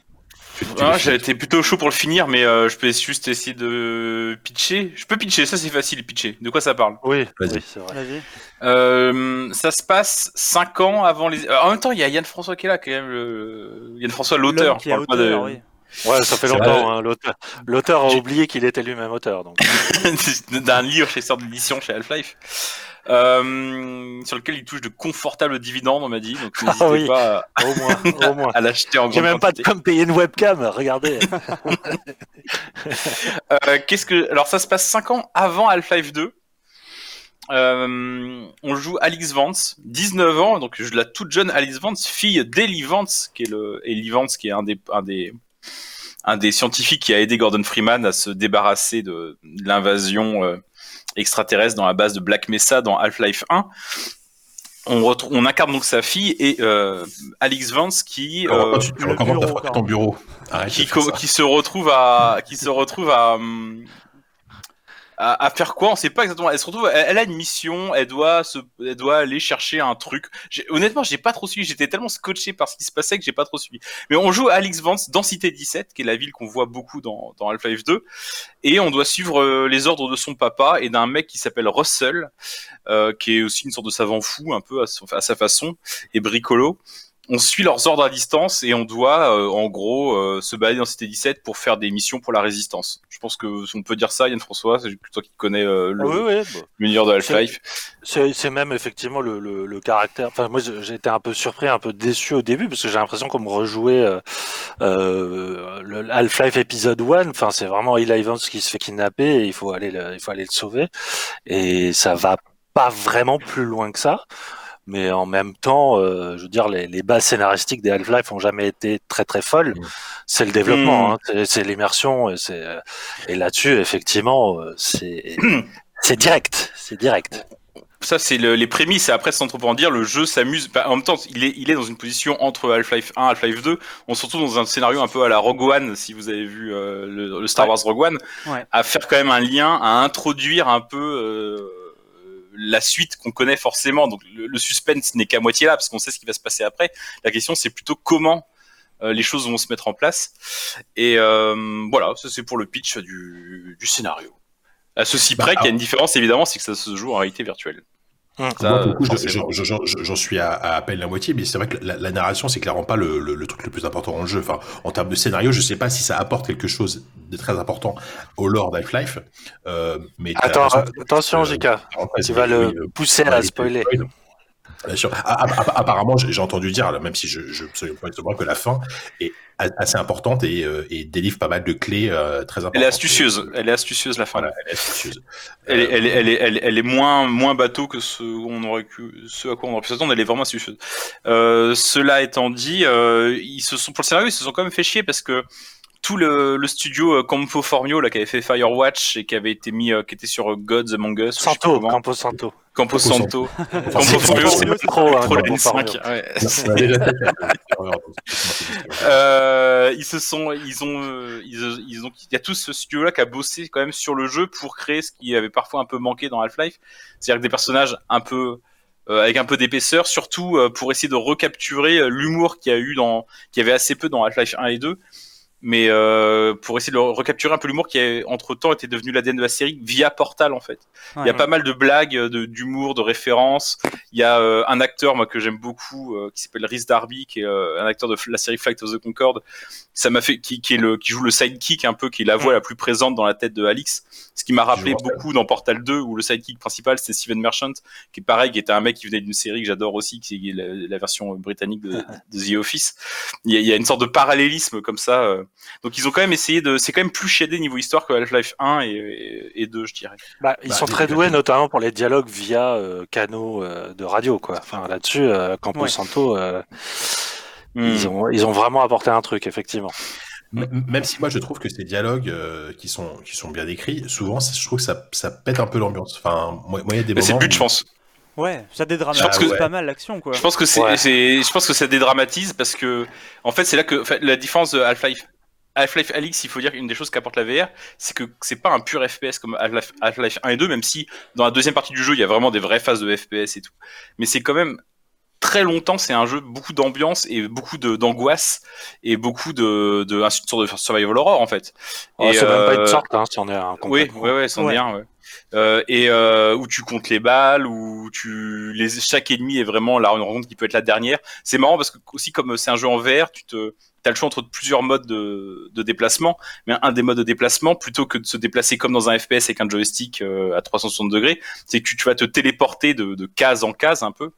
Ah, été plutôt chaud pour le finir, mais euh, je peux juste essayer de pitcher. Je peux pitcher, ça c'est facile, pitcher. De quoi ça parle? Oui, Vas-y. oui, c'est vrai. Vas-y. euh, Ça se passe 5 ans avant les. euh, en même temps, il y a Yann François qui est là, quand même. Le... Yann François, l'auteur. De- oui. Ouais, ça fait longtemps. hein, l'auteur- L'auteur a oublié qu'il était lui-même auteur. Donc. d'un livre chez Sort d'édition chez Half-Life. Euh, sur lequel il touche de confortables dividendes, on m'a dit. Donc n'hésitez Ah oui. pas Au moins, au moins. à, à l'acheter en J'ai même pas de comme payer une webcam. Regardez. Euh, Qu'est-ce que alors ça se passe 5 ans avant Half-Life 2. Euh, on joue Alix Vance, 19 ans, donc je la toute jeune Alix Vance, fille d'Eli Vance, qui est le Eli Vance, qui est un des un des un des scientifiques qui a aidé Gordon Freeman à se débarrasser de, de l'invasion euh, extraterrestre dans la base de Black Mesa dans Half-Life 1. On, retrouve, on incarne donc sa fille et euh, Alix Vance qui Comment euh, tu, bureau, ton bureau. Arrête qui, qui se retrouve à qui se retrouve à hum, à, à faire quoi On sait pas exactement. Elle se retrouve, elle, a une mission. Elle doit se, elle doit aller chercher un truc. Honnêtement, j'ai pas trop suivi. J'étais tellement scotché par ce qui se passait que j'ai pas trop suivi. Mais on joue Alex Vance dans Cité 17, qui est la ville qu'on voit beaucoup dans, dans Half-Life 2, et on doit suivre euh, les ordres de son papa et d'un mec qui s'appelle Russell, euh, qui est aussi une sorte de savant fou, un peu à, à sa façon, et bricolo on suit leurs ordres à distance et on doit, euh, en gros, euh, se balader dans Cité 17 pour faire des missions pour la résistance. Je pense que on peut dire ça, Yann François, c'est toi qui connais euh, oui, oui. bah, l'univers de Half-Life. C'est même effectivement le, le, le caractère. Enfin, moi, j'ai été un peu surpris, un peu déçu au début parce que j'ai l'impression qu'on me rejouait euh, euh, le Half-Life épisode 1. Enfin, c'est vraiment Eli Evans qui se fait kidnapper et il faut aller le, il faut aller le sauver. Et ça va pas vraiment plus loin que ça. Mais en même temps, euh, je veux dire, les, les bases scénaristiques des Half-Life ont jamais été très très folles. Mm. C'est le développement, Mm. hein, c'est- c'est l'immersion, et c'est et là-dessus, effectivement, euh, c'est c'est direct, c'est direct. Ça, c'est le- les prémices. Et après, sans trop en dire, le jeu s'amuse. Bah, en même temps, il est, il est dans une position entre Half-Life 1 et Half-Life 2. On se retrouve dans un scénario un peu à la Rogue One, si vous avez vu euh, le, le Star Ouais. Wars Rogue One, Ouais. à faire quand même un lien, à introduire un peu euh, la suite qu'on connaît forcément. Donc, le, le suspense n'est qu'à moitié là, parce qu'on sait ce qui va se passer après. La question, c'est plutôt comment euh, les choses vont se mettre en place. Et euh, voilà, ça c'est pour le pitch du, du scénario. À ceci Bah, près qu'il y a une différence, évidemment, c'est que ça se joue en réalité virtuelle. Hum. Ça, Moi, pour le coup, je- forcément. je- je- je- j'en suis à, à peine la moitié, mais c'est vrai que la, la narration, c'est clairement pas le, le- le truc le plus important dans le jeu. Enfin, en termes de scénario, je sais pas si ça apporte quelque chose de très important au lore d'Half-Life. Euh, mais Attends, attention, euh, Jika, après, tu vas le oui, euh, pousser à il- spoiler. Bien sûr. Apparemment, j'ai entendu dire, même si je je sais pas exactement, que la fin est assez importante et, euh, et délivre pas mal de clés euh, très importantes. Elle est astucieuse, elle est astucieuse la fin. Voilà, elle est astucieuse. Elle, est, Euh, elle, est, elle, elle, moins, moins bateau que ce, on aurait pu, ce à quoi on aurait pu s'attendre. Elle est vraiment astucieuse. Euh, cela étant dit, ils se sont, pour le scénario, ils se sont quand même fait chier parce que tout le, le studio euh, Campo Formio là, qui avait fait Firewatch et qui avait été mis, euh, qui était sur euh, Gods Among Us, Santo. Campo Santo. Campo Santo. Campo Formio, c'est- trop, hein, trop la Campo N5. Formio. ouais. on a déjà fait- Euh, ils se sont, ils ont, euh, ils, ils ont, il y a tout ce studio-là qui a bossé quand même sur le jeu pour créer ce qui avait parfois un peu manqué dans Half-Life, c'est-à-dire que des personnages un peu euh, avec un peu d'épaisseur, surtout euh, pour essayer de recapturer euh, l'humour qu'il y a eu dans, qu'il y avait assez peu dans Half-Life 1 et 2, mais euh, pour essayer de recapturer un peu l'humour qui a entre temps été devenu l'ADN de la série via Portal en fait. Il y a Ouais. pas mal de blagues, de- d'humour, de références. Il y a euh, un acteur moi que j'aime beaucoup euh, qui s'appelle Rhys Darby, qui est euh, un acteur de la série Flight of the Concorde. Ça m'a fait qui, qui est le qui joue le sidekick un peu, qui est la voix la plus présente dans la tête de Alix. Ce qui m'a rappelé beaucoup dans Portal 2 où le sidekick principal c'était Steven Merchant, qui est pareil, qui était un mec qui venait d'une série que j'adore aussi, qui est la, la version britannique de, de The Office. Il y, a, il y a une sorte de parallélisme comme ça. Euh. Donc ils ont quand même essayé de, c'est quand même plus shadé niveau histoire que Half-Life 1 et, et, et 2 je dirais. Bah, ils Bah, sont très doués, notamment pour les dialogues via euh, canaux euh, de radio, quoi. Enfin, là-dessus, euh, Campo Ouais. Santo, euh, Hmm. ils ont ils ont vraiment apporté un truc, effectivement. Même si moi je trouve que ces dialogues euh, qui sont qui sont bien écrits, souvent je trouve que ça, ça pète un peu l'ambiance. Enfin, moi moi, il y a des Mais c'est le but, où- je pense. Ouais, ça dédramatise Je pense que- pas mal l'action, quoi. Je pense que c'est, Ouais. je pense que ça dédramatise parce que, en fait, c'est là que en fait, la différence de Half-Life. Half-Life Alix, il faut dire qu'une des choses qu'apporte la VR, c'est que c'est pas un pur FPS comme Half-Life Half-Life 1 et 2, même si dans la deuxième partie du jeu, il y a vraiment des vraies phases de FPS et tout. Mais c'est quand même très longtemps, c'est un jeu beaucoup d'ambiance et beaucoup de, d'angoisse et beaucoup de, de, une sorte de survival horror en fait. Oh, Et, même pas euh, une sorte, hein, si on est un oui, ouais, ouais, c'en Ouais. est un, ouais. Euh, et euh, où tu comptes les balles, où tu les chaque ennemi est vraiment la rencontre qui peut être la dernière. C'est marrant parce que aussi comme c'est un jeu en VR, tu te as le choix entre plusieurs modes de, de déplacement, mais un des modes de déplacement plutôt que de se déplacer comme dans un FPS avec un joystick euh, à 360 degrés, c'est que tu, tu vas te téléporter de, de case en case un peu.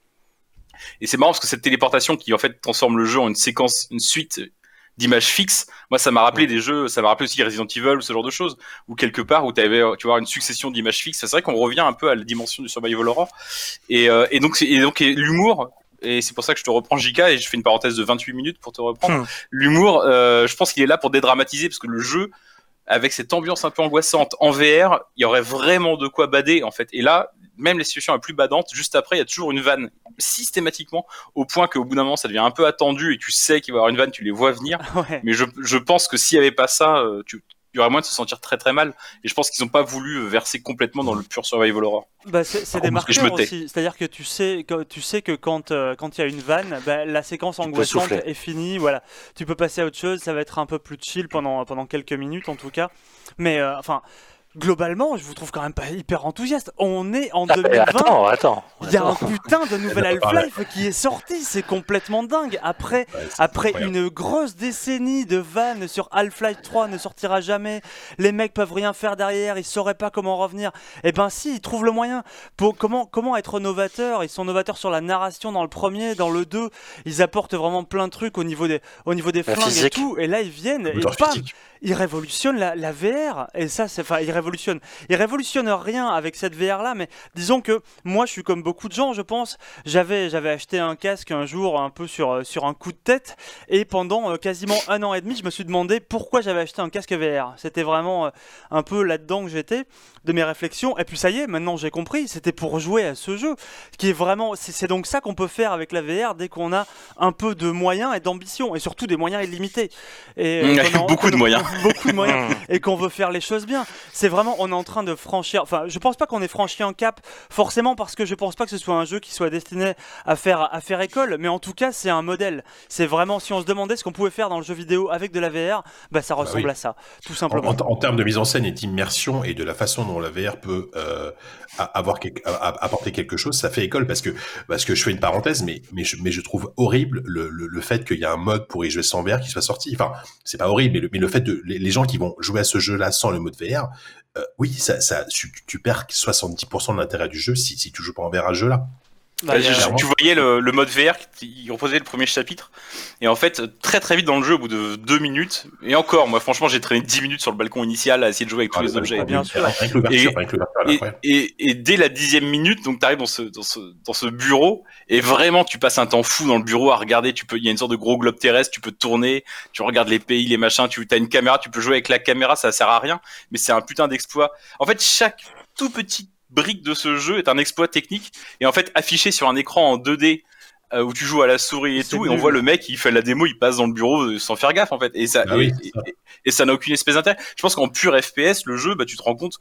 Et c'est marrant parce que cette téléportation qui en fait transforme le jeu en une séquence, une suite d'images fixes. Moi, ça m'a rappelé des jeux, ça m'a rappelé aussi Resident Evil ou ce genre de choses, ou quelque part où tu avais, tu vois, une succession d'images fixes. C'est vrai qu'on revient un peu à la dimension du survival horror. Et, euh, et donc, et l'humour. Et c'est pour ça que je te reprends JK et je fais une parenthèse de 28 minutes pour te reprendre. Hmm. L'humour, euh, je pense qu'il est là pour dédramatiser parce que le jeu, avec cette ambiance un peu angoissante en VR, il y aurait vraiment de quoi bader en fait. Et là, même les situations les plus badantes, juste après, il y a toujours une vanne systématiquement au point qu'au bout d'un moment, ça devient un peu attendu et tu sais qu'il va y avoir une vanne, tu les vois venir. Ouais. Mais je, je pense que s'il n'y avait pas ça, euh, tu, il y aurait moins de se sentir très très mal. Et je pense qu'ils n'ont pas voulu verser complètement dans le pur survival horror. Bah, c'est des je marqueurs me tais. aussi. C'est-à-dire que tu sais que, tu sais que quand euh, quand il y a une vanne, bah, la séquence angoissante est finie. Voilà, tu peux passer à autre chose. Ça va être un peu plus chill pendant pendant quelques minutes en tout cas. Mais euh, enfin, globalement, je vous trouve quand même pas hyper enthousiaste. On est en Ah, mais 2020. attends, attends. Il y a un putain de nouvel. Half-Life qui est sorti, c'est complètement dingue. Après, Ouais, après incroyable. une grosse décennie de vannes sur Half-Life 3 ne sortira jamais, les mecs peuvent rien faire derrière, ils sauraient pas comment revenir. Eh ben si, ils trouvent le moyen. Pour comment comment être novateur? Ils sont novateurs sur la narration dans le premier, dans le 2, ils apportent vraiment plein de trucs au niveau des au niveau des La flingues et tout. Et là ils viennent et bam, ils révolutionnent la, la VR et ça c'est enfin ils révolutionnent. Ils révolutionnent rien avec cette VR là mais disons que moi je suis comme beaucoup de gens je pense. J'avais j'avais acheté un casque un jour un peu sur euh, sur un coup de tête et pendant euh, quasiment un an et demi je me suis demandé pourquoi j'avais acheté un casque VR c'était vraiment euh, un peu là dedans que j'étais de mes réflexions. Et puis ça y est maintenant j'ai compris c'était pour jouer à ce jeu qui est vraiment c'est donc ça qu'on peut faire avec la VR dès qu'on a un peu de moyens et d'ambition et surtout des moyens illimités. Et Mmh, a- beaucoup de moyens. beaucoup de moyens et qu'on veut faire les choses bien. C'est vraiment, on est en train de franchir. Enfin, je pense pas qu'on ait franchi un cap forcément parce que je pense pas que ce soit un jeu qui soit destiné à faire à faire école, mais en tout cas, c'est un modèle. C'est vraiment, si on se demandait ce qu'on pouvait faire dans le jeu vidéo avec de la VR, bah ça ressemble oui. à ça, tout En, simplement. en- en termes de mise en scène et d'immersion et de la façon dont la VR peut euh, avoir quelque- apporter quelque chose, ça fait école parce que parce que je fais une parenthèse, mais mais je, mais je trouve horrible le, le, le fait qu'il y a un mode pour y jouer sans VR qui soit sorti. Enfin, c'est pas horrible, mais le, mais le fait de les, les gens qui vont jouer à ce jeu-là sans le mode VR, euh, oui, ça, ça tu, tu perds 70% de l'intérêt du jeu si, si tu joues pas en ce jeu-là. Bah, je- tu voyais le, le mode VR, il reposait le premier chapitre. Et en fait, très très vite dans le jeu, au bout de deux minutes, et encore, moi franchement, j'ai traîné 10 minutes sur le balcon initial à essayer de jouer avec tous Ah, les objets. bien sûr. Et- Et, et, et dès la dixième minute, donc t'arrives dans ce, dans ce dans ce bureau et vraiment tu passes un temps fou dans le bureau à regarder. Tu peux, il y a une sorte de gros globe terrestre, tu peux tourner, tu regardes les pays, les machins. Tu as une caméra, tu peux jouer avec la caméra, ça sert à rien, mais c'est un putain d'exploit. En fait, chaque tout petit brique de ce jeu est un exploit technique et en fait affiché sur un écran en 2D. euh, où tu joues à la souris et tout, et on voit le mec, il fait la démo, il passe dans le bureau euh, sans faire gaffe en fait, et ça, Ah et, oui, c'est et- ça. et- et ça n'a aucune espèce d'intérêt. Je pense qu'en pur FPS, le jeu, bah tu te rends compte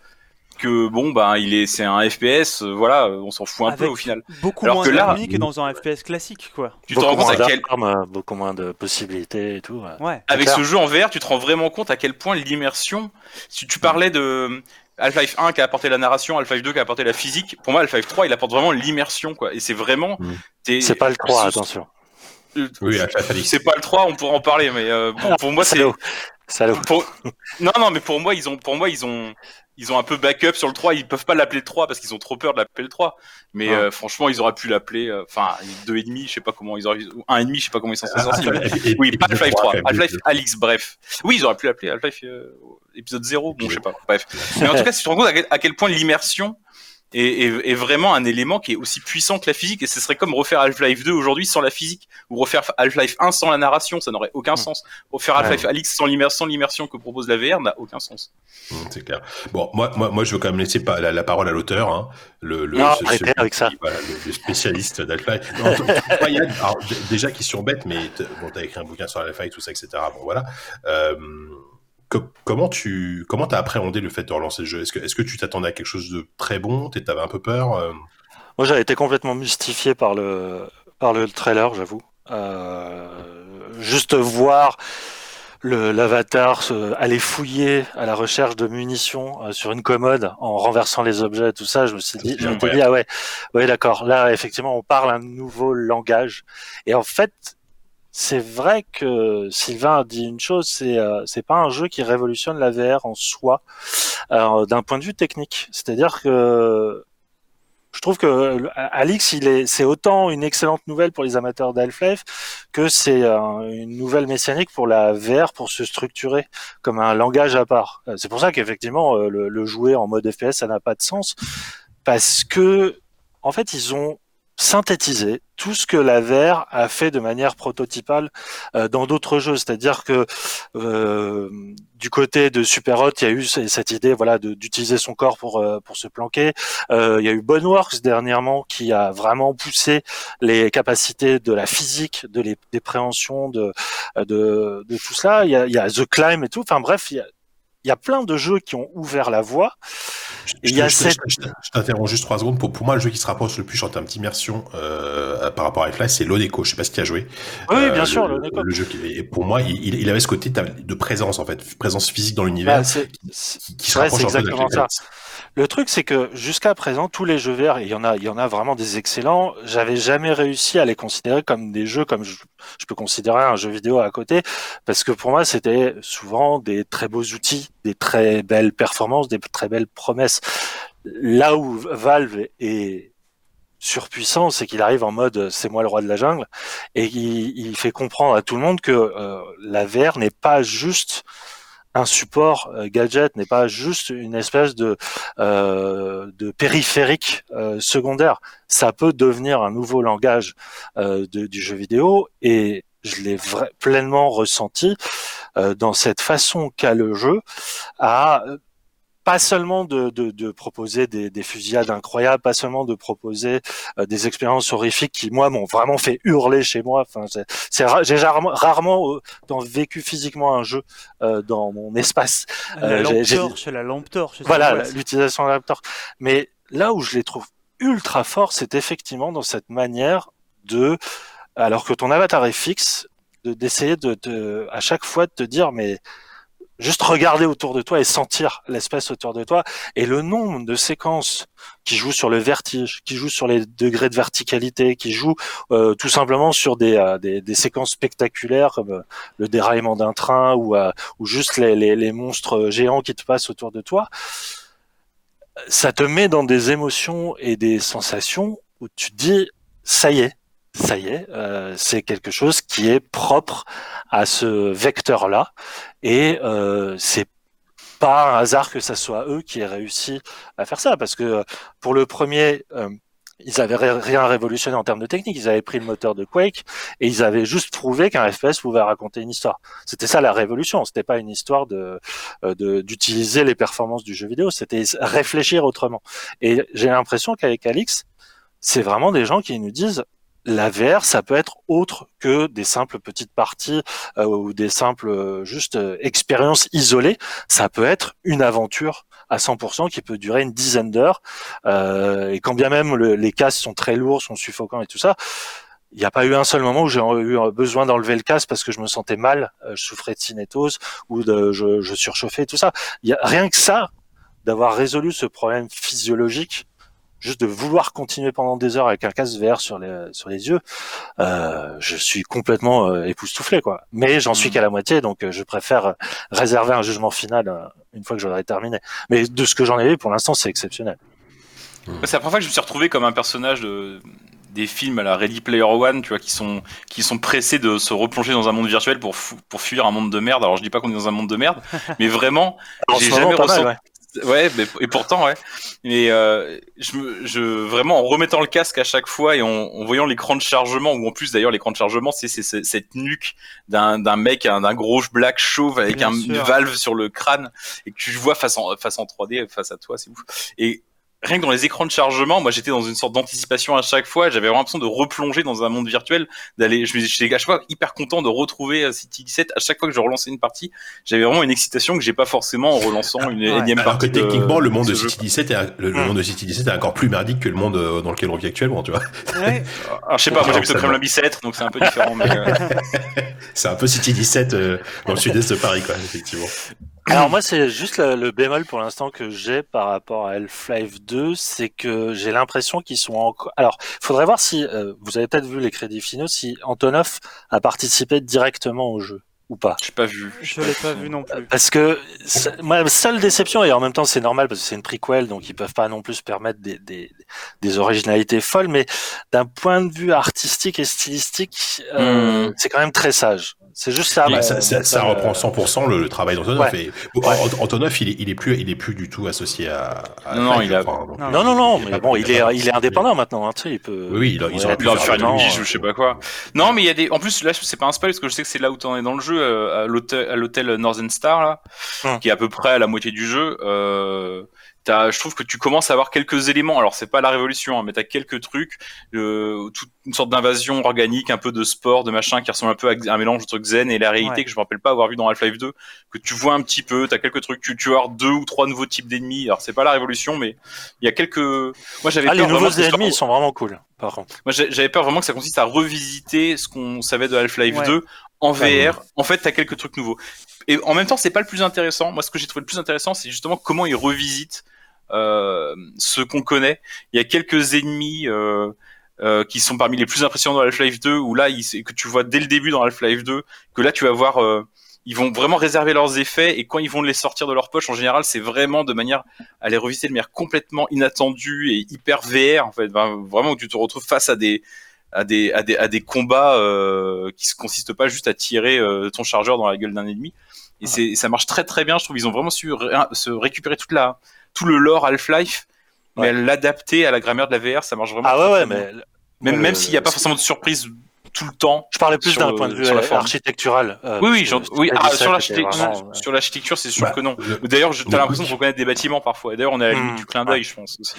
que bon bah il est c'est un FPS euh, voilà on s'en fout un peu au final beaucoup Alors moins que là- que dans un FPS classique, quoi. tu te rends compte à quel d'armes, euh, beaucoup moins de possibilités et tout. ouais. Ouais. avec clair. ce jeu en VR tu te rends vraiment compte à quel point l'immersion si tu parlais de Half-Life 1 qui a apporté la narration Half-Life 2 qui a apporté la physique pour moi Half-Life 3 il apporte vraiment l'immersion quoi et c'est vraiment Mm. C'est pas le 3, ce- attention. euh, Oui, c'est pas le 3 on pourra en parler mais euh, pour, pour moi c'est Salaud. Salaud. pour... non non mais pour moi ils ont pour moi ils ont ils ont un peu backup sur le 3 ils peuvent pas l'appeler le 3 parce qu'ils ont trop peur de l'appeler le 3 mais euh, franchement ils auraient pu l'appeler euh, enfin deux et demi je sais pas comment ils auraient ou un et demi je sais pas comment ils s'en sont Ah, sortis oui pas Half-Life 3, 3 quand même, Half-Life Alix bref. Oui ils auraient pu l'appeler Half-Life euh, épisode 0 bon je sais pas bref. Mais en tout cas si tu te rends compte à quel point l'immersion est, est- est vraiment un élément qui est aussi puissant que la physique. Et ce serait comme refaire Half-Life 2 aujourd'hui sans la physique, ou refaire Half-Life 1 sans la narration, ça n'aurait aucun Hmm. sens. Refaire Half-Life Alix sans l'immer- sans l'immersion que propose la VR n'a aucun sens. Mmh, C'est clair. Bon, moi, moi, moi, je veux quand même laisser pas la, la parole à l'auteur, hein, le, le, Non, ce- arrêtez celui avec ça. qui- voilà, le, le spécialiste d'Half-Life. Déjà, question bête, mais t- bon, t'as écrit un bouquin sur Half-Life, tout ça, etc. Bon, voilà. Euh, co- comment tu, comment t'as appréhendé le fait de relancer le jeu? Est-ce que, est-ce que tu t'attendais à quelque chose de très bon? T'avais un peu peur euh? Moi, j'avais été complètement mystifié par le, par le trailer, j'avoue. Euh, juste voir l'avatar aller fouiller à la recherche de munitions euh, sur une commode en renversant les objets, tout ça, je me suis dit, je me suis dit, ah ouais, ouais, d'accord. Là, effectivement, on parle un nouveau langage. Et en fait, c'est vrai que Sylvain a dit une chose, c'est euh, c'est pas un jeu qui révolutionne la VR en soi euh, d'un point de vue technique. C'est-à-dire que je trouve que le- Alix, il est, c'est autant une excellente nouvelle pour les amateurs d'Half-Life que c'est euh, une nouvelle mécanique pour la VR pour se structurer comme un langage à part. Euh, C'est pour ça qu'effectivement euh, le, le jouer en mode FPS, ça n'a pas de sens parce que en fait ils ont synthétisé tout ce que la VR a fait de manière prototypale euh, dans d'autres jeux. C'est-à-dire que euh, du côté de Superhot, il y a eu cette idée, voilà, d'utiliser son corps pour euh, pour se planquer. Euh, il y a eu Boneworks dernièrement qui a vraiment poussé les capacités de la physique, de les, des préhensions, de, de de tout cela. Il y a, il y a The Climb et tout. Enfin bref, il y a il y a plein de jeux qui ont ouvert la voie. Je, Il je- y a je- cette- je- t'interromps juste trois secondes. Pour, pour moi, le jeu qui se rapproche le plus en termes d'immersion euh, par rapport à Half-Life, c'est Lodeco. Je sais pas si tu as joué. Oui, Euh, bien le- sûr, le, le jeu qui, et pour moi, il, avait ce côté de présence en fait, présence physique dans l'univers Bah, qui, qui se ouais, rapproche exactement ça. Le truc, c'est que jusqu'à présent, tous les jeux VR, il y en a, il y en a vraiment des excellents. J'avais jamais réussi à les considérer comme des jeux comme je, je peux considérer un jeu vidéo à côté, parce que pour moi, c'était souvent des très beaux outils, des très belles performances, des très belles promesses. Là où Valve est surpuissant, c'est qu'il arrive en mode c'est moi le roi de la jungle et il, il fait comprendre à tout le monde que euh, la VR n'est pas juste un support euh, gadget n'est pas juste une espèce de euh, de périphérique euh, secondaire. Ça peut devenir un nouveau langage du jeu vidéo et je l'ai pleinement ressenti dans cette façon qu'a le jeu à pas seulement de, de, de proposer des, des fusillades incroyables, pas seulement de proposer euh, des expériences horrifiques qui moi m'ont vraiment fait hurler chez moi. Enfin, c'est- ra- j'ai rarement, rarement euh, dans- vécu physiquement un jeu euh, dans mon espace. La Euh, lampe torche, la lampe torche. Voilà, l'utilisation de Raptor. Mais là où je les trouve ultra forts, c'est effectivement dans cette manière de, alors que ton avatar est fixe, de d'essayer de, de, à chaque fois de te dire, mais juste regarder autour de toi et sentir l'espace autour de toi et le nombre de séquences qui jouent sur le vertige, qui jouent sur les degrés de verticalité, qui jouent euh, tout simplement sur des, euh, des, séquences spectaculaires comme euh, le déraillement d'un train ou, euh, ou juste les, les, les monstres géants qui te passent autour de toi, ça te met dans des émotions et des sensations où tu te dis ça y est, ça y est, euh, c'est quelque chose qui est propre à ce vecteur-là. Et euh, c'est pas un hasard que ça soit eux qui aient réussi à faire ça. Parce que euh, pour le premier euh, ils avaient ri- rien révolutionné en termes de technique, ils avaient pris le moteur de Quake et ils avaient juste prouvé qu'un FPS pouvait raconter une histoire. C'était ça la révolution, c'était pas une histoire de euh, d'utiliser les performances du jeu vidéo, c'était réfléchir autrement. Et j'ai l'impression qu'avec Alix, c'est vraiment des gens qui nous disent la VR, ça peut être autre que des simples petites parties euh, ou des simples euh, juste euh, expériences isolées. Ça peut être une aventure à 100% qui peut durer une dizaine d'heures. Euh, et quand bien même le- les casques sont très lourds, sont suffocants et tout ça, il n'y a pas eu un seul moment où j'ai eu besoin d'enlever le casque parce que je me sentais mal, euh, je souffrais de cinétose ou de, je, je surchauffais et tout ça. Y a rien que ça, d'avoir résolu ce problème physiologique, juste de vouloir continuer pendant des heures avec un casque VR sur les sur les yeux, euh, je suis complètement euh, époustouflé quoi. Mais j'en suis Mhm. qu'à la moitié, donc euh, je préfère réserver un jugement final euh, une fois que j'aurai terminé. Mais de ce que j'en ai vu pour l'instant, c'est exceptionnel. C'est la première fois que je me suis retrouvé comme un personnage de des films à la Ready Player One, tu vois, qui sont qui sont pressés de se replonger dans un monde virtuel pour pour fuir un monde de merde. Alors je dis pas qu'on est dans un monde de merde, mais vraiment, En j'ai jamais ressenti. ouais. Ouais, mais, et pourtant, ouais. Mais euh, je, je vraiment en remettant le casque à chaque fois et en, en voyant l'écran de chargement, ou en plus d'ailleurs l'écran de chargement, c'est cette nuque d'un d'un mec, un- d'un gros black chauve avec Bien un, sûr. une valve sur le crâne et que tu vois face en face en 3D face à toi, c'est ouf. Et rien que dans les écrans de chargement, moi j'étais dans une sorte d'anticipation à chaque fois. J'avais vraiment l'impression de replonger dans un monde virtuel, d'aller. Je me- J'étais à chaque fois hyper content de retrouver euh, City 17. À chaque fois que je relançais une partie, j'avais vraiment une excitation que j'ai pas forcément en relançant une Ouais. énième Alors que partie. de- techniquement, le monde de jeu. City 17 est, le, le Hmm. monde de City 17 est encore plus merdique que le monde euh, dans lequel on vit actuellement, tu vois. Ouais. Alors, je sais pas, moi j'habite au Kremlin. Bicêtre, donc c'est un peu différent. mais, euh, C'est un peu City 17 euh, dans le sud-est de Paris, quoi, effectivement. Alors moi, c'est juste le, le bémol pour l'instant que j'ai par rapport à Half-Life 2, c'est que j'ai l'impression qu'ils sont encore... Alors, faudrait voir si, euh, vous avez peut-être vu les crédits finaux, si Antonov a participé directement au jeu ou pas. J'ai pas vu. Je l'ai pas vu non plus. Parce que ma seule déception, et en même temps c'est normal parce que c'est une prequel, donc ils peuvent pas non plus se permettre des, des, des originalités folles, mais d'un point de vue artistique et stylistique, euh, Hmm. c'est quand même très sage. C'est juste ça. Bah, ça, ça- ça reprend euh, 100% le, le travail d'Antonov. Ouais. Et bon, Ouais. Ant- Antonov, il est, il est plus, il est plus du tout associé à. à Non, non, il a- crois, hein, Non, Non, non, non, il mais bon, a il est, il est indépendant maintenant, hein, tu sais, il peut. Oui, oui, ils, ils auraient pu Il aurait faire faire une jeu, je sais pas quoi. Non, mais il y a des. En plus, là, c'est pas un spoil parce que je sais que c'est là où t'en es dans le jeu, euh, à l'hôtel, à l'hôtel Northern Star là, Hum. qui est à peu près à la moitié du jeu. Euh, t'as- je trouve que tu commences à avoir quelques éléments. Alors, c'est pas la révolution, hein, mais t'as quelques trucs, euh, toute une sorte d'invasion organique, un peu de sport, de machin, qui ressemble un peu à un mélange entre Xen et la réalité Ouais. que je me rappelle pas avoir vu dans Half-Life 2, que tu vois un petit peu. T'as quelques trucs. Tu, tu avoir deux ou trois nouveaux types d'ennemis. Alors, c'est pas la révolution, mais il y a quelques. Moi, j'avais Ah, les peur nouveaux ce soit- ennemis, ils sont vraiment cool, par contre. moi, j'avais peur vraiment que ça consiste à revisiter ce qu'on savait de Half-Life Ouais. 2 en. VR. En fait, t'as quelques trucs nouveaux. Et en même temps, c'est pas le plus intéressant. Moi, ce que j'ai trouvé le plus intéressant, c'est justement comment ils revisitent euh, ce qu'on connaît. Il y a quelques ennemis euh, euh, qui sont parmi les plus impressionnants dans Half-Life 2, où là, ils- que tu vois dès le début dans Half-Life 2, que là, tu vas voir. euh, ils vont vraiment réserver leurs effets et quand ils vont les sortir de leur poche, en général, c'est vraiment de manière à les revisiter de manière complètement inattendue et hyper VR en fait, Ben, vraiment où tu te retrouves face à des à des à des à des combats euh, qui se consistent pas juste à tirer euh, ton chargeur dans la gueule d'un ennemi. Et c'est ça marche très très bien. Je trouve ils ont vraiment su ré- se récupérer toute la tout le lore Half-Life, mais Ouais. l'adapter à la grammaire de la VR, ça marche vraiment. Ah ouais, ouais, mais. même ouais, même s'il n'y a pas forcément de surprise tout le temps. Je parlais plus d'un point de vue euh, architectural. euh, Oui oui, genre- oui ah, 17 sur l'architecture vraiment, sur l'architecture, c'est sûr Bah, que non. le- D'ailleurs, je- t'as le- l'impression de reconnaître des bâtiments parfois. D'ailleurs, on est à la limite Hmm. du clin d'œil, je pense aussi.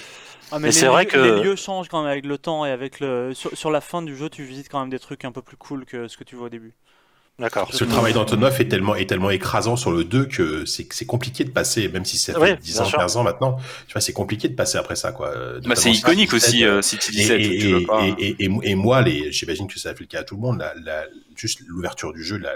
Ah, mais c'est vrai lieux- que- les lieux changent quand même avec le temps et avec le sur, sur la fin du jeu, tu visites quand même des trucs un peu plus cool que ce que tu vois au début. D'accord. Parce que le travail d'Antonov est tellement, est tellement écrasant sur le 2 que c'est c'est compliqué de passer, même si ça fait Oui, 10 bien ans, sûr. 15 ans maintenant, tu vois, c'est compliqué de passer après ça, quoi. Euh, Bah, c'est iconique City aussi, 17, euh, City Et, 17. et, pas. et, et, et- et moi, les, j'imagine que ça a fait le cas à tout le monde, la, la, juste l'ouverture du jeu, la,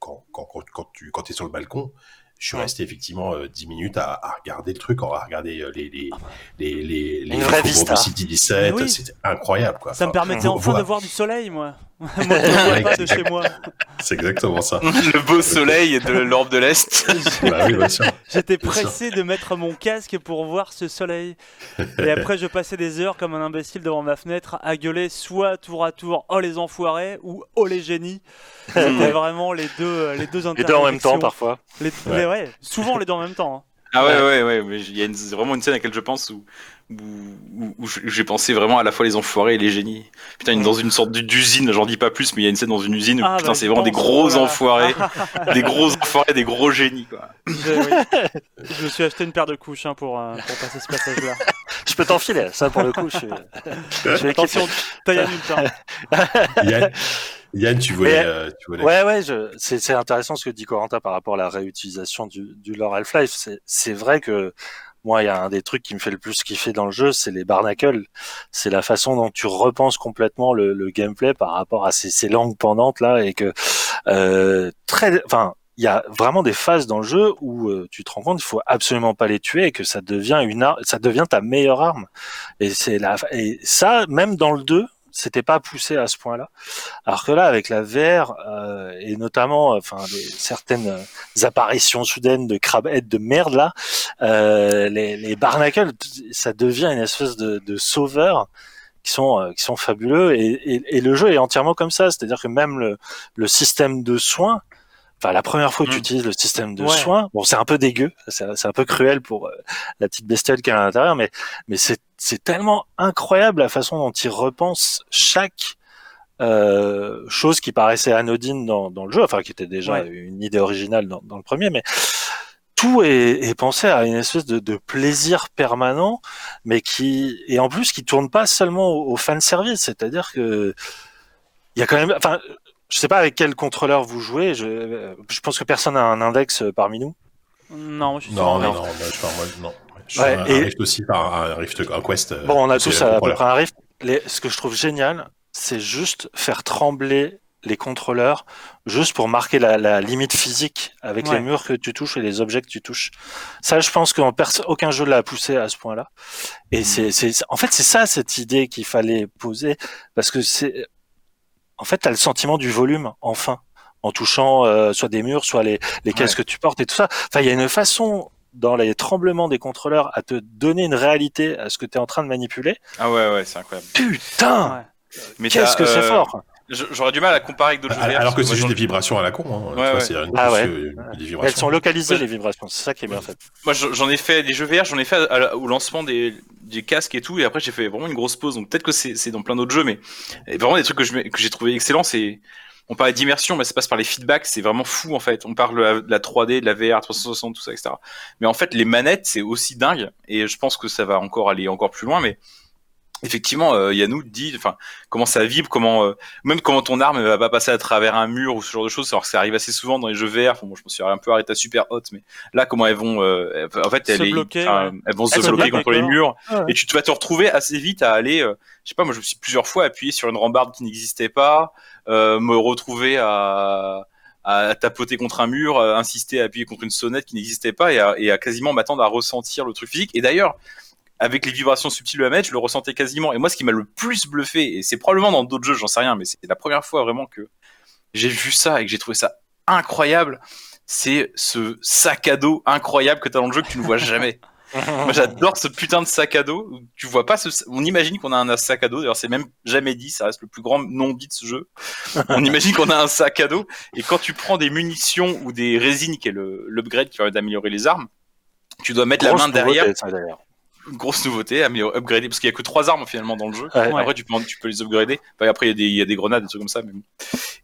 quand, quand, quand, quand tu quand es sur le balcon, je suis Ouais. resté effectivement euh, 10 minutes à, à regarder le truc, à regarder euh, les, les, les, les, les vraie faubourgs vista. de City 17, Mais oui. c'était incroyable, quoi. Ça me Enfin, permettait vous- enfin vous- de voir du soleil, moi. Moi, je ne vois pas de chez moi. C'est exactement ça. le beau soleil de l'Europe de l'Est. bah oui. J'étais pressé de mettre mon casque pour voir ce soleil. Et après, je passais des heures comme un imbécile devant ma fenêtre à gueuler soit tour à tour Oh les enfoirés ou Oh les génies. C'était vraiment les deux, les deux Les deux en même temps, parfois. Les, Ouais. les- ouais, souvent les deux en même temps. hein. Ah ouais, ouais, ouais, mais il y a une- vraiment une scène à laquelle je pense où, où, où- où j'ai pensé vraiment à la fois les enfoirés et les génies. Putain, une- dans une sorte d'usine, j'en dis pas plus, mais il y a une scène dans une usine où Ah, putain, bah, c'est vraiment des gros oh enfoirés, des gros enfoirés, des gros génies, quoi. Je, oui. Je me suis acheté une paire de couches hein, pour, euh, pour passer ce passage-là. Je peux t'enfiler, ça pour le coup. Je suis, je suis Attention. Yann, Yann, tu voulais, Mais- euh, tu voulais. Ouais, ouais, je... c'est c'est intéressant ce que dit Corentin par rapport à la réutilisation du, du lore Half-Life. C'est- C'est vrai que moi, il y a un des trucs qui me fait le plus kiffer dans le jeu, c'est les barnacles. C'est la façon dont tu repenses complètement le, le gameplay par rapport à ces, ces langues pendantes là et que euh, très, enfin. Il y a vraiment des phases dans le jeu où euh, tu te rends compte qu'il faut absolument pas les tuer et que ça devient une ça devient ta meilleure arme. Et c'est la et ça même dans le 2, c'était pas poussé à ce point-là. Alors que là, avec la VR euh, et notamment, enfin, des- certaines euh, apparitions soudaines de crabhead de merde là, euh, les, les barnacles, ça devient une espèce de, de sauveur qui sont euh, qui sont fabuleux et, et, et le jeu est entièrement comme ça, c'est-à-dire que même le, le système de soins Enfin, la première fois que tu Mm. utilises le système de Ouais. soins, bon, c'est un peu dégueu, c'est un peu cruel pour euh, la petite bestiole qui est à l'intérieur, mais mais c'est c'est tellement incroyable la façon dont il repense chaque euh, chose qui paraissait anodine dans, dans le jeu, enfin qui était déjà Ouais. une idée originale dans, dans le premier, mais tout est, est pensé à une espèce de, de plaisir permanent, mais qui et en plus qui tourne pas seulement au, au fan service, c'est-à-dire que il y a quand même, enfin, je sais pas avec quel contrôleur vous jouez, je, je pense que personne n'a un index euh, parmi nous. Non, je suis Non, non, non, moi, je parle, moi, non. Je suis Ouais, un, et- un Rift aussi, par un Rift, un Quest. euh, Bon, on a tous à, à peu près un rift. Les- ce que je trouve génial, c'est juste faire trembler les contrôleurs, juste pour marquer la, la limite physique avec Ouais. les murs que tu touches et les objets que tu touches. Ça, je pense qu'aucun aucun jeu l'a poussé à ce point-là. Et c'est, c'est, en fait, c'est ça cette idée qu'il fallait poser, parce que c'est, en fait, t'as le sentiment du volume, enfin, en touchant euh, soit des murs, soit les, les caisses que tu portes et tout ça. Enfin, il y a une façon dans les tremblements des contrôleurs à te donner une réalité à ce que tu es en train de manipuler. Ah ouais, ouais, c'est incroyable. Putain, Ouais. Mais qu'est-ce que c'est euh, fort J'aurais du mal à comparer avec d'autres jeux VR. Alors que c'est juste des vibrations à la con. Hein. Ouais, vois, ouais. une Ah ouais. des Elles vibrations. sont localisées Ouais. les vibrations, c'est ça qui est bien fait. Moi, j'en ai fait des jeux VR, j'en ai fait au lancement des, des casques et tout, et après j'ai fait vraiment une grosse pause. Donc peut-être que c'est dans plein d'autres jeux, mais et vraiment des trucs que j'ai trouvé excellents, c'est on parlait d'immersion, mais ça passe par les feedbacks, c'est vraiment fou en fait. On parle de la 3D, de la VR 360, tout ça, etc. Mais en fait, les manettes, c'est aussi dingue, et je pense que ça va encore aller encore plus loin, mais effectivement, euh, Yannou dit, enfin, comment ça vibre, comment euh, même comment ton arme va pas passer à travers un mur ou ce genre de choses, alors que ça arrive assez souvent dans les jeux VR. Bon, moi, je me suis un peu arrêté à super hot, mais là, comment elles vont, euh, en fait, Se elles, bloquer, enfin, ouais. elles vont se se bloquer contre les murs, Ouais. et tu vas te retrouver assez vite à aller, euh, je sais pas, moi, je me suis plusieurs fois appuyé sur une rambarde qui n'existait pas, euh, me retrouver à à tapoter contre un mur, à insister à appuyer contre une sonnette qui n'existait pas et à, et à quasiment m'attendre à ressentir le truc physique. Et d'ailleurs, avec les vibrations subtiles de la manette, je le ressentais quasiment. Et moi, ce qui m'a le plus bluffé, et c'est probablement dans d'autres jeux, j'en sais rien, mais c'est la première fois vraiment que j'ai vu ça et que j'ai trouvé ça incroyable, c'est ce sac à dos incroyable que tu as dans le jeu que tu ne vois jamais. Moi, j'adore ce putain de sac à dos. où Tu vois pas ce. On imagine qu'on a un sac à dos. D'ailleurs, c'est même jamais dit. Ça reste le plus grand non dit de ce jeu. On imagine qu'on a un sac à dos. Et quand tu prends des munitions ou des résines, qui est le- l'upgrade qui permet d'améliorer les armes, tu dois mettre Grosse la main derrière. ça. Une grosse nouveauté, améliorer, upgrader, parce qu'il y a que trois armes finalement dans le jeu. Ouais. Après, tu peux, tu peux les upgrader. Enfin, après, il y, a des- il y a des grenades, des trucs comme ça. Mais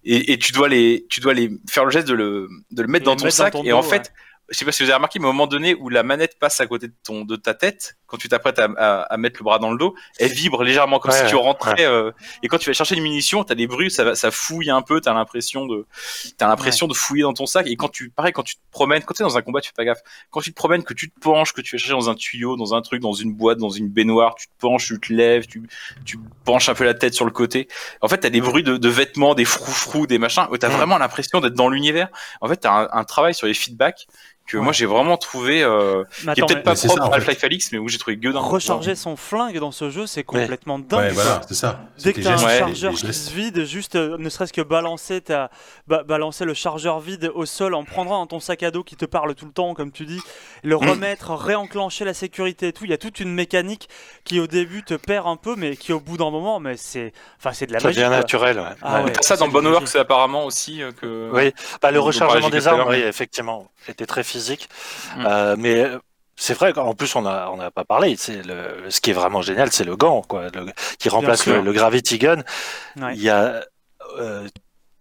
et, et tu dois les, tu dois les faire le geste de le, de le mettre Et dans ton mettre dans sac. et en fait, je sais pas si vous avez remarqué, mais au moment donné où la manette passe à côté de ton, de ta tête, quand tu t'apprêtes à, à, à mettre le bras dans le dos, elle vibre légèrement comme Ouais, si tu ouais, rentrais. euh, et quand tu vas chercher une munition, t'as des bruits, ça, va- ça fouille un peu, t'as l'impression de, t'as l'impression de fouiller dans ton sac. Et quand tu, pareil, quand tu te promènes, quand t'es dans un combat, tu fais pas gaffe. Quand tu te promènes, que tu te penches, que tu vas chercher dans un tuyau, dans un truc, dans une boîte, dans une baignoire, tu te penches, tu te lèves, tu, tu penches un peu la tête sur le côté. En fait, t'as des bruits de, de vêtements, des froufrous, des machins, t'as vraiment l'impression d'être dans l'univers. En fait, t'as un, un travail sur les feedbacks que moi j'ai vraiment trouvé, euh, Mais qui est peut-être mais pas mais c'est propre à. Half-Life Alix, mais où j'ai trouvé gueudin. recharger son flingue dans ce jeu, c'est complètement dingue. Ouais, voilà, c'est ça. Dès C'est que t'as un chargeur qui se vide, juste euh, ne serait-ce que balancer, ta, ba- balancer le chargeur vide au sol en prendra dans ton sac à dos qui te parle tout le temps, comme tu dis, le Mm. remettre, réenclencher la sécurité et tout. Il y a toute une mécanique qui au début te perd un peu, mais qui au bout d'un moment, mais c'est, enfin, c'est de la Ça magie. devient naturel, ouais. Ah Ouais. ouais. T'as ça dans c'est Bonne de la Works magie. apparemment aussi euh, que. Oui, bah, le rechargement des armes, oui, effectivement, était très physique. Mm. Euh, mais euh, c'est vrai qu'en plus on n'a pas parlé. Le ce qui est vraiment génial, c'est le gant, quoi, le- qui remplace le, le gravity gun. Ouais. Il y a euh,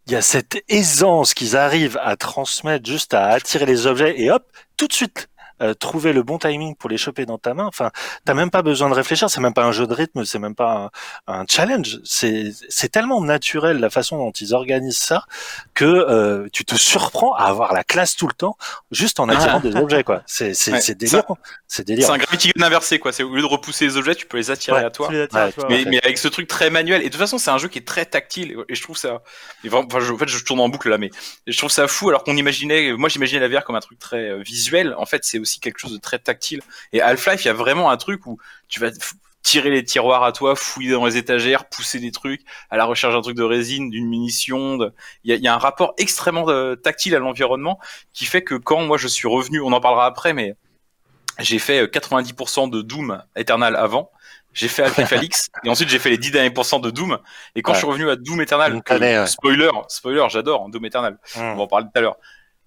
il y a cette aisance qu'ils arrivent à transmettre juste à attirer les objets et hop, tout de suite euh, trouver le bon timing pour les choper dans ta main. Enfin, t'as même pas besoin de réfléchir. C'est même pas un jeu de rythme, c'est même pas un, un challenge. C'est c'est tellement naturel la façon dont ils organisent ça que euh, tu te surprends à avoir la classe tout le temps juste en attirant des objets quoi. C'est c'est Ouais, c'est délirant. C'est C'est délirant. un gravity gun inversé quoi. C'est au lieu de repousser les objets, tu peux les attirer Ouais. à toi. Tu les attires, Ouais, toi, mais, mais avec ce truc très manuel. Et de toute façon, c'est un jeu qui est très tactile. Et je trouve ça. Enfin, je, en fait, je tourne en boucle là, mais je trouve ça fou. Alors qu'on imaginait, moi, j'imaginais la VR comme un truc très euh, visuel. En fait, c'est aussi quelque chose de très tactile. Et Half-Life, il y a vraiment un truc où tu vas tirer les tiroirs à toi, fouiller dans les étagères, pousser des trucs à la recherche d'un truc de résine, d'une munition. de- Il y, a, il y a un rapport extrêmement euh, tactile à l'environnement qui fait que quand moi je suis revenu, on en parlera après, mais j'ai fait euh, 90% de Doom Eternal avant. J'ai fait Half-Life Alix et ensuite j'ai fait les 10 derniers pourcents de Doom. Et quand Ouais. je suis revenu à Doom Eternal, que- ouais. spoiler, spoiler, j'adore hein, Doom Eternal. Mm. On va en parler tout à l'heure.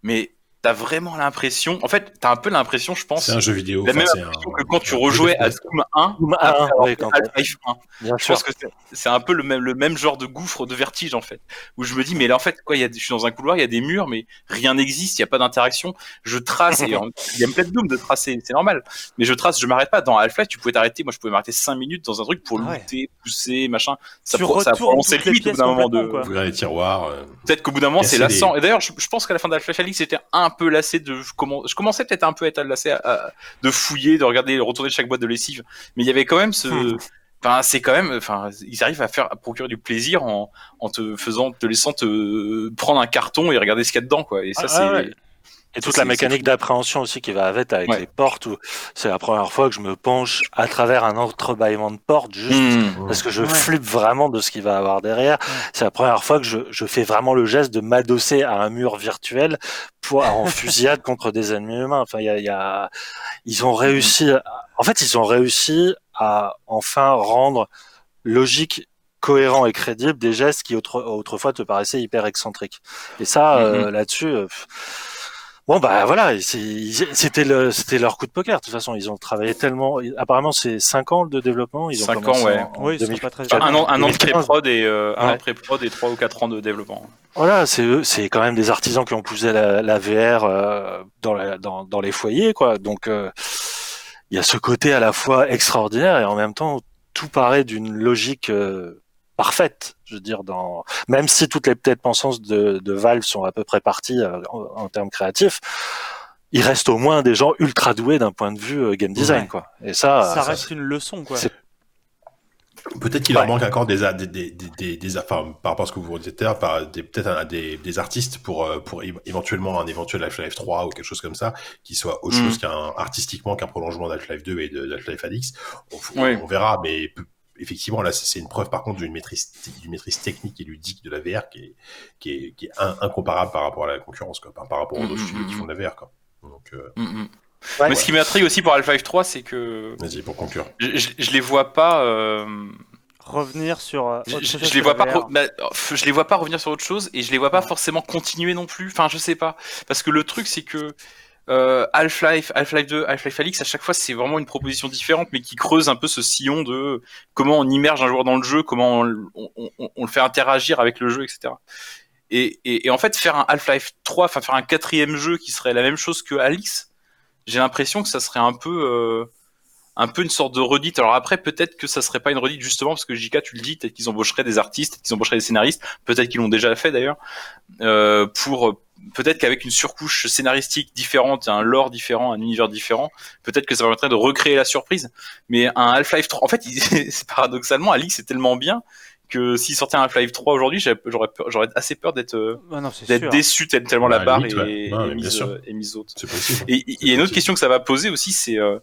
mais t'as vraiment l'impression. En fait, t'as un peu l'impression, je pense. C'est un jeu vidéo. La enfin, même c'est impression un- que quand tu rejouais à. Doom 1, Doom après 1, avoir oui, fait quand Half-Life 1. Bien Je sûr. pense que c'est- un peu le même, le même genre de gouffre de vertige en fait, où je me dis mais là en fait quoi, il y a, je suis dans un couloir, il y a des murs, mais rien n'existe, il n'y a pas d'interaction. Je trace et il y a de Doom de tracer, c'est normal. Mais je trace, je m'arrête pas. Dans Half-Life, tu pouvais t'arrêter, moi je pouvais m'arrêter 5 minutes dans un truc pour Ah ouais. looter, pousser, machin. Ça, Tu pro- ça les limite au bout d'un moment de. Ouvrir les tiroirs. euh, Peut-être qu'au bout d'un moment c'est lassant. Et d'ailleurs, je, pense qu'à la fin d'Half-Life j'étais un peu lassé de. Je, commen- je commençais peut-être un peu à être lassé à- à- de fouiller, de regarder, de retourner chaque boîte de lessive. Mais il y avait quand même ce. Hmm. Enfin, c'est quand même. Enfin, ils arrivent à faire à procurer du plaisir en, en te faisant, te laissant te prendre un carton et regarder ce qu'il y a dedans, quoi. Et ça, Ah, c'est. ouais. Et toute la mécanique d'appréhension aussi qui va avec, avec Ouais. les portes, où c'est la première fois que je me penche à travers un entrebâillement de porte, juste Hmm. parce que je Ouais. flippe vraiment de ce qu'il va y avoir derrière. C'est la première fois que je, je fais vraiment le geste de m'adosser à un mur virtuel pour en fusillade contre des ennemis humains. Enfin, il y a, il y a- ils ont réussi. à- En fait, ils ont réussi à enfin rendre logique cohérent et crédible des gestes qui autre- autrefois te paraissaient hyper excentriques. Et ça, euh, là-dessus, euh, bon bah voilà, c'était le, c'était leur coup de poker. De toute façon, ils ont travaillé tellement. Apparemment, c'est 5 ans de développement. Ils ont Cinq commencé ans, ouais. en- en Oui, ils sont 2000. pas très Enfin, un an, un an de 2015. pré-prod et euh, un an Ouais. de pré-prod et 3 ou 4 ans de développement. Voilà, c'est eux, c'est quand même des artisans qui ont poussé la, la VR euh, dans, la- dans, dans les foyers, quoi. Donc, euh, il y a ce côté à la fois extraordinaire et en même temps, tout paraît d'une logique euh, parfaite. Je veux dire, dans même si toutes les peut-être pensances de, de Valve sont à peu près parties euh, en, en termes créatifs, il reste au moins des gens ultra doués d'un point de vue euh, game design, Ouais. quoi. Et ça, Ça ça- reste une leçon, quoi. c'est- Peut-être qu'il leur Ouais. manque encore des, a- des, des, des, des, des- enfin, par rapport à ce que vous disiez tout peut-être un- des, des artistes pour, euh, pour éventuellement un éventuel Half-Life 3 ou quelque chose comme ça, qui soit autre Mm. chose qu'un, artistiquement qu'un prolongement d'Half-Life 2 et de d'Half-Life Alix. On, Oui. on verra, mais effectivement, là, c'est une preuve par contre d'une maîtrise, d'une maîtrise technique et ludique de la VR qui est, qui est, qui est in- incomparable par rapport à la concurrence, quoi, par, par rapport aux Mm, autres mm, studios qui mm. font de la VR, quoi. Donc, euh, Mm. Ouais. Mais ce qui m'intrigue aussi pour Half-Life 3, c'est que vas-y, pour conclure. je, je, je les vois pas. euh, Revenir sur. euh, Je, les vois pas, pro- bah, je les vois pas revenir sur autre chose et je les vois pas forcément continuer non plus. Enfin, je sais pas, parce que le truc c'est que euh, Half-Life, Half-Life 2, Half-Life Alix, à chaque fois c'est vraiment une proposition différente, mais qui creuse un peu ce sillon de comment on immerge un joueur dans le jeu, comment on, le fait interagir avec le jeu, etc. Et, et- et en fait, faire un Half-Life 3, enfin faire un quatrième jeu qui serait la même chose que Alix, j'ai l'impression que ça serait un peu euh, un peu une sorte de redite. Alors après, peut-être que ça serait pas une redite justement parce que JK, tu le dis, peut-être qu'ils embaucheraient des artistes, qu'ils embaucheraient des scénaristes, peut-être qu'ils l'ont déjà fait d'ailleurs, euh, pour peut-être qu'avec une surcouche scénaristique différente, un lore différent, un univers différent, peut-être que ça permettrait de recréer la surprise. Mais un Half-Life 3, en fait, il- c'est paradoxalement, Alix est tellement bien que s'il sortait un Half-Life 3 aujourd'hui, j'aurais assez peur d'être euh, Ah c'est d'être déçu tel- tellement la Bah, barre limite, est, ouais. Est mise, euh, est mise haute. C'est possible. Et il y a une autre question que ça va poser aussi, c'est euh,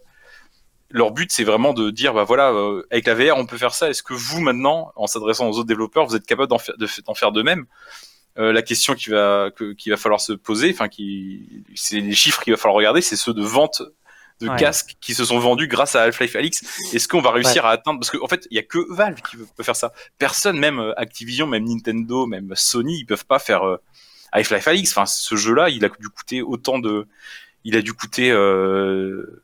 leur but, c'est vraiment de dire, bah voilà, euh, avec la VR, on peut faire ça. Est-ce que vous maintenant, en s'adressant aux autres développeurs, vous êtes capable d'en faire, de, d'en faire de même? Euh, La question qui va que- qu'il va falloir se poser, enfin, qui, c'est les chiffres qu'il va falloir regarder, c'est ceux de vente de Ouais. casques qui se sont vendus grâce à Half-Life Alix. Est-ce qu'on va réussir à atteindre Parce qu'en en fait, il y a que Valve qui peut faire ça. Personne, même euh, Activision, même Nintendo, même Sony, ils peuvent pas faire euh, Half-Life Alix. Enfin, ce jeu-là, il a dû coûter autant de, il a dû coûter, euh,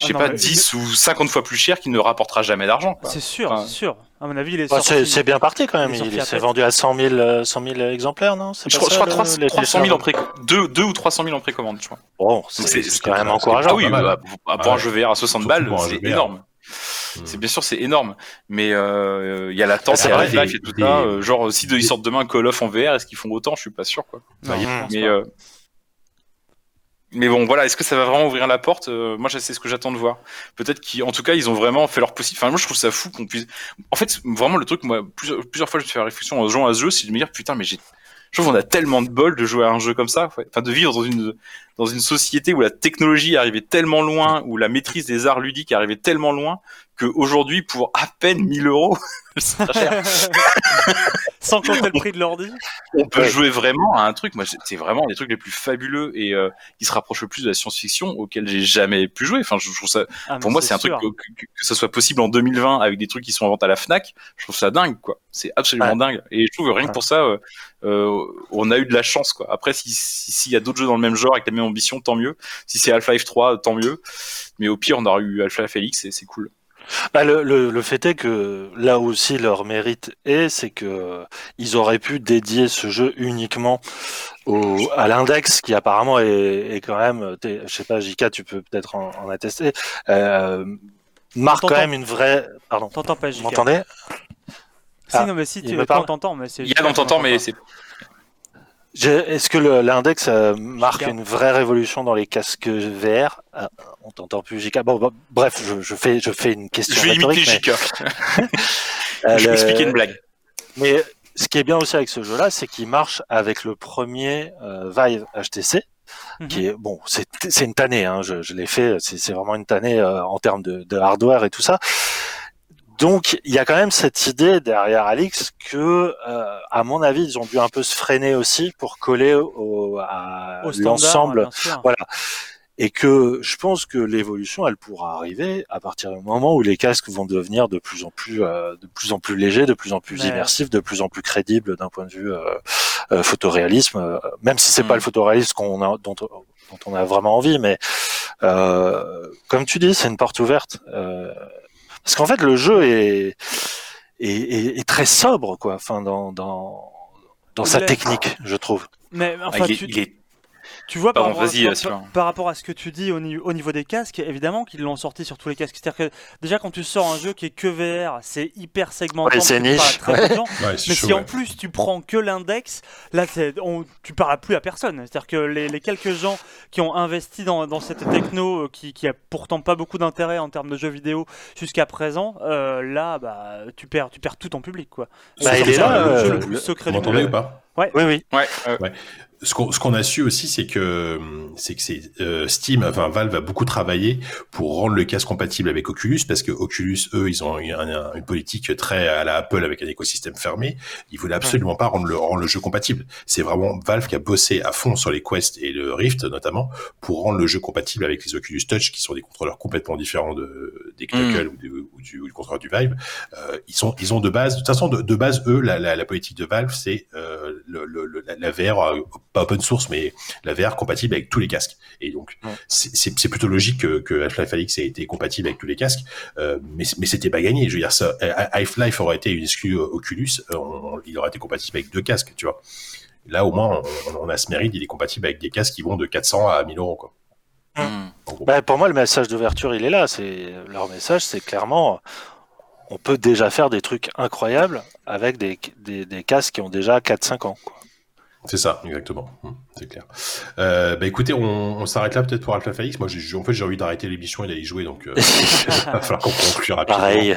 je Ah sais non, pas, mais- 10 ou 50 fois plus cher qu'il ne rapportera jamais d'argent. C'est sûr, Enfin, c'est sûr. À mon avis, il est Bah, c'est sorti. c'est bien parti quand même. il s'est vendu à 100 000, euh, 100 000 exemplaires, non? Je crois, je ça, crois le- 300, les 300 000 en pré, 2, 2 ou 300 000 en précommande, je crois. Bon, c'est- quand même encourageant. Ah oui, mal. bah, pour, pour un jeu VR à 60 Surtout balles, c'est énorme. Hmm. C'est bien sûr, c'est énorme, mais euh, il y a l'attente, C'est il y a et tout ça. euh, genre, si ils sortent demain un Call of en VR, est-ce qu'ils font autant? Je suis pas sûr, quoi. Je Mais, euh, mais bon, voilà, est-ce que ça va vraiment ouvrir la porte? Euh, Moi, c'est ce que j'attends de voir. Peut-être qu'en tout cas, ils ont vraiment fait leur possible. Enfin, moi, je trouve ça fou qu'on puisse. En fait, vraiment, le truc, moi, plusieurs, fois, je me fait la réflexion en jouant à ce jeu, c'est de me dire, putain, mais j'ai. Je trouve qu'on a tellement de bol de jouer à un jeu comme ça, enfin de vivre dans une dans une société où la technologie arrivait tellement loin, où la maîtrise des arts ludiques arrivait tellement loin, qu'aujourd'hui, pour à peine 1000 euros. Sans compter le prix de l'ordi. on peut jouer vraiment à un truc. Moi, c'est vraiment des trucs les plus fabuleux et euh, qui se rapprochent le plus de la science-fiction auquel j'ai jamais pu jouer. Enfin, je, je trouve ça. Ah, Pour moi, c'est un truc que, que, que ça soit possible en 2020 avec des trucs qui sont en vente à la Fnac. Je trouve ça dingue, quoi. C'est absolument dingue. Et je trouve que rien que pour ça, euh, euh, on a eu de la chance, quoi. Après, si- si- s'il y a d'autres jeux dans le même genre avec la même ambition, tant mieux. Si c'est Half-Life 3, tant mieux. Mais au pire, on aurait eu Half-Life Felix et c'est cool. Bah, le, le, le fait est que là aussi leur mérite est, c'est que ils auraient pu dédier ce jeu uniquement au, à l'index, qui apparemment est, est quand même, je sais pas, JK, tu peux peut-être en, en attester, euh, marque quand T'entends même une vraie. Pardon. T'entends pas, JK. m'entendez? Si, Ah, non, mais si, il tu me t'entends, mais c'est. Yann, on t'entend, mais c'est Est-ce que l'index euh, marque une vraie révolution dans les casques VR Ah, On t'entend plus, JK. Bon, bon, bref, je, je fais, je fais une question je vais imiter mais, JK. euh, je vais expliquer une blague. Mais ce qui est bien aussi avec ce jeu-là, c'est qu'il marche avec le premier euh, Vive HTC, Mhm. qui est bon, c'est une tannée. Hein, je, je l'ai fait, c'est c'est vraiment une tannée euh, en termes de, de hardware et tout ça. Donc il y a quand même cette idée derrière Alix que, euh, à mon avis, ils ont dû un peu se freiner aussi pour coller au, à Au l'ensemble voilà. Et que je pense que l'évolution, elle pourra arriver à partir du moment où les casques vont devenir de plus en plus, euh, de plus en plus légers, de plus en plus immersifs, de plus en plus crédibles d'un point de vue euh, euh, photoréalisme. euh, même si c'est pas Mm. le photoréalisme qu'on a, dont, dont on a vraiment envie, mais euh, comme tu dis, c'est une porte ouverte. Euh, parce qu'en fait, le jeu est, est, est, est très sobre, quoi. Enfin, dans dans dans sa technique, je trouve. Mais enfin, il, tu, il est- Tu vois, Pardon, par, rapport, vas-y, par- Sylvain. par rapport à ce que tu dis au, ni- au niveau des casques, évidemment qu'ils l'ont sorti sur tous les casques. C'est-à-dire que déjà, quand tu sors un jeu qui est que VR, c'est hyper segmentant. Ouais, c'est niche, très. Ouais, Mais chaud, si en plus tu prends que l'index, là on- tu parles plus à personne. C'est-à-dire que les, les quelques gens qui ont investi dans, dans cette techno, euh, qui, qui a pourtant pas beaucoup d'intérêt en termes de jeux vidéo jusqu'à présent, euh, là bah, tu, perds, tu perds tout ton public. Quoi. Bah, il c'est est ça, là, le euh, jeu le plus secret du m'entendez monde. ou pas? Oui, oui. Ouais, euh, ce qu'on qu'on a su aussi, c'est que c'est que euh, Steam, enfin Valve a beaucoup travaillé pour rendre le casque compatible avec Oculus, parce que Oculus, eux, ils ont eu un- un- une politique très à la Apple avec un écosystème fermé. Ils voulaient absolument pas rendre le, rendre le jeu compatible. C'est vraiment Valve qui a bossé à fond sur les Quest et le Rift notamment pour rendre le jeu compatible avec les Oculus Touch, qui sont des contrôleurs complètement différents de, des Knuckles ou, des- ou du, ou du contrôleur du Vive. Euh, ils sont ils ont de base, de toute façon de, de base eux, la, la, la politique de Valve, c'est euh, le, le, le- la, la VR pas open source, mais la VR compatible avec tous les casques. Et donc, Ouais. c'est- plutôt logique que, que Half-Life Alyx ait été compatible avec tous les casques, euh, mais, mais c'était pas gagné. Je veux dire, ça, euh, Half-Life aurait été une exclue euh, Oculus, on- il aurait été compatible avec deux casques, tu vois. Là, au moins, on, on a ce mérite, il est compatible avec des casques qui vont de 400 à 1000 euros, quoi. hmm. Bah, pour moi, le message d'ouverture, il est là. C'est leur message, c'est clairement, on peut déjà faire des trucs incroyables avec des, des, des casques qui ont déjà 4-5 ans. quoi. C'est ça, exactement. Hum, C'est clair. Euh, bah écoutez, on, on s'arrête là peut-être pour Half-Life Alyx. Moi, j'ai, en fait, j'ai envie d'arrêter l'émission et d'aller jouer, donc euh, il va falloir qu'on conclue rapidement. Pareil. Ouais.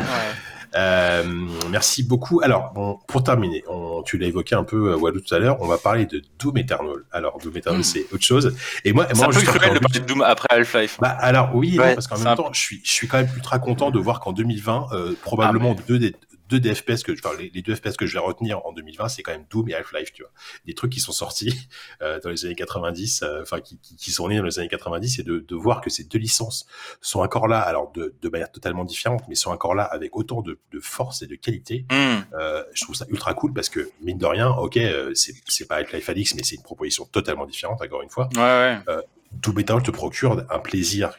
Euh, merci beaucoup. Alors, bon, pour terminer, on, tu l'as évoqué un peu, euh, Walou, tout à l'heure, on va parler de Doom Eternal. Alors, Doom Eternal, Mm. c'est autre chose. Et moi, moi un peu cruel de parler de Doom après Half-Life. Bah, alors, oui, non, parce qu'en même un temps, je suis, je suis quand même ultra content de voir qu'en 2020, euh, Ah, probablement deux des deux des FPS que, enfin, les, les deux FPS que je vais retenir en 2020, c'est quand même Doom et Half-Life, tu vois. Des trucs qui sont sortis euh, dans les années 90, euh, enfin, qui, qui, qui sont nés dans les années 90, et de, de voir que ces deux licences sont encore là, alors de, de manière totalement différente, mais sont encore là avec autant de, de force et de qualité. Hmm. Euh, je trouve ça ultra cool parce que mine de rien, ok, c'est pas Half-Life Alyx, mais c'est une proposition totalement différente, encore une fois. Ouais, ouais. Doom Eternal te procure un plaisir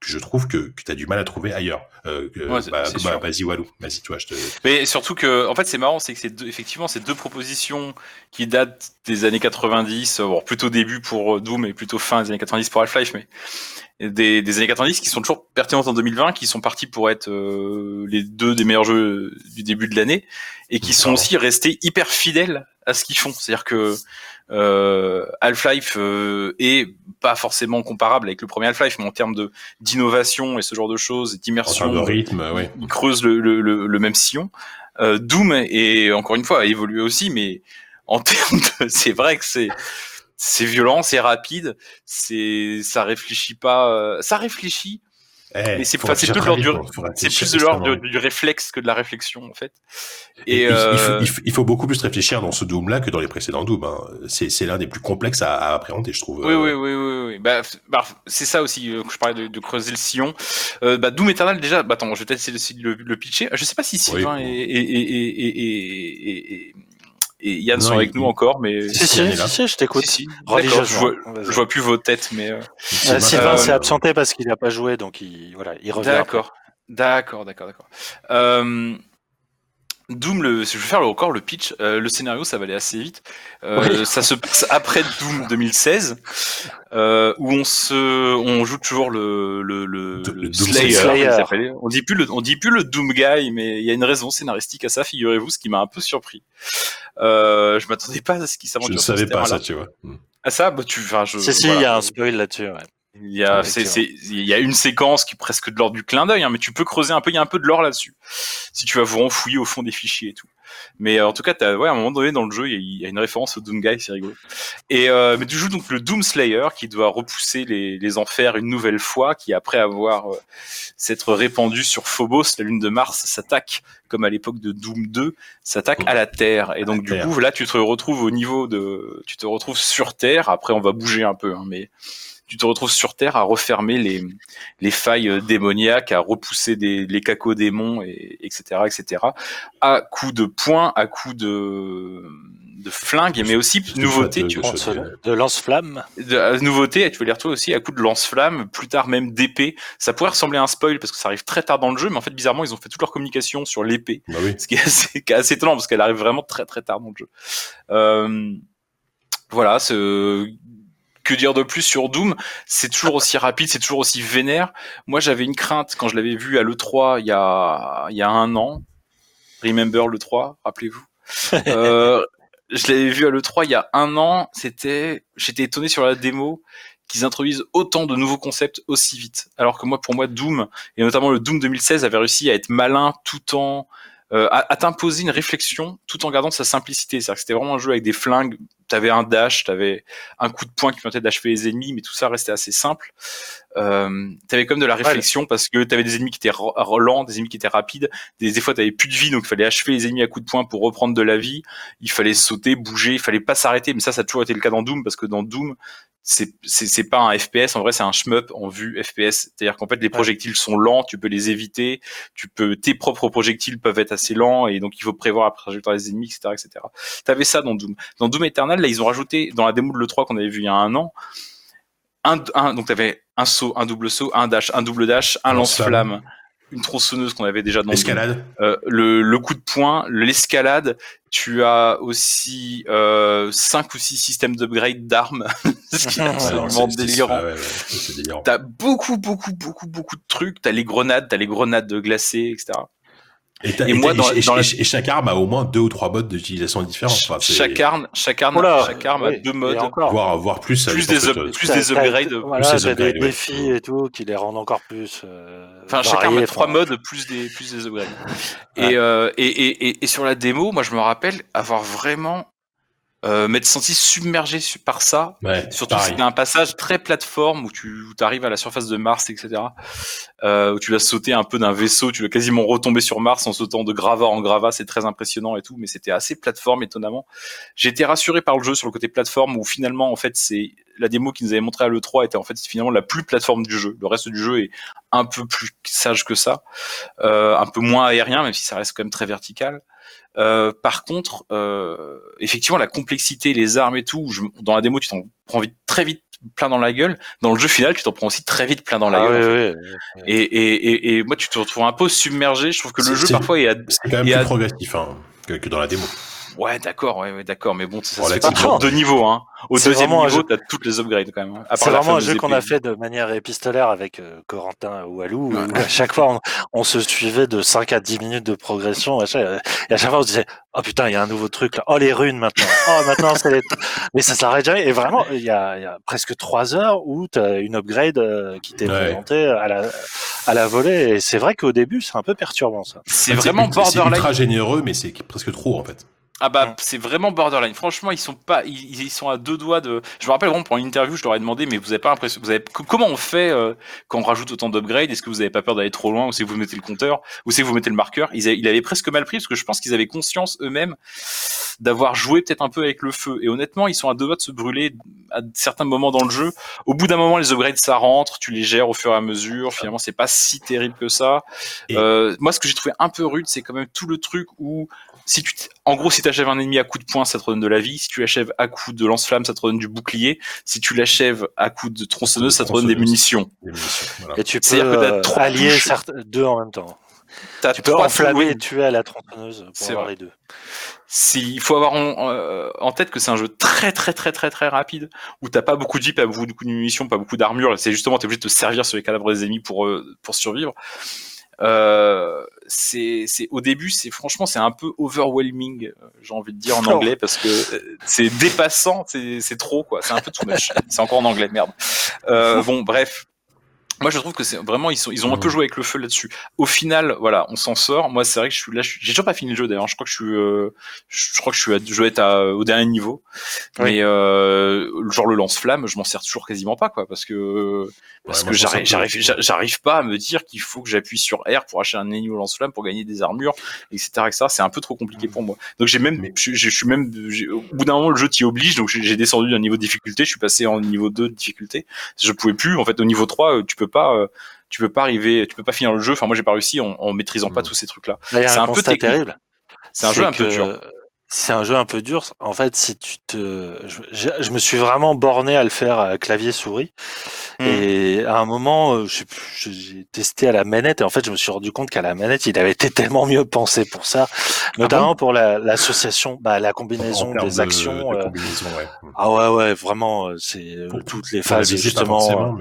que je trouve que, que tu as du mal à trouver ailleurs. Euh, que- Ouais, c'est- bah, bah, vas-y Walou, vas-y toi, je te. Mais surtout que, en fait, c'est marrant, c'est que c'est deux- effectivement ces deux propositions qui datent des années 90, euh, bon, plutôt début pour euh, Doom et plutôt fin des années 90 pour Half-Life, mais des, des années 90 qui sont toujours pertinentes en 2020, qui sont partis pour être euh, les deux des meilleurs jeux du début de l'année et qui sont aussi restés hyper fidèles à ce qu'ils font. C'est-à-dire que euh, Half-Life euh, est pas forcément comparable avec le premier Half-Life, mais en termes de d'innovation et ce genre de choses, d'immersion, de rythme, euh, ouais. il creuse le, le, le, le même sillon. Euh, Doom est encore une fois a évolué aussi, mais en termes de, c'est vrai que c'est c'est violent, c'est rapide, c'est ça réfléchit pas, euh, ça réfléchit, Eh, mais c'est plus de l'ordre du- faut- faut c'est réfléchir plus de l'ordre extrêmement du, du réflexe que de la réflexion en fait. Et Et il, il faut, euh, il faut- il faut beaucoup plus réfléchir dans ce Doom-là que dans les précédents Doom. hein. C'est l'un des plus complexes à, à appréhender, je trouve. Oui, Euh, oui, oui, oui, oui. Bah, bah, c'est ça aussi euh, que je parlais de, de creuser le sillon. Euh, bah, Doom Eternal déjà. Bah, attends, je vais peut-être essayer de le, le pitcher. Je sais pas si Sylvain Oui. et, et, Yann Non, sont avec il- nous encore, mais Si, si, si, si, je t'écoute. Si, je vois, je vois plus vos têtes, mais euh, Euh, ma- Sylvain Euh, s'est absenté parce qu'il n'a pas joué, donc il, voilà, il revient. d'accord, d'accord, d'accord, d'accord. Doom, le, je vais faire encore le pitch. Euh, le scénario, ça va aller assez vite. Euh, Oui. Ça se passe après Doom 2016, euh, où on se, on joue toujours le le, le, Le le Slayer. On dit plus le, on dit plus le Doom Guy, mais il y a une raison scénaristique à ça, figurez-vous, ce qui m'a un peu surpris. Euh, je m'attendais pas à ce qui Je s'aventure. ne sur ce savais pas ça, tu vois. Mm. Ah ça, bah tu, enfin, je. Si, si, il voilà. y a un spoil là-dessus. Ouais. Il y a, c'est, il y a une séquence qui est presque de l'ordre du clin d'œil, hein, mais tu peux creuser un peu, il y a un peu de l'or là-dessus. Si tu vas vous renfouiller au fond des fichiers et tout. Mais euh, en tout cas, t'as, ouais, à un moment donné dans le jeu, il y a- il y, a une référence au Doom Guy, c'est rigolo. Et euh, mais tu joues donc le Doom Slayer qui doit repousser les, les enfers une nouvelle fois, qui après avoir euh, s'être répandu sur Phobos, la lune de Mars, s'attaque comme à l'époque de Doom 2, s'attaque à la Terre. Et donc du Terre. coup, là, tu te retrouves au niveau de, tu te retrouves sur Terre. Après, on va bouger un peu, hein, mais tu te retrouves sur Terre à refermer les, les failles euh, démoniaques, à repousser des, les cacodémons, et, etc., etc., à coups de poing, à coups de, de flingue, mais aussi nouveauté, tu vois. De, de lance-flamme. de, à nouveauté, tu peux les retrouver aussi à coups de lance-flamme, plus tard même d'épée. Ça pourrait ressembler à un spoil parce que ça arrive très tard dans le jeu, mais en fait, bizarrement, ils ont fait toute leur communication sur l'épée. Bah oui. Ce qui est assez, assez étonnant parce qu'elle arrive vraiment très très tard dans le jeu. Euh, voilà, c'est, que dire de plus sur Doom? C'est toujours aussi rapide, c'est toujours aussi vénère. Moi, j'avais une crainte quand je l'avais vu à l'E3 il y a, il y a un an. Remember l'E3, rappelez-vous. Euh, je l'avais vu à l'E3 il y a un an. C'était, j'étais étonné sur la démo qu'ils introduisent autant de nouveaux concepts aussi vite. Alors que moi, pour moi, Doom, et notamment le Doom 2016, avait réussi à être malin tout en euh, à, à t'imposer une réflexion tout en gardant sa simplicité. C'est-à-dire que c'était vraiment un jeu avec des flingues, t'avais un dash, t'avais un coup de poing qui permettait d'achever les ennemis, mais tout ça restait assez simple. Euh, t'avais comme de la réflexion parce que t'avais des ennemis qui étaient lents, des ennemis qui étaient rapides, des, des fois t'avais plus de vie, donc il fallait achever les ennemis à coups de poing pour reprendre de la vie. Il fallait sauter, bouger, il fallait pas s'arrêter, mais ça, ça a toujours été le cas dans Doom parce que dans Doom, c'est c'est c'est pas un FPS, en vrai c'est un shmup en vue FPS. C'est-à-dire qu'en fait les projectiles sont lents, tu peux les éviter, tu peux tes propres projectiles peuvent être assez lents et donc il faut prévoir la trajectoire des ennemis, etc., etc. T'avais ça dans Doom. Dans Doom Eternal, là ils ont rajouté dans la démo de l'E3 qu'on avait vu il y a un an, un, un donc t'avais un saut, un double saut, un dash, un double dash, un lance-flamme, une tronçonneuse qu'on avait déjà dans. Escalade. Euh, le, le coup de poing, l'escalade, tu as aussi euh, cinq ou six systèmes d'upgrade d'armes, ce qui est absolument délirant. ouais, ouais, délirant. T'as beaucoup, beaucoup, beaucoup, beaucoup de trucs. T'as les grenades, t'as les grenades glacées, etc. Et, t'as- Et et moi, dans- et- dans la- et- et chaque arme a au moins deux ou trois modes d'utilisation différents. Enfin, chaque arme, chaque arme, Oula, chaque arme a deux modes. encore. voire, voire plus. Plus des up- plus des upgrades, Voilà, plus des ouais. défis et tout qui les rendent encore plus. euh, Enfin, chaque arme a trois modes plus des plus des upgrades. Ouais. Et, euh, et, et, et, et sur la démo, moi je me rappelle avoir vraiment euh, m'être senti submergé su- par ça. Ouais, Surtout pareil. c'était un passage très plateforme où tu arrives à la surface de Mars, etc. Euh, où tu vas sauter un peu d'un vaisseau, tu vas quasiment retomber sur Mars en sautant de gravat en gravat, c'est très impressionnant et tout, mais c'était assez plateforme étonnamment. J'ai été rassuré par le jeu sur le côté plateforme où finalement en fait c'est la démo qui nous avait montré à l'E3 était en fait finalement la plus plateforme du jeu. Le reste du jeu est un peu plus sage que ça, euh, un peu moins aérien même si ça reste quand même très vertical. Euh, par contre, euh, effectivement, la complexité, les armes et tout, je- dans la démo, tu t'en prends vite, très vite plein dans la gueule. Dans le jeu final, tu t'en prends aussi très vite plein dans la Ah gueule. en fait. oui, oui. Et, et, et, et moi, tu te retrouves un peu submergé. Je trouve que le C'est- jeu parfois est à... C'est quand même plus à- progressif hein, que, que dans la démo. Ouais, d'accord, ouais, ouais, d'accord, mais bon, ça se fait Relativement. pas sur deux niveaux. Hein. Au C'est deuxième niveau, jeu- t'as toutes les upgrades quand même. hein, à C'est vraiment un jeu qu'on a fait de manière épistolaire avec euh, Corentin Walou, où à chaque fois on, on se suivait de 5 à 10 minutes de progression, machin, euh, et à chaque fois on se disait Oh putain, il y a un nouveau truc là, oh les runes maintenant, oh maintenant c'est les. Mais ça s'arrête jamais, et vraiment, il y a, il y a presque 3 heures où tu as une upgrade euh, qui t'est Ouais. présentée à la, à la volée, et c'est vrai qu'au début c'est un peu perturbant ça. C'est vraiment C'est borderline. ultra généreux, mais c'est presque trop en fait. Ah bah c'est vraiment borderline. Franchement, ils sont pas, ils, ils sont à deux doigts de. Je me rappelle vraiment pour une interview, je leur ai demandé, mais vous avez pas l'impression, vous avez co- comment on fait euh, quand on rajoute autant d'upgrades? Est-ce que vous avez pas peur d'aller trop loin? Ou c'est que vous mettez le compteur? Ou c'est que vous mettez le marqueur? Ils avaient, il avait presque mal pris parce que je pense qu'ils avaient conscience eux-mêmes d'avoir joué peut-être un peu avec le feu. Et honnêtement, ils sont à deux doigts de se brûler à certains moments dans le jeu. Au bout d'un moment, les upgrades ça rentre, tu les gères au fur et à mesure. Finalement, c'est pas si terrible que ça. Et- Euh, moi, ce que j'ai trouvé un peu rude, c'est quand même tout le truc où si tu, en gros, si tu achèves un ennemi à coup de poing, ça te redonne de la vie. Si tu l'achèves à coup de lance-flamme, ça te redonne du bouclier. Si tu l'achèves à coup de tronçonneuse, ça te redonne des munitions. Des munitions, voilà. Et tu peux euh, trois allier deux en même temps. T'as Tu peux enflammer et tuer à la tronçonneuse pour avoir vrai. les deux. Si- il faut avoir en, euh, en tête que c'est un jeu très très très très très rapide où t'as pas beaucoup de vie, pas beaucoup de munitions, pas beaucoup d'armure. C'est justement t'es obligé de te servir sur les cadavres des ennemis pour euh, pour survivre. Euh, c'est c'est au début c'est franchement c'est un peu overwhelming euh, j'ai envie de dire en anglais parce que euh, c'est dépassant c'est c'est trop quoi. C'est un peu too much. C'est encore en anglais merde. Euh, bon bref moi je trouve que c'est vraiment ils sont ils ont un peu joué avec le feu là-dessus. Au final voilà on s'en sort. Moi c'est vrai que je suis là j'ai toujours pas fini le jeu d'ailleurs. Je crois que je suis euh, je crois que je suis à, je dois être à- au dernier niveau. Oui. mais euh, genre le lance-flamme je m'en sers toujours quasiment pas quoi parce que parce Ouais, que j'arrive j'arrive j'a- j'arrive pas à me dire qu'il faut que j'appuie sur R pour acheter un ennemi au lance-flamme pour gagner des armures etc etc c'est un peu trop compliqué pour moi. Donc j'ai même je, je suis même au bout d'un moment le jeu t'y oblige donc j'ai j'ai descendu d'un niveau de difficulté je suis passé en niveau 2 de difficulté. Je pouvais plus en fait au niveau 3 euh, tu peux pas euh, tu peux pas arriver tu peux pas finir le jeu enfin moi j'ai pas réussi en, en maîtrisant pas Mm. tous ces trucs là Là, il y a C'est un, un peu terrible. c'est un jeu un peu dur C'est un jeu un peu dur. En fait, si tu te, je, je- je me suis vraiment borné à le faire à clavier souris. Hmm. Et à un moment, euh, j'ai testé à la manette et en fait, je me suis rendu compte qu'à la manette, il avait été tellement mieux pensé pour ça, notamment pour la- l'association, bah, la combinaison des de- actions. de euh, combinaison, ouais. ah ouais, ouais, vraiment, euh, c'est euh, toutes les la phases justement.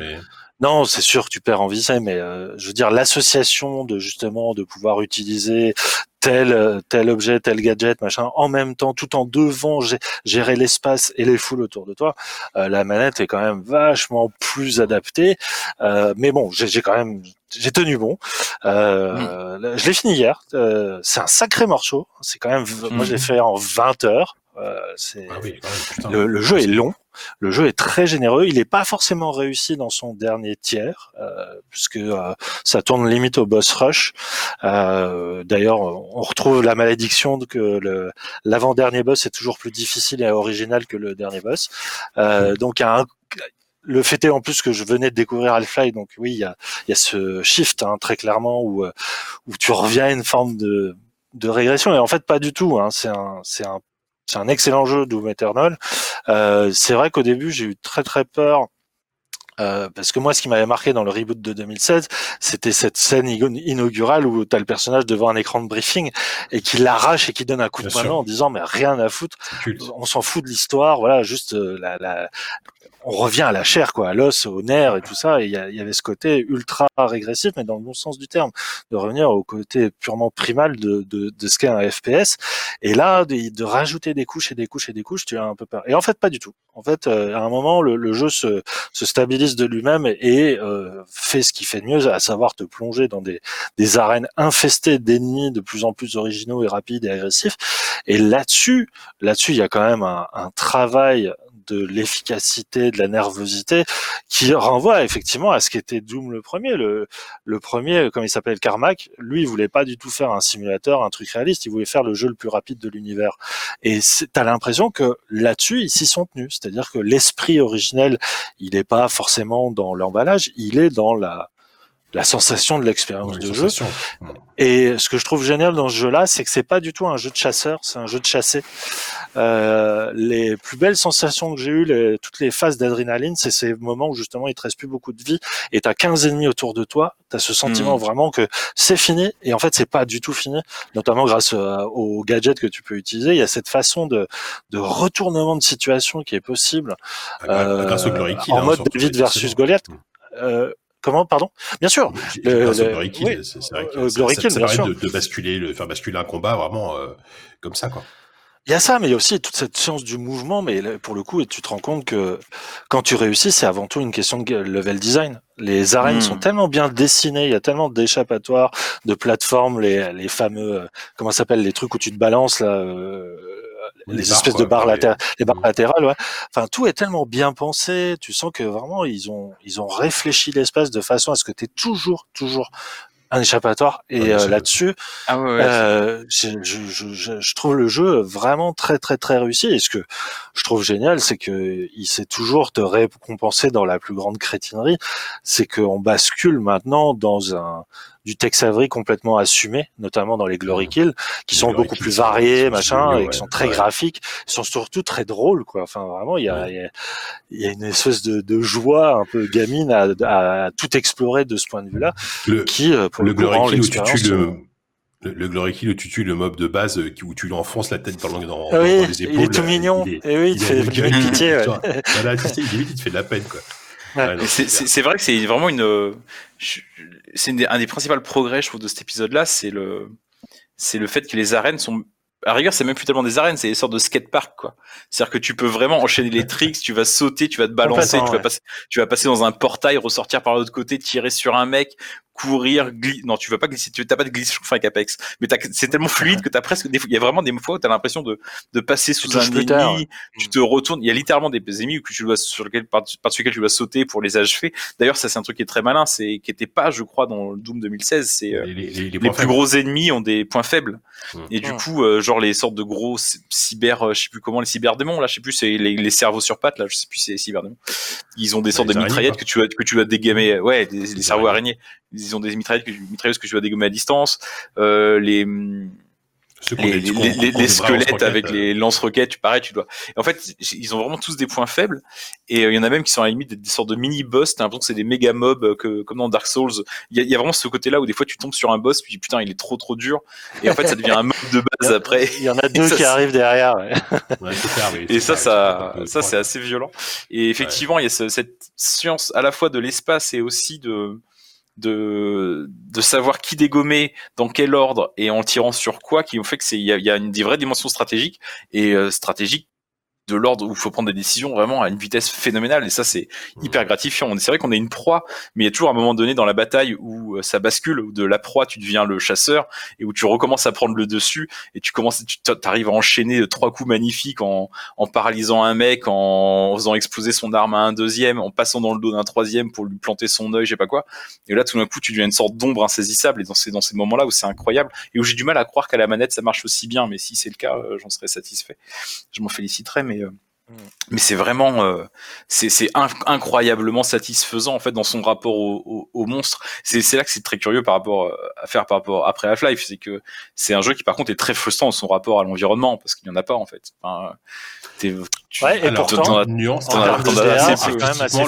Non, c'est sûr que tu perds en visée, mais euh, je veux dire l'association de justement de pouvoir utiliser tel euh, tel objet, tel gadget, machin, en même temps, tout en devant gé- gérer l'espace et les foules autour de toi. euh, la manette est quand même vachement plus adaptée. Euh, mais bon, j'ai quand même j'ai tenu bon. Euh, Je l'ai fini hier. Euh, c'est un sacré morceau. C'est quand même. Moi, je l'ai fait en 20 heures. Euh, c'est ah oui, le jeu est long, le jeu est très généreux. Il n'est pas forcément réussi dans son dernier tiers, euh, puisque euh, ça tourne limite au boss rush. Euh, D'ailleurs, on retrouve la malédiction que l'avant-dernier boss est toujours plus difficile et original que le dernier boss. Euh, donc, un le fait est en plus que je venais de découvrir Half-Life, donc oui, il y a, y a ce shift hein, très clairement où, euh, où tu reviens à une forme de, de régression. Et en fait, pas du tout. Hein. C'est un, un, un excellent jeu, Doom Eternal. Euh, c'est vrai qu'au début, j'ai eu très très peur. euh, parce que moi, ce qui m'avait marqué dans le reboot de 2016, c'était cette scène inaugurale où tu as le personnage devant un écran de briefing et qui l'arrache et qui donne un coup de poing en disant mais rien à foutre, on s'en fout de l'histoire, voilà, juste euh, la, la, on revient à la chair, quoi, à l'os, au nerf et tout ça. Il y avait ce côté ultra régressif, mais dans le bon sens du terme, de revenir au côté purement primal de, de, de ce qu'est un FPS. Et là, de, de rajouter des couches et des couches et des couches, tu as un peu peur. Et en fait, pas du tout. En fait, euh, à un moment, le, le jeu se, se stabilise de lui-même et euh, fait ce qu'il fait de mieux, à savoir te plonger dans des, des arènes infestées d'ennemis de plus en plus originaux et rapides et agressifs. Et là-dessus, là-dessus, il y a quand même un, un travail de l'efficacité, de la nervosité, qui renvoie effectivement à ce qu'était Doom le premier. Le, le premier, comme il s'appelle Carmack, lui, il voulait pas du tout faire un simulateur, un truc réaliste, il voulait faire le jeu le plus rapide de l'univers. Et t'as l'impression que là-dessus, ils s'y sont tenus. C'est-à-dire que l'esprit originel, il n'est pas forcément dans l'emballage, il est dans la, la sensation de l'expérience Ouais, de jeu. Et ce que je trouve génial dans ce jeu-là, c'est que c'est pas du tout un jeu de chasseur, c'est un jeu de chasser. Euh, les plus belles sensations que j'ai eues, les- toutes les phases d'adrénaline, c'est ces moments où justement il te reste plus beaucoup de vie et t'as 15 ennemis autour de toi, t'as ce sentiment Mhm. vraiment que c'est fini et en fait c'est pas du tout fini, notamment grâce euh, aux gadgets que tu peux utiliser. Il y a cette façon de, de retournement de situation qui est possible Ah, Grâce au euh, Glory Kill. en hein, mode David versus. Goliath. Euh, comment, pardon? Bien sûr. Le- le- Glory Kill, oui, c'est c'est vrai que ça, Glory ça- Kill, ça bien permet sûr. de, de basculer, de faire basculer un combat vraiment euh, comme ça, quoi. Il y a ça, mais il y a aussi toute cette science du mouvement. Mais pour le coup, et tu te rends compte que quand tu réussis, c'est avant tout une question de level design. Les arènes sont tellement bien dessinées, il y a tellement d'échappatoires, de plateformes, les, les fameux, euh, comment ça s'appelle, les trucs où tu te balances là, euh, Les les, barres, espèces quoi, de barres latérales, les barres Mm. latérales, ouais. Enfin, tout est tellement bien pensé. Tu sens que vraiment ils ont ils ont réfléchi l'espace de façon à ce que tu toujours toujours un échappatoire. Et euh, là-dessus, Ah ouais, ouais, euh, je, je, je, je- je trouve le jeu vraiment très très très réussi. Et ce que je trouve génial, c'est que il sait toujours te récompenser dans la plus grande crétinerie. C'est qu'on bascule maintenant dans un du Tex Avery complètement assumé, notamment dans les Glory Kills, qui Les sont Glory beaucoup Kills plus variés, sont machin, et qui sont très Ouais. graphiques. Ils sont surtout très drôles, quoi. Enfin, vraiment, il y a, Ouais. il y a, il y a une espèce de, de joie un peu gamine à, à, à tout explorer de ce point de vue-là, Le, qui, euh, pour le le, Glory Kill où tu tues euh, le, le, le Glory Kill où tu tues le mob de base euh, qui- où tu lui enfonces la tête dans, le- dans, dans Oui, les épaules. il est tout euh, mignon. il est- Et oui, il, fait gueule, pitié. Voilà, tu sais, il te fait de la peine, quoi. Ouais. C'est- vrai que c'est vraiment une. C'est un des principaux progrès, je trouve, de cet épisode-là, c'est le, c'est le fait que les arènes sont. À la rigueur, c'est même plus tellement des arènes, c'est des sortes de skatepark, quoi. C'est-à-dire que tu peux vraiment enchaîner les tricks, tu vas sauter, tu vas te balancer, tu vas ouais. passer, tu vas passer dans un portail, ressortir par l'autre côté, tirer sur un mec, courir, glisser. Non, tu vas pas glisser, tu t'as pas de glisse avec Apex. Mais t'as- c'est tellement fluide que t'as presque des, il y a vraiment des fois où t'as l'impression de, de passer sous un ennemi, tard, ouais. tu te retournes. Il y a littéralement des ennemis que tu dois, sur lequel, par, par-dessus lesquels tu dois sauter pour les achever. D'ailleurs, ça, c'est un truc qui est très malin, c'est, qui était pas, je crois, dans le Doom 2016, c'est, euh, Les, les, les, les points plus faibles. gros ennemis ont des points faibles. Mm. Et du coup, euh, genre les sortes de gros cy- cyber, euh, je sais plus comment, les cyberdémons, là, je sais plus, c'est les, les cerveaux sur pattes, là, je sais plus, c'est les cyberdémons. Ils ont des sortes les de mitraillettes que tu vas, que tu vas dégommer, ouais, des, des Les cerveaux araignées. Ils ont des mitraillettes que, mitrailleuses que tu vas dégommer à distance. Euh, les, les, des- les, les- les squelettes avec euh, les lance-roquettes, tu pareil, tu dois. En fait, ils ont vraiment tous des points faibles. Et euh, il y en a même qui sont à la limite des, des sortes de mini-boss. T'as l'impression que c'est des méga mobs euh, que, comme dans Dark Souls. Il y, a, il y a vraiment ce côté-là où des fois tu tombes sur un boss, puis putain, il est trop trop dur. Et en fait, ça devient un mob de base après. Il y en a deux ça, qui arrivent derrière. ouais. Ouais, Et ça, ça, ça, c'est assez violent. Et effectivement, il y a ce- cette science à la fois de l'espace et aussi de, de, savoir qui dégommer, dans quel ordre et en tirant sur quoi, qui ont fait que c'est, il y a, une des vraies dimensions stratégiques. Et euh, stratégiques de l'ordre où il faut prendre des décisions vraiment à une vitesse phénoménale et ça c'est hyper gratifiant. C'est vrai qu'on est une proie, mais il y a toujours un moment donné dans la bataille où euh, ça bascule, où de la proie tu deviens le chasseur et où tu recommences à prendre le dessus et tu commences, tu arrives à enchaîner trois coups magnifiques en, en paralysant un mec, en faisant exploser son arme à un deuxième, en passant dans le dos d'un troisième pour lui planter son œil, je sais pas quoi. Et là tout d'un coup tu deviens une sorte d'ombre insaisissable et dans ces dans ces moments-là où c'est incroyable et où j'ai du mal à croire qu'à la manette ça marche aussi bien, mais si c'est le cas, euh, j'en serais satisfait. Je m'en féliciterais, mais euh, mais c'est vraiment euh, c'est c'est inc- incroyablement satisfaisant en fait dans son rapport au, au, au monstre c'est là que c'est très curieux par rapport euh, à faire par rapport après Half-Life c'est que c'est un jeu qui par contre est très frustrant dans son rapport à l'environnement parce qu'il n'y en a pas en fait enfin, tu- Ouais, et Alors, pourtant, as- nuance, en termes de DA,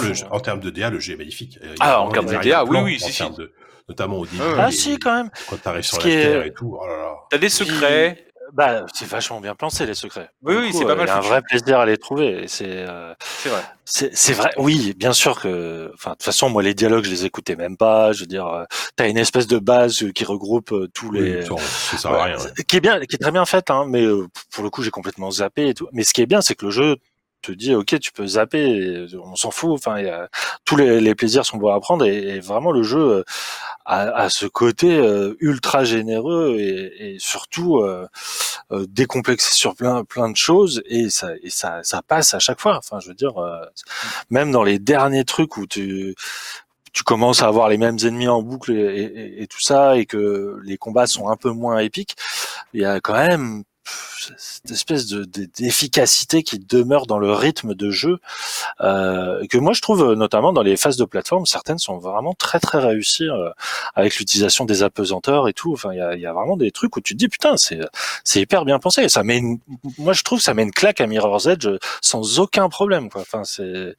le jeu- en termes de DA, le jeu est magnifique. Ah, en termes de DA, oui, oui, en si, si. de- Notamment au début. Ah les- si, quand même. Quand t'arrives sur la est- terre et tout. Oh t'as des secrets Bah, c'est vachement bien pensé les secrets. Oui, Du oui, c'est pas mal Il y a un vrai plaisir à les trouver. et C'est euh, c'est vrai c'est c'est vrai. Oui, bien sûr que. Enfin, de toute façon, moi, les dialogues, je les écoutais même pas. Je veux dire, euh, t'as une espèce de base euh, qui regroupe tous les. Oui, ça, ça sert à rien. ouais. qui est bien, qui est très bien faite, hein, mais pour le coup, j'ai complètement zappé et tout. Mais ce qui est bien, c'est que le jeu te dit, ok, tu peux zapper, on s'en fout. Enfin, il y a- tous les, les plaisirs sont bons à prendre et, et vraiment le jeu a, a ce côté euh, ultra généreux et, et surtout euh, euh, décomplexé sur plein plein de choses et ça et ça ça passe à chaque fois. Enfin, je veux dire, même dans les derniers trucs où tu tu commences à avoir les mêmes ennemis en boucle et, et- tout ça, et que les combats sont un peu moins épiques, il y a quand même cette espèce de de- d'efficacité qui demeure dans le rythme de jeu euh, que moi je trouve notamment dans les phases de plateforme certaines sont vraiment très très réussies euh, avec l'utilisation des apesanteurs et tout enfin il y a, il y a vraiment des trucs où tu te dis putain c'est c'est hyper bien pensé ça met une- moi je trouve que ça met une claque à Mirror's Edge sans aucun problème quoi enfin c'est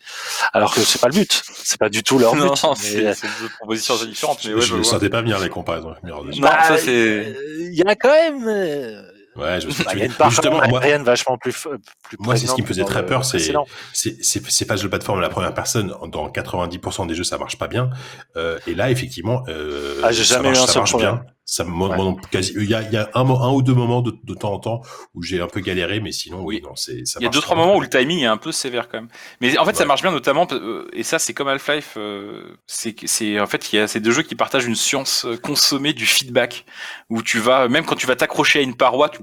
alors que c'est pas le but c'est pas du tout leur but non mais- c'est c'est deux propositions différentes mais Je ouais, je je ne vois. sentais pas venir les comparaisons Mirror's Edge. Non, ça, Bah, c'est- euh, Il y a quand même. Euh, Ouais, je me suis bah, il y dit- a une mais part justement, moi, vachement plus. f- plus Moi, c'est ce qui me faisait très peur, le c'est- c'est c'est- ces phases de plateforme à la première personne, dans 90% des jeux, ça marche pas bien. Euh, et là, effectivement, euh, Ah, j'ai ça jamais marche, eu un ça seul marche problème. bien. Ça moi, Ouais. moi non plus, quasi. Il y a, il y a un, un ou deux moments de, de temps en temps où j'ai un peu galéré, mais sinon, oui, non, c'est. ça Il y a deux trois moments où le timing est un peu sévère quand même. Mais en fait, ça Ouais. marche bien notamment euh, et ça c'est comme Half-Life. euh, c'est en fait il y a ces deux jeux qui partagent une science euh, consommée du feedback où tu vas même quand tu vas t'accrocher à une paroi, tu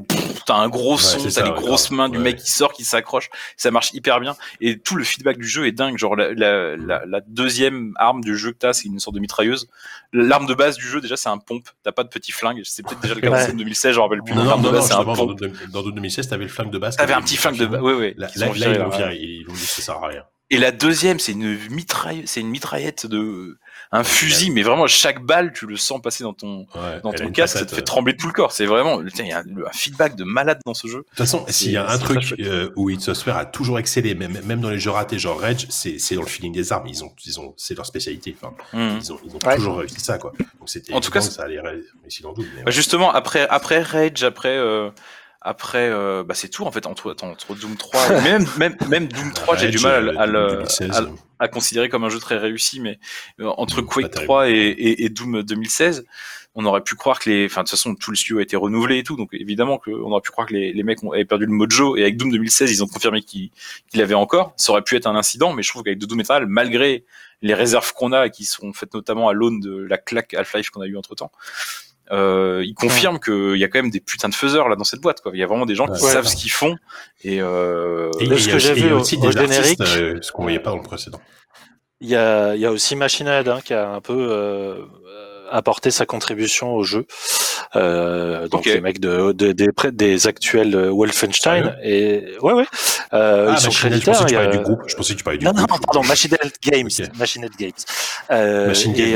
as un gros Ouais, son, c'est t'as les ouais, grosses mains du Ouais. mec qui sort, qui s'accroche. Ça marche hyper bien et tout le feedback du jeu est dingue. Genre la, la, la, la deuxième arme du jeu que t'as, c'est une sorte de mitrailleuse. L'arme de base du jeu déjà c'est un pompe. T'as pas de petit flingue. C'est peut-être déjà le cas Ouais. en 2016, je me rappelle plus. Non, non, de non, non, base c'est un dans, dans, dans 2016, t'avais le flingue de base. T'avais un petit flingue de base. Ouais ouais. Là, ils l'ont viré, ils l'ont dit que ça sert à rien. Et la deuxième, c'est une mitraille, c'est une mitraillette de un fusil, mais vraiment chaque balle, tu le sens passer dans ton Ouais, dans ton casque, ça te fait trembler tout le corps. C'est vraiment, tiens, il y a un, un feedback de malade dans ce jeu. De toute façon, s'il y a un truc euh, où id Software a toujours excellé, même, même dans les jeux ratés, genre Rage, c'est c'est dans le feeling des armes. Ils ont, ils ont, c'est leur spécialité. Enfin, Hmm. ils ont, ils ont Ouais. toujours réussi ça, quoi. Donc c'était En tout cas, ça allait ré- réussir dans le double. mais Bah, ouais. justement, après après Rage, après euh, après, euh, bah c'est tout en fait entre, attends, entre Doom 3 et même même même Doom 3, j'ai du mal à, le- à le 2016, à le- à considérer comme un jeu très réussi, mais euh, entre Mm, Quake pas terrible. 3 et, et, et Doom 2016, on aurait pu croire que les, enfin de toute façon tout le studio a été renouvelé et tout, donc évidemment qu'on aurait pu croire que les, les mecs ont, avaient perdu le mojo et avec Doom 2016 ils ont confirmé qu'ils qu'il l'avaient encore. Ça aurait pu être un incident, mais je trouve qu'avec Doom Eternal, malgré les réserves qu'on a et qui sont faites notamment à l'aune de la claque Half-Life qu'on a eu entre temps. Euh, il confirme qu'il y a quand même des putains de faiseurs là dans cette boîte quoi. Il y a vraiment des gens qui Ouais. savent ce qu'ils font et, euh, Et ce que j'ai vu au- aussi au des artistes, générique. euh, ce qu'on voyait pas dans le précédent. Il y a, il y a aussi Machine Head hein, qui a un peu euh, apporté sa contribution au jeu. Euh, donc les mecs de, de- des, des actuels Wolfenstein et ouais ouais euh, Ah, ils sont Head, je créditeurs. pensais que tu il y a- parlais du groupe. Je pensais que tu parlais du Non groupe. non pardon Machine Head Games Ok. Machine Head Games euh, Machine Game, euh,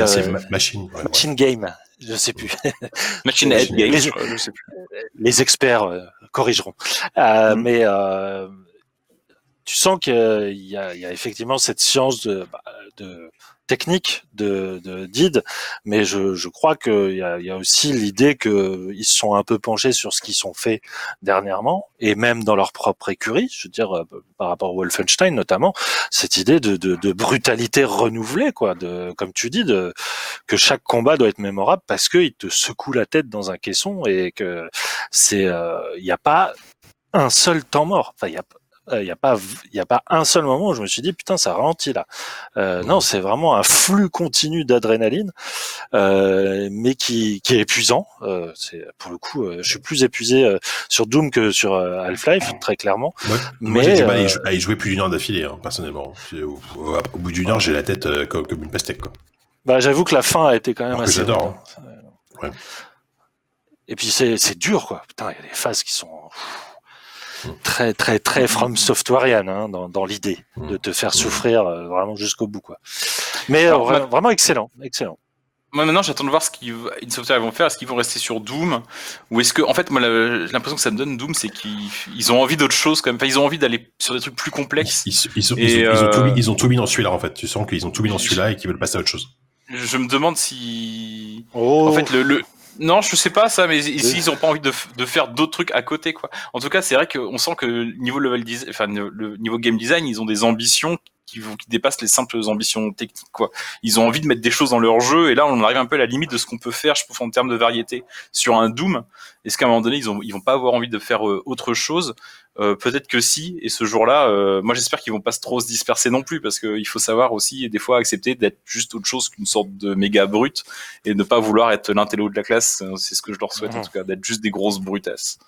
Machine. ouais, ouais. Machine Game je sais plus Machine Head Games, je je sais plus. les experts euh, corrigeront. Euh, Mhm. Mais euh, tu sens qu'il y y a effectivement cette science de, bah, de technique de, de d'id, mais je, je crois qu'il y a, y a aussi l'idée qu'ils se sont un peu penchés sur ce qu'ils sont fait dernièrement, et même dans leur propre écurie, je veux dire, euh, par rapport à Wolfenstein notamment, cette idée de, de, de brutalité renouvelée, quoi, de, comme tu dis, de, que chaque combat doit être mémorable parce qu'il te secoue la tête dans un caisson et que c'est, euh, il n'y a pas un seul temps mort. Y euh, il n'y a pas il a pas un seul moment où je me suis dit putain ça ralentit là euh, non c'est vraiment un flux continu d'adrénaline euh, mais qui, qui est épuisant euh, c'est pour le coup euh, je suis plus épuisé euh, sur Doom que sur euh, Half-Life très clairement Moi, moi, Mais, j'ai du mal à y euh, jouer plus d'une heure d'affilée, hein, personnellement. Au, au- au bout d'une heure, j'ai la tête euh, comme, comme une pastèque. Quoi. bah j'avoue que la fin a été quand même Alors assez j'adore, hein. Ouais. et puis c'est c'est dur quoi putain il y a des phases qui sont. Très très très from softwareian hein, dans, dans l'idée Mm. de te faire souffrir euh, vraiment jusqu'au bout quoi mais Alors, euh, ma- vraiment excellent excellent Moi maintenant j'attends de voir ce qu'ils une Software vont faire. Est-ce qu'ils vont rester sur Doom? Ou est-ce que en fait moi l'impression que ça me donne Doom c'est qu'ils ils ont envie d'autre chose quand même. Enfin, ils ont envie d'aller sur des trucs plus complexes. ils, ils, ils ont, Et, ils ont tout euh, mis, ils ont tout mis dans celui-là, en fait. Tu sens qu'ils ont tout mis dans celui-là et qu'ils veulent passer à autre chose. Je me demande si oh en fait le, le... non je sais pas ça mais s'ils ont pas envie de, de faire d'autres trucs à côté quoi. En tout cas c'est vrai qu'on sent que niveau level design, enfin le niveau game design ils ont des ambitions qui, dépassent les simples ambitions techniques quoi. Ils ont envie de mettre des choses dans leur jeu et là on arrive un peu à la limite de ce qu'on peut faire je trouve en termes de variété sur un Doom. Est-ce qu'à un moment donné ils ont ils vont pas avoir envie de faire euh, autre chose? Euh, Peut-être que si et ce jour-là euh, moi j'espère qu'ils vont pas trop se disperser non plus parce qu'il faut savoir aussi des fois accepter d'être juste autre chose qu'une sorte de méga brute et ne pas vouloir être l'intello de la classe. C'est ce que je leur souhaite en Mhm. tout cas d'être juste des grosses brutasses.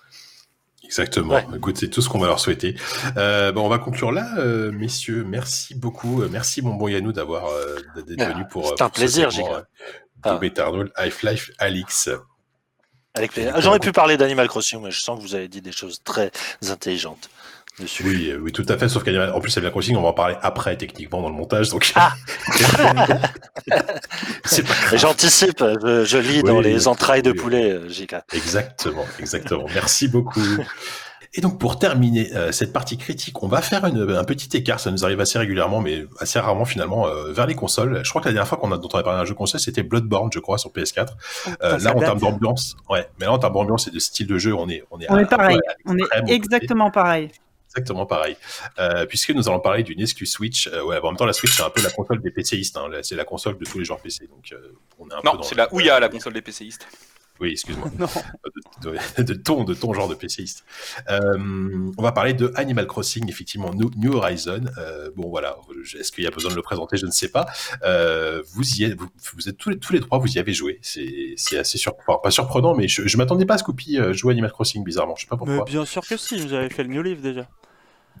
Exactement. Ouais. Écoute, c'est tout ce qu'on va leur souhaiter. Euh, bon, on va conclure là, euh, messieurs. Merci beaucoup. Euh, Merci, mon bon Yannou, d'avoir euh, d'être Ah, venu pour. c'est un pour plaisir, euh, Ah. Half-Life, Alix. avec plaisir. J'aurais pu parler d'Animal Crossing mais je sens que vous avez dit des choses très intelligentes dessus Oui, euh, oui, tout à fait. Sauf qu'Animal, en plus, Animal Crossing, on va en parler après, techniquement, dans le montage. Donc, Ah. c'est pas. J'anticipe, je, je lis Oui, dans les entrailles de oui. poulet, euh, JK. Exactement, exactement. Merci beaucoup. Et donc pour terminer euh, cette partie critique, on va faire une- un petit écart. Ça nous arrive assez régulièrement, mais assez rarement finalement euh, vers les consoles. Je crois que la dernière fois qu'on a dont on a parlé d'un jeu console, c'était Bloodborne, je crois, sur PS4. Euh, ça là, en termes d'ambiance, ouais, mais là en termes d'ambiance et de style de jeu, on est on est, On à- est pareil. à On est exactement pareil. Exactement pareil. Euh, puisque nous allons parler d'une excuse Switch. Euh, ouais, en même temps, la Switch c'est un peu la console des PCistes. Hein. C'est la console de tous les joueurs PC. Donc euh, on est un peu Non, dans c'est la Ouya la console des PCistes. Oui, excuse-moi. Non. de, de- de ton, de ton genre de PCiste. Euh, on va parler de Animal Crossing, effectivement, New, New Horizon. Euh, bon, voilà. Est-ce qu'il y a besoin de le présenter? Je ne sais pas. Euh, vous y êtes, vous, vous êtes tous les, tous les trois, vous y avez joué. C'est c'est assez surprenant. Pas surprenant, mais je, je m'attendais pas à Scoopy euh, jouer à Animal Crossing, bizarrement. Je sais pas Mais pourquoi. bien sûr que si, vous avez fait le New Leaf déjà.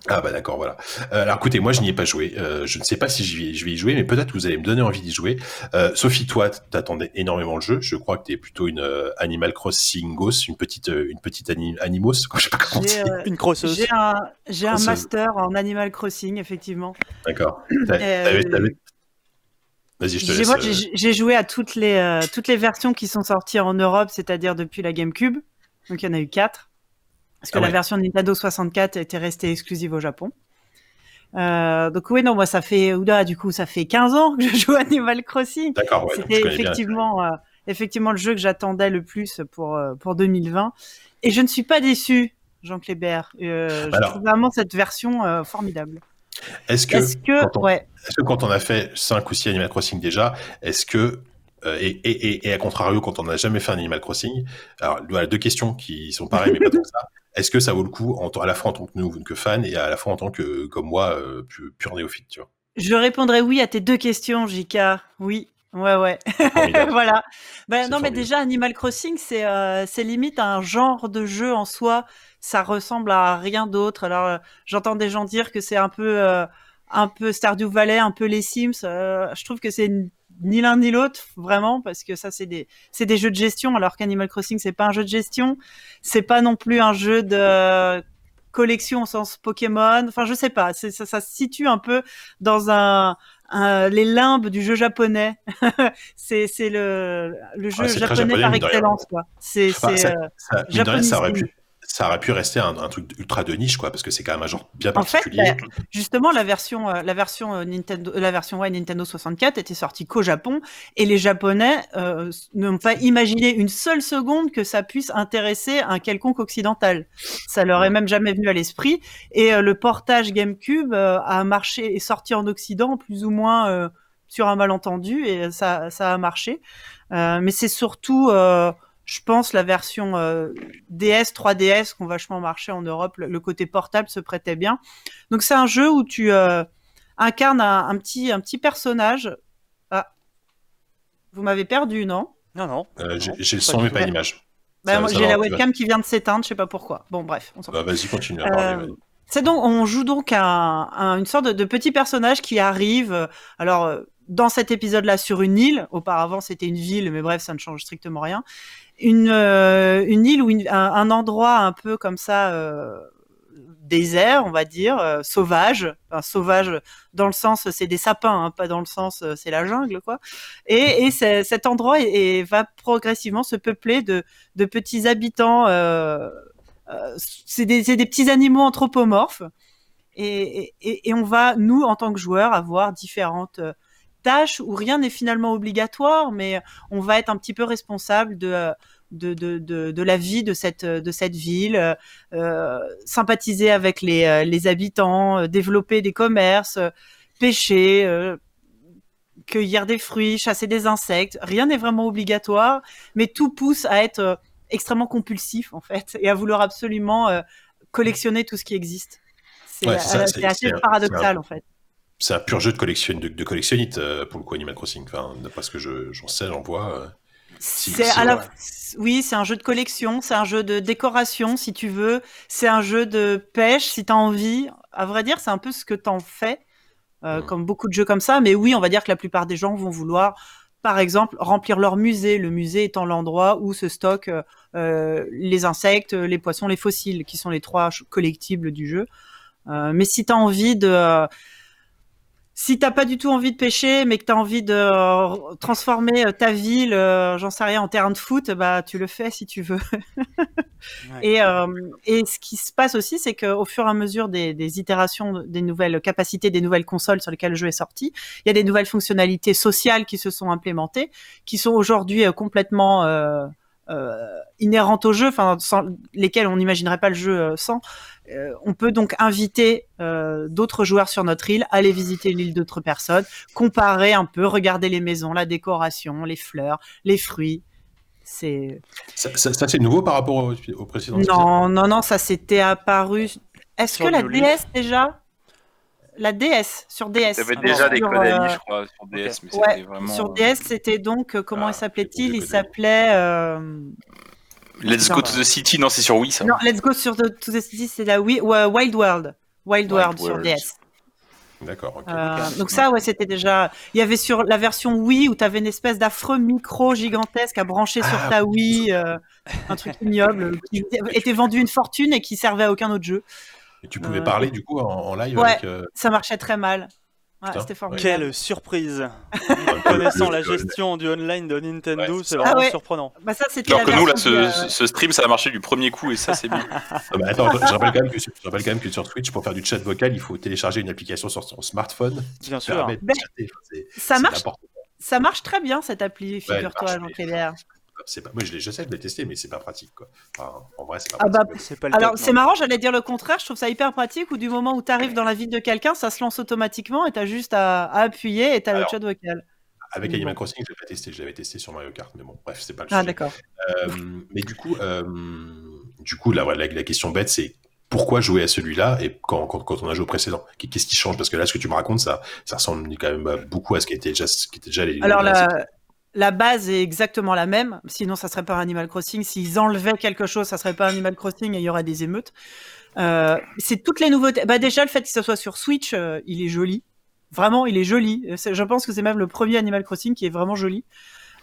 Ah bah d'accord, voilà. Euh, alors écoutez, moi je n'y ai pas joué. Euh, je ne sais pas si je vais, je vais y jouer, mais peut-être que vous allez me donner envie d'y jouer. Euh, Sophie, toi, t'attendais énormément le jeu. Je crois que t'es plutôt une euh, Animal Crossing Ghost, une petite, une petite ani- Animos, je sais pas comment dire. euh, Une crosseuse. j'ai un, j'ai un master en Animal Crossing, effectivement. D'accord. Vas-y, je te J'ai laisse. moi, j'ai- j'ai joué à toutes les, euh, toutes les versions qui sont sorties en Europe, c'est-à-dire depuis la GameCube. Donc il y en a eu quatre. Parce que Ah la version Nintendo 64 était restée exclusive au Japon. Euh, donc oui, non, moi ça fait, oula, du coup, ça fait 15 ans que je joue à Animal Crossing. D'accord, ouais, C'était effectivement, euh, effectivement le jeu que j'attendais le plus pour, euh, pour 2020. Et je ne suis pas déçu, Jean Clébert. Euh, je Alors. trouve vraiment cette version formidable. Est-ce que, Est-ce que, quand on- ouais, que quand on a fait 5 ou 6 Animal Crossing déjà, est-ce que et, et, et, et à contrario, quand on n'a jamais fait un Animal Crossing, alors voilà, deux questions qui sont pareilles mais pas que ça. Est-ce que ça vaut le coup en, à la fois en tant que nouveau que fan et à la fois en tant que comme moi euh, pu- pur néophyte, tu vois? Je répondrai oui à tes deux questions, Jika. Oui, ouais, ouais. Voilà. Ben, C'est non, mais déjà, Animal Crossing, c'est euh, limite un genre de jeu en soi. Ça ressemble à rien d'autre. Alors, euh, j'entends des gens dire que c'est un peu, euh, un peu Stardew Valley, un peu les Sims. Euh, je trouve que c'est n- ni l'un ni l'autre, vraiment, parce que ça, c'est des, c'est des jeux de gestion, alors qu'Animal Crossing, c'est pas un jeu de gestion. C'est pas non plus un jeu de collection au sens Pokémon. Enfin, je sais pas. C'est- Ça, ça se situe un peu dans un, un- les limbes du jeu japonais. c'est c'est le, le jeu très japonais japonais, par excellence, quoi. C'est Enfin, c'est, ça, euh, ça, ça aurait pu ça aurait pu rester un, un truc ultra de niche quoi parce que c'est quand même un genre bien En fait, particulier. justement, la version, euh, la version euh, Nintendo, la version ouais, Nintendo 64 était sortie qu'au Japon, et les Japonais euh, n'ont pas imaginé une seule seconde que ça puisse intéresser un quelconque occidental. Ça leur est même jamais venu à l'esprit. Et euh, le portage GameCube euh, a marché, est sorti en Occident plus ou moins euh, sur un malentendu, et ça, ça a marché. Euh, mais c'est surtout, euh, je pense, la version euh, DS, 3DS qui ont vachement marché en Europe. Le, le côté portable se prêtait bien. Donc c'est un jeu où tu euh, incarnes un, un petit, un petit personnage. Ah, vous m'avez perdu, non? Non, non. Euh, j'ai Non, j'ai le son mais pas l'image. Bah, J'ai la webcam qui vient de s'éteindre, je sais pas pourquoi. Bon, bref, on s'en fout. Bah, vas-y continue à parler. Euh, c'est donc, on joue donc un, un- une sorte de, de petit personnage qui arrive. Alors, dans cet épisode-là, sur une île. Auparavant, c'était une ville, mais bref, ça ne change strictement rien. Une, euh, une île ou une- un, un endroit un peu comme ça, euh, désert, on va dire, euh, sauvage. Enfin, sauvage dans le sens, c'est des sapins, hein, pas dans le sens, euh, c'est la jungle, quoi. Et, et c'est- cet endroit est- est- va progressivement se peupler de, de petits habitants. euh, euh, c'est des, c'est des petits animaux anthropomorphes. Et, et, et on va, nous, en tant que joueurs, avoir différentes euh, tâches où rien n'est finalement obligatoire, mais on va être un petit peu responsable de, euh, de, de, de, de la vie de cette, de cette ville, euh, euh, sympathiser avec les, euh, les habitants, euh, développer des commerces, euh, pêcher, euh, cueillir des fruits, chasser des insectes. Rien n'est vraiment obligatoire, mais tout pousse à être euh, extrêmement compulsif, en fait, et à vouloir absolument euh, collectionner tout ce qui existe. C'est Ouais, euh, assez paradoxal, en fait. C'est un pur jeu de collection de, de collectionnite euh, pour le coup Animal Crossing. Enfin, d'après ce que je- j'en sais, j'en vois. euh. Si- C'est si, à la... ouais. Oui, c'est un jeu de collection, c'est un jeu de décoration, si tu veux. C'est un jeu de pêche, si tu as envie. À vrai dire, c'est un peu ce que tu en fais, euh, Mm. comme beaucoup de jeux comme ça. Mais oui, on va dire que la plupart des gens vont vouloir, par exemple, remplir leur musée. Le musée étant l'endroit où se stockent euh, les insectes, les poissons, les fossiles, qui sont les trois collectibles du jeu. Euh, mais si tu as envie de... si t'as pas du tout envie de pêcher, mais que tu as envie de euh, transformer euh, ta ville, euh, j'en sais rien, en terrain de foot, bah tu le fais si tu veux. Et, euh, et ce qui se passe aussi, c'est qu'au fur et à mesure des, des itérations, des nouvelles capacités, des nouvelles consoles sur lesquelles le jeu est sorti, il y a des nouvelles fonctionnalités sociales qui se sont implémentées, qui sont aujourd'hui complètement inhérentes au jeu, enfin sans lesquelles on n'imaginerait pas le jeu euh, sans. Euh, on peut donc inviter euh, d'autres joueurs sur notre île, aller visiter l'île d'autres personnes, comparer un peu, regarder les maisons, la décoration, les fleurs, les fruits. c'est Ça, ça- ça, c'est nouveau par rapport au, au précédent non, non, non, ça s'était apparu. Est-ce que la. DS déjà La DS sur DS. Il y avait Ah, déjà des sur, codes euh, je crois, sur DS, mais Ouais, c'était vraiment. sur euh, DS, c'était donc euh, comment Ah, il s'appelait-il? Il s'appelait euh, Let's Go to the City, non, c'est sur Wii, ça. non, Let's Go sur the, to the City, c'est la Wii, ouais, Wild World, Wild, Wild World sur. DS. D'accord. Euh, donc ça, ouais, c'était déjà. Il y avait sur la version Wii où tu avais une espèce d'affreux micro gigantesque à brancher sur Ah, ta Wii, euh, un truc ignoble qui était vendu une fortune et qui servait à aucun autre jeu. Et tu pouvais euh, parler du coup en, en live Ouais. avec. euh, Ça marchait très mal. Ouais, Putain, c'était formidable. Quelle surprise Connaissant la gestion du online de Nintendo, Ouais, c'est vraiment Ah ouais. surprenant. Bah ça, Alors que nous, là, ce, euh, stream, ça a marché du premier coup, et ça, c'est bien. Ah bah, attends, je rappelle, quand même que sur, je rappelle quand même que sur Twitch, pour faire du chat vocal, il faut télécharger une application sur son smartphone Bien sûr. Ben, chatter. Ça marche, ça marche très bien cette appli, figure-toi, marche, Jean mais- Keller. C'est pas, moi, je l'ai- j'essaie de le tester, mais c'est pas pratique. Quoi. Enfin, en vrai, c'est pas Ah bah, pas le Alors top, c'est marrant, j'allais dire le contraire, je trouve ça hyper pratique où du moment où tu arrives dans la vie de quelqu'un, ça se lance automatiquement et tu as juste à, à appuyer et tu as le chat vocal. Avec bon. Animal Crossing, je l'ai pas testé. Je l'avais testé sur Mario Kart, mais bon, bref, c'est pas le Ah sujet. d'accord. Euh, mais du coup, euh, du coup, la, la, la question bête, c'est pourquoi jouer à celui-là et quand, quand, quand on a joué au précédent? Qu'est-ce qui change? Parce que là, ce que tu me racontes, ça, ça ressemble quand même beaucoup à ce qui était déjà, ce qui était déjà les. Alors les- la, la base est exactement la même, sinon ça serait pas Animal Crossing. S'ils enlevaient quelque chose, ça serait pas Animal Crossing et il y aurait des émeutes. Euh, c'est toutes les nouveautés. Bah déjà le fait que ce soit sur Switch, euh, il est joli. Vraiment, il est joli. C'est- Je pense que c'est même le premier Animal Crossing qui est vraiment joli.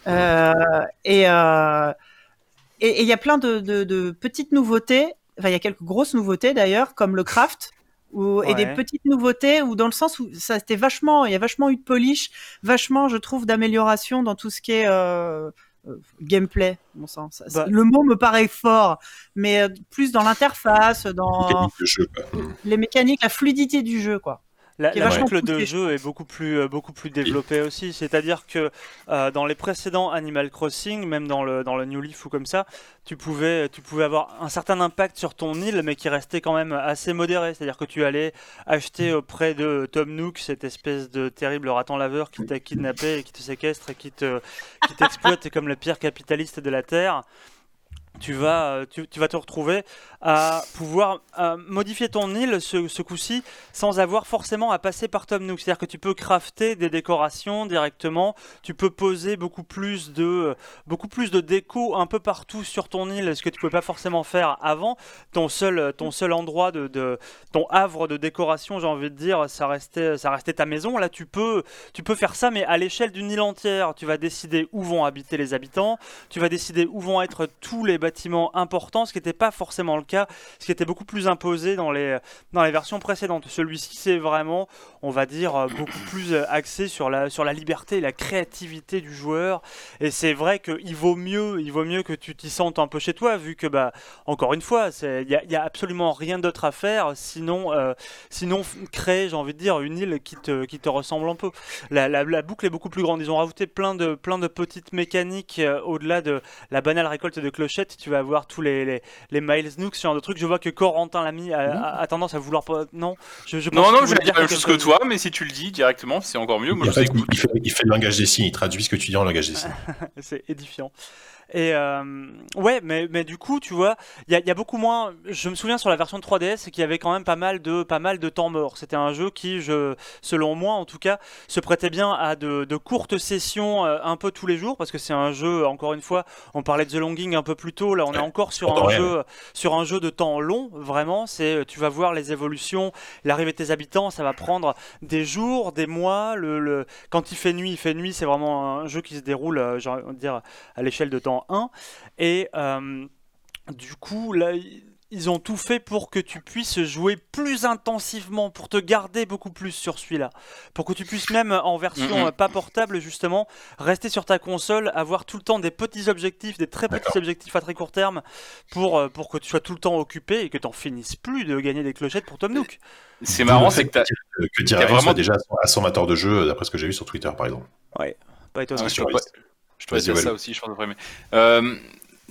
Euh, et euh, et et il y a plein de, de- de petites nouveautés. Enfin, il y a quelques grosses nouveautés d'ailleurs, comme le craft. Ou, Et des petites nouveautés, ou dans le sens où ça c'était vachement, il y a vachement eu de polish, vachement, je trouve, d'amélioration dans tout ce qui est euh, euh, gameplay. Sang, ça- Bah- le mot me paraît fort, mais euh, plus dans l'interface, dans mécanique de jeu, quoi. Mm. les mécaniques, la fluidité du jeu, quoi. La, la de jeu est beaucoup plus, euh, beaucoup plus développée aussi. C'est-à-dire que euh, dans les précédents Animal Crossing, même dans le, dans le New Leaf ou comme ça, tu pouvais, tu pouvais avoir un certain impact sur ton île, mais qui restait quand même assez modéré. C'est-à-dire que tu allais acheter auprès de Tom Nook, cette espèce de terrible raton laveur qui t'a kidnappé et qui te séquestre et qui te, qui t'exploite comme le pire capitaliste de la Terre. Tu vas, euh, tu, vas te retrouver à pouvoir euh, modifier ton île ce, coup-ci sans avoir forcément à passer par Tom Nook. C'est-à-dire que tu peux crafter des décorations directement, tu peux poser beaucoup plus de, beaucoup plus de déco un peu partout sur ton île, ce que tu pouvais pas forcément faire avant. Ton seul, ton seul endroit de, de ton havre de décoration, j'ai envie de dire, ça restait, ça restait ta maison. Là, tu peux, tu peux faire ça, mais à l'échelle d'une île entière. Tu vas décider où vont habiter les habitants, tu vas décider où vont être tous les bâtiments importants, ce qui n'était pas forcément le cas, ce qui était beaucoup plus imposé dans les, dans les versions précédentes. Celui-ci, c'est vraiment, on va dire, euh, beaucoup plus euh, axé sur la, sur la liberté et la créativité du joueur. Et c'est vrai qu'il vaut mieux, il vaut mieux que tu t'y sentes un peu chez toi, vu que, bah, encore une fois, il n'y a, y a absolument rien d'autre à faire, sinon, euh, sinon créer, j'ai envie de dire, une île qui te, qui te ressemble un peu. La, la- boucle est beaucoup plus grande. Ils ont rajouté plein de, plein de petites mécaniques au-delà de la banale récolte de clochettes. Tu vas avoir tous les, les, les Miles Nooks, ce genre de trucs. Je vois que Corentin l'a mis, a, a- a tendance à vouloir. pas- Non, je, je pense Non, que non, je vais dire la même chose que toi, mais si tu le dis directement, c'est encore mieux. Moi, je fait, il, fait, il fait le langage des signes, il traduit ce que tu dis en langage des signes. c'est édifiant. Et euh, ouais, mais, mais du coup, tu vois, il y, a- il y a beaucoup moins. Je me souviens sur la version de 3DS qu'il y avait quand même pas mal de, pas mal de temps mort. C'était un jeu qui, je, selon moi en tout cas, se prêtait bien à de, de courtes sessions euh, un peu tous les jours parce que c'est un jeu, encore une fois, on parlait de The Longing un peu plus tôt. Là, on est encore sur un, jeu, sur un jeu de temps long, vraiment. C'est Tu vas voir les évolutions, l'arrivée de tes habitants, ça va prendre des jours, des mois. Le, le- Quand il fait nuit, il fait nuit. C'est vraiment un jeu qui se déroule, euh, envie de dire, à l'échelle de temps 1. Et euh, du coup, là, ils ont tout fait pour que tu puisses jouer plus intensivement, pour te garder beaucoup plus sur celui-là. Pour que tu puisses même en version euh, pas portable, justement, rester sur ta console, avoir tout le temps des petits objectifs, des très petits objectifs à très court terme, pour, euh, pour que tu sois tout le temps occupé et que tu n'en finisses plus de gagner des clochettes pour Tom Nook. C'est marrant, c'est que t'as. Que, que t'as Tirail vraiment- soit déjà assomateur de jeu, d'après ce que j'ai vu sur Twitter, par exemple. Pas étonnant. Ah, je dois dire ça aussi, je pense après. Mais... Euh,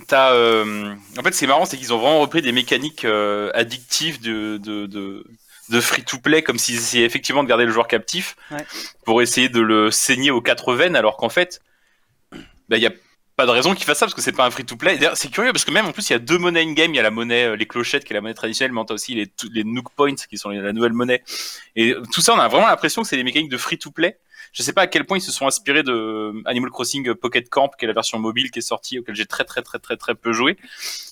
t'as, euh, En fait, c'est marrant, c'est qu'ils ont vraiment repris des mécaniques euh, addictives de, de, de, de free-to-play, comme s'ils essayaient effectivement de garder le joueur captif Ouais. pour essayer de le saigner aux quatre veines, alors qu'en fait, bah, il y a pas de raison qu'ils fassent ça parce que c'est pas un free-to-play. C'est curieux parce que même en plus il y a deux monnaies in-game. Il y a la monnaie, euh, les clochettes qui est la monnaie traditionnelle, mais t'as aussi les, les Nook Points qui sont la nouvelle monnaie. Et tout ça, on a vraiment l'impression que c'est des mécaniques de free-to-play. Je sais pas à quel point ils se sont inspirés de Animal Crossing Pocket Camp, qui est la version mobile qui est sortie, auquel j'ai très très très très très peu joué.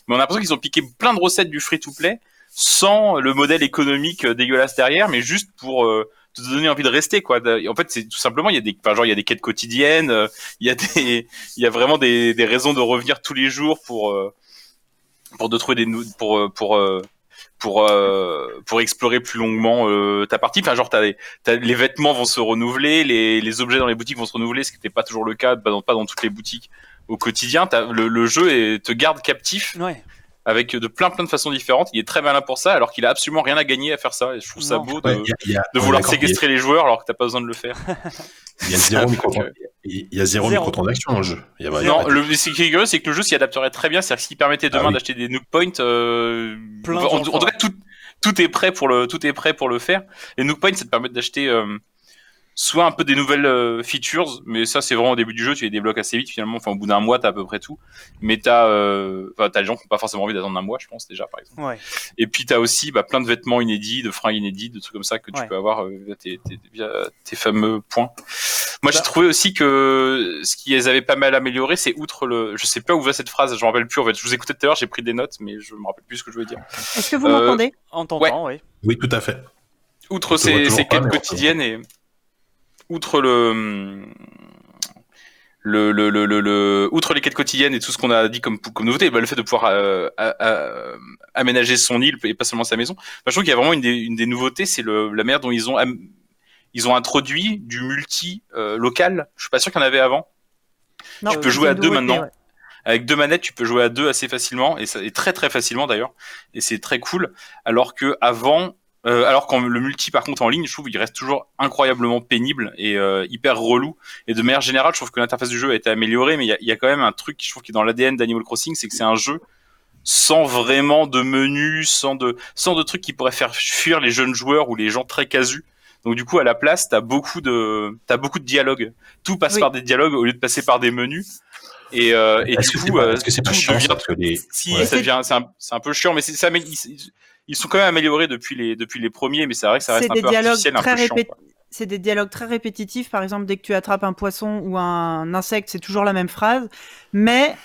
Mais on a l'impression qu'ils ont piqué plein de recettes du free-to-play sans le modèle économique euh, dégueulasse derrière, mais juste pour euh, te donner envie de rester quoi. En fait, c'est tout simplement il y a des, enfin, genre il y a des quêtes quotidiennes, euh, il y a des, il y a vraiment des, des raisons de revenir tous les jours pour euh, pour de trouver des pour euh, pour euh, pour euh, pour explorer plus longuement euh, ta partie. Enfin, genre t'as des- t'as- les vêtements vont se renouveler, les, les objets dans les boutiques vont se renouveler, ce qui n'était pas toujours le cas, pas dans, pas dans toutes les boutiques au quotidien. T'as- le, le jeu est, te garde captif Ouais. avec de plein plein de façons différentes. Il est très malin pour ça, alors qu'il a absolument rien à gagner à faire ça. Et je trouve ça beau de, Ouais, il y a- il y a- de vouloir séquestrer les joueurs alors que t'as pas besoin de le faire. Il y a zéro, un micro truc, il y a zéro, Zéro. microtransaction dans le jeu. Il y a- il y a Non, le, ce qui est curieux, c'est que le jeu s'y adapterait très bien. C'est-à-dire que s'il permettait demain Ah oui. d'acheter des Nook Point, euh, en, en tout cas, tout, tout est prêt pour le, tout est prêt pour le faire. Les Nook Point, ça te permet d'acheter euh, soit un peu des nouvelles euh, features, mais ça, c'est vraiment au début du jeu, tu les débloques assez vite finalement. Enfin, au bout d'un mois, t'as à peu près tout. Mais t'as, euh, enfin, t'as des gens qui n'ont pas forcément envie d'attendre un mois, je pense déjà, par exemple. Ouais. Et puis t'as aussi bah, plein de vêtements inédits, de fringues inédites, de trucs comme ça que tu Ouais. peux avoir euh, via tes, tes- via tes fameux points. Moi, j'ai Bah. trouvé aussi que ce qui les avait pas mal amélioré, c'est outre le, je sais pas où va cette phrase, je me rappelle plus. En fait, je vous écoutais tout à l'heure, j'ai pris des notes, mais je me rappelle plus ce que je voulais dire. Est-ce que vous Euh, m'entendez En t'entendant, oui. Oui, tout à fait. Outre ces, ces quêtes quotidiennes et outre le le, le, le, le, le- outre les quêtes quotidiennes et tout ce qu'on a dit comme, comme nouveauté, bah, le fait de pouvoir euh, aménager son île et pas seulement sa maison, bah, je trouve qu'il y a vraiment une des, une des nouveautés, c'est le, la manière dont ils ont ils ont introduit du multi euh, local. Je suis pas sûr qu'il y en avait avant. Non, Tu peux jouer à deux maintenant. ouais. Avec deux manettes, tu peux jouer à deux assez facilement et ça est très très facilement d'ailleurs et c'est très cool. Alors que avant, euh, alors quand le multi par contre en ligne, je trouve il reste toujours incroyablement pénible et euh, hyper relou. Et de manière générale, je trouve que l'interface du jeu a été améliorée, mais il y a, il y a quand même un truc je trouve qui est dans l'ADN d'Animal Crossing, c'est que c'est un jeu sans vraiment de menu, sans de sans de trucs qui pourraient faire fuir les jeunes joueurs ou les gens très casus. Donc du coup à la place, t'as beaucoup de t'as beaucoup de dialogues. Tout passe Oui. par des dialogues au lieu de passer par des menus. Et, euh, et du que c'est coup, pas, euh, est-ce que c'est pas tout chiant devient parce que les, si, Ouais. ça devient, c'est un, c'est un peu chiant, mais c'est ça, mais ils, sont quand même améliorés depuis les, depuis les premiers, mais c'est vrai que ça reste un peu artificiel, un très peu chiant. quoi. c'est des dialogues très répétitifs. Par exemple, dès que tu attrapes un poisson ou un insecte, c'est toujours la même phrase. Mais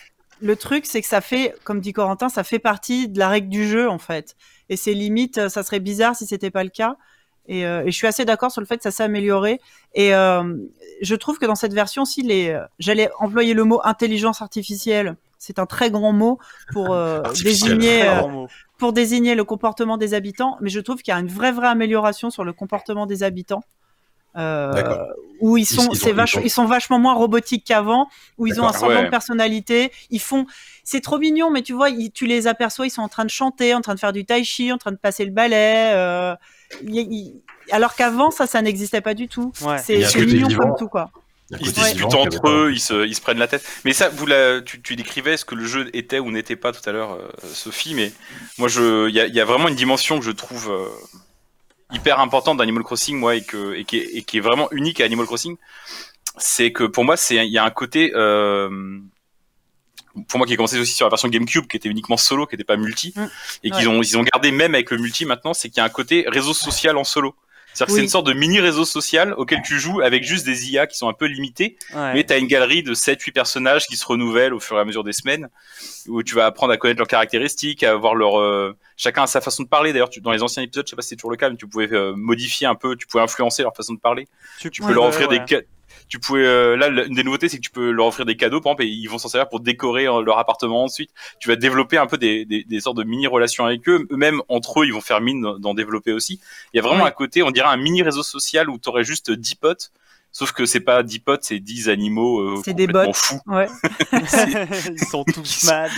le truc, c'est que ça fait, comme dit Corentin, ça fait partie de la règle du jeu, en fait. Et c'est limite, ça serait bizarre si c'était pas le cas. Et, euh, et je suis assez d'accord sur le fait que ça s'est amélioré. Et euh, je trouve que dans cette version, si les, j'allais employer le mot intelligence artificielle. C'est un très grand mot pour euh, désigner Très euh, grand mot. Pour désigner le comportement des habitants, mais je trouve qu'il y a une vraie vraie amélioration sur le comportement des habitants. Euh, D'accord. où ils sont, ils c'est ont- vach- ils ont- ils sont vachement moins robotiques qu'avant, où ils ont un semblant Ouais. de personnalité. Ils font, c'est trop mignon, mais tu vois, ils- tu les aperçois, ils sont en train de chanter, en train de faire du tai chi, en train de passer le ballet. euh, alors qu'avant, ça, ça n'existait pas du tout. Ouais. C'est mignon comme tout, quoi. Ils se disputent entre eux, ils se, ils se prennent la tête. Mais ça, vous la, tu, tu décrivais ce que le jeu était ou n'était pas tout à l'heure, euh, Sophie, mais moi, je, il y a, il y a vraiment une dimension que je trouve euh, hyper importante d'Animal Crossing, moi, et, que, et, qui est, et qui est vraiment unique à Animal Crossing. C'est que pour moi, c'est, il y a un côté, euh, pour moi qui a commencé aussi sur la version GameCube, qui était uniquement solo, qui n'était pas multi, Mm. et qu'ils ont, ils ont gardé même avec le multi maintenant, c'est qu'il y a un côté réseau social en solo. C'est-à-dire que c'est une sorte de mini réseau social auquel tu joues avec juste des IA qui sont un peu limités, Ouais. mais tu as une galerie de 7-8 personnages qui se renouvellent au fur et à mesure des semaines, où tu vas apprendre à connaître leurs caractéristiques, à voir leur... euh, chacun a sa façon de parler. D'ailleurs, tu- dans les anciens épisodes, je sais pas si c'est toujours le cas, mais tu pouvais euh, modifier un peu, tu pouvais influencer leur façon de parler. Tu peux Ouais, leur offrir ouais. des... Tu pouvais, euh, là, une des nouveautés, c'est que tu peux leur offrir des cadeaux, par exemple, et ils vont s'en servir pour décorer euh, leur appartement ensuite. Tu vas développer un peu des, des, des sortes de mini-relations avec eux. Eux-mêmes, entre eux, ils vont faire mine d'en- développer aussi. Il y a vraiment Oui. un côté, on dirait un mini réseau social où tu aurais juste 10 potes, sauf que c'est pas 10 potes, c'est 10 animaux euh, C'est des complètement bots. fous. Ouais. Ils sont tous mad.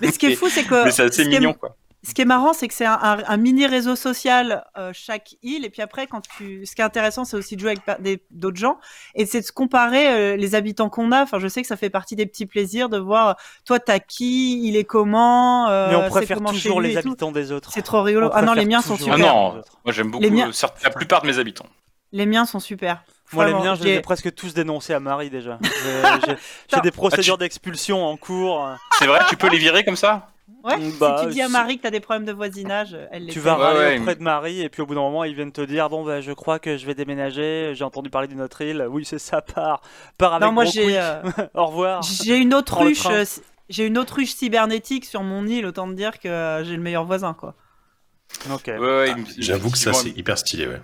Mais ce qui est fou, c'est que Mais c'est assez ce qui est- mignon, quoi. Ce qui est marrant, c'est que c'est un, un- un mini réseau social euh, chaque île, et puis après, quand tu, ce qui est intéressant, c'est aussi de jouer avec d'autres gens, et c'est de se comparer euh, les habitants qu'on a. Enfin, je sais que ça fait partie des petits plaisirs de voir, toi, t'as qui, il est comment. euh, Mais on préfère toujours les tout. habitants des autres. C'est trop rigolo. On Ah non, les miens sont Ah super. non. les autres. Moi, j'aime beaucoup Les miens- euh, certes, la plupart de mes habitants. Les miens sont super. Moi, les miens, je les ai j'ai- presque tous dénoncés à Marie déjà. J'ai- des procédures d'expulsion en cours. C'est vrai, tu peux les virer comme ça? Ouais, Bah, si tu dis à Marie que tu as des problèmes de voisinage, elle les Tu fait. vas Ouais, râler ouais, auprès de Marie et puis au bout d'un moment ils viennent te dire bon bah je crois que je vais déménager, j'ai entendu parler d'une autre île, oui c'est ça, part, part avec Non, moi j'ai euh, au revoir. j'ai une autruche. euh, J'ai une autruche cybernétique sur mon île, autant te dire que euh, j'ai le meilleur voisin, quoi. Ok. Ouais, ouais, J'avoue que ça, c'est hyper stylé, ouais.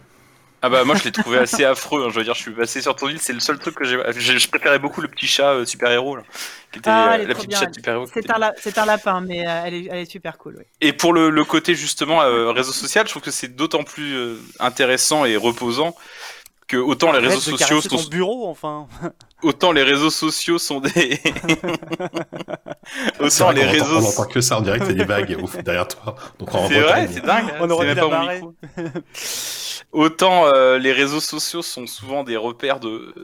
Ah bah moi je l'ai trouvé assez affreux, hein, je veux dire, je suis passé sur ton île, c'est le seul truc que j'ai... Je préférais beaucoup le petit chat euh, super-héros, là, qui était Ah, euh, la petite chatte super-héros. C'est était- un, lapin, mais euh, elle, est, elle est super cool. oui. Et pour le, le côté justement euh, réseau social, je trouve que c'est d'autant plus euh, intéressant et reposant que autant les Arrête réseaux de sociaux caresser ton sont, bureau enfin. autant les réseaux sociaux sont des autant les qu'on entend- réseaux On entend que ça en direct, il y a des vagues ouf, derrière toi. Donc C'est vrai, c'est dingue. hein, On aurait pas mon micro. Autant euh, les réseaux sociaux sont souvent des repères de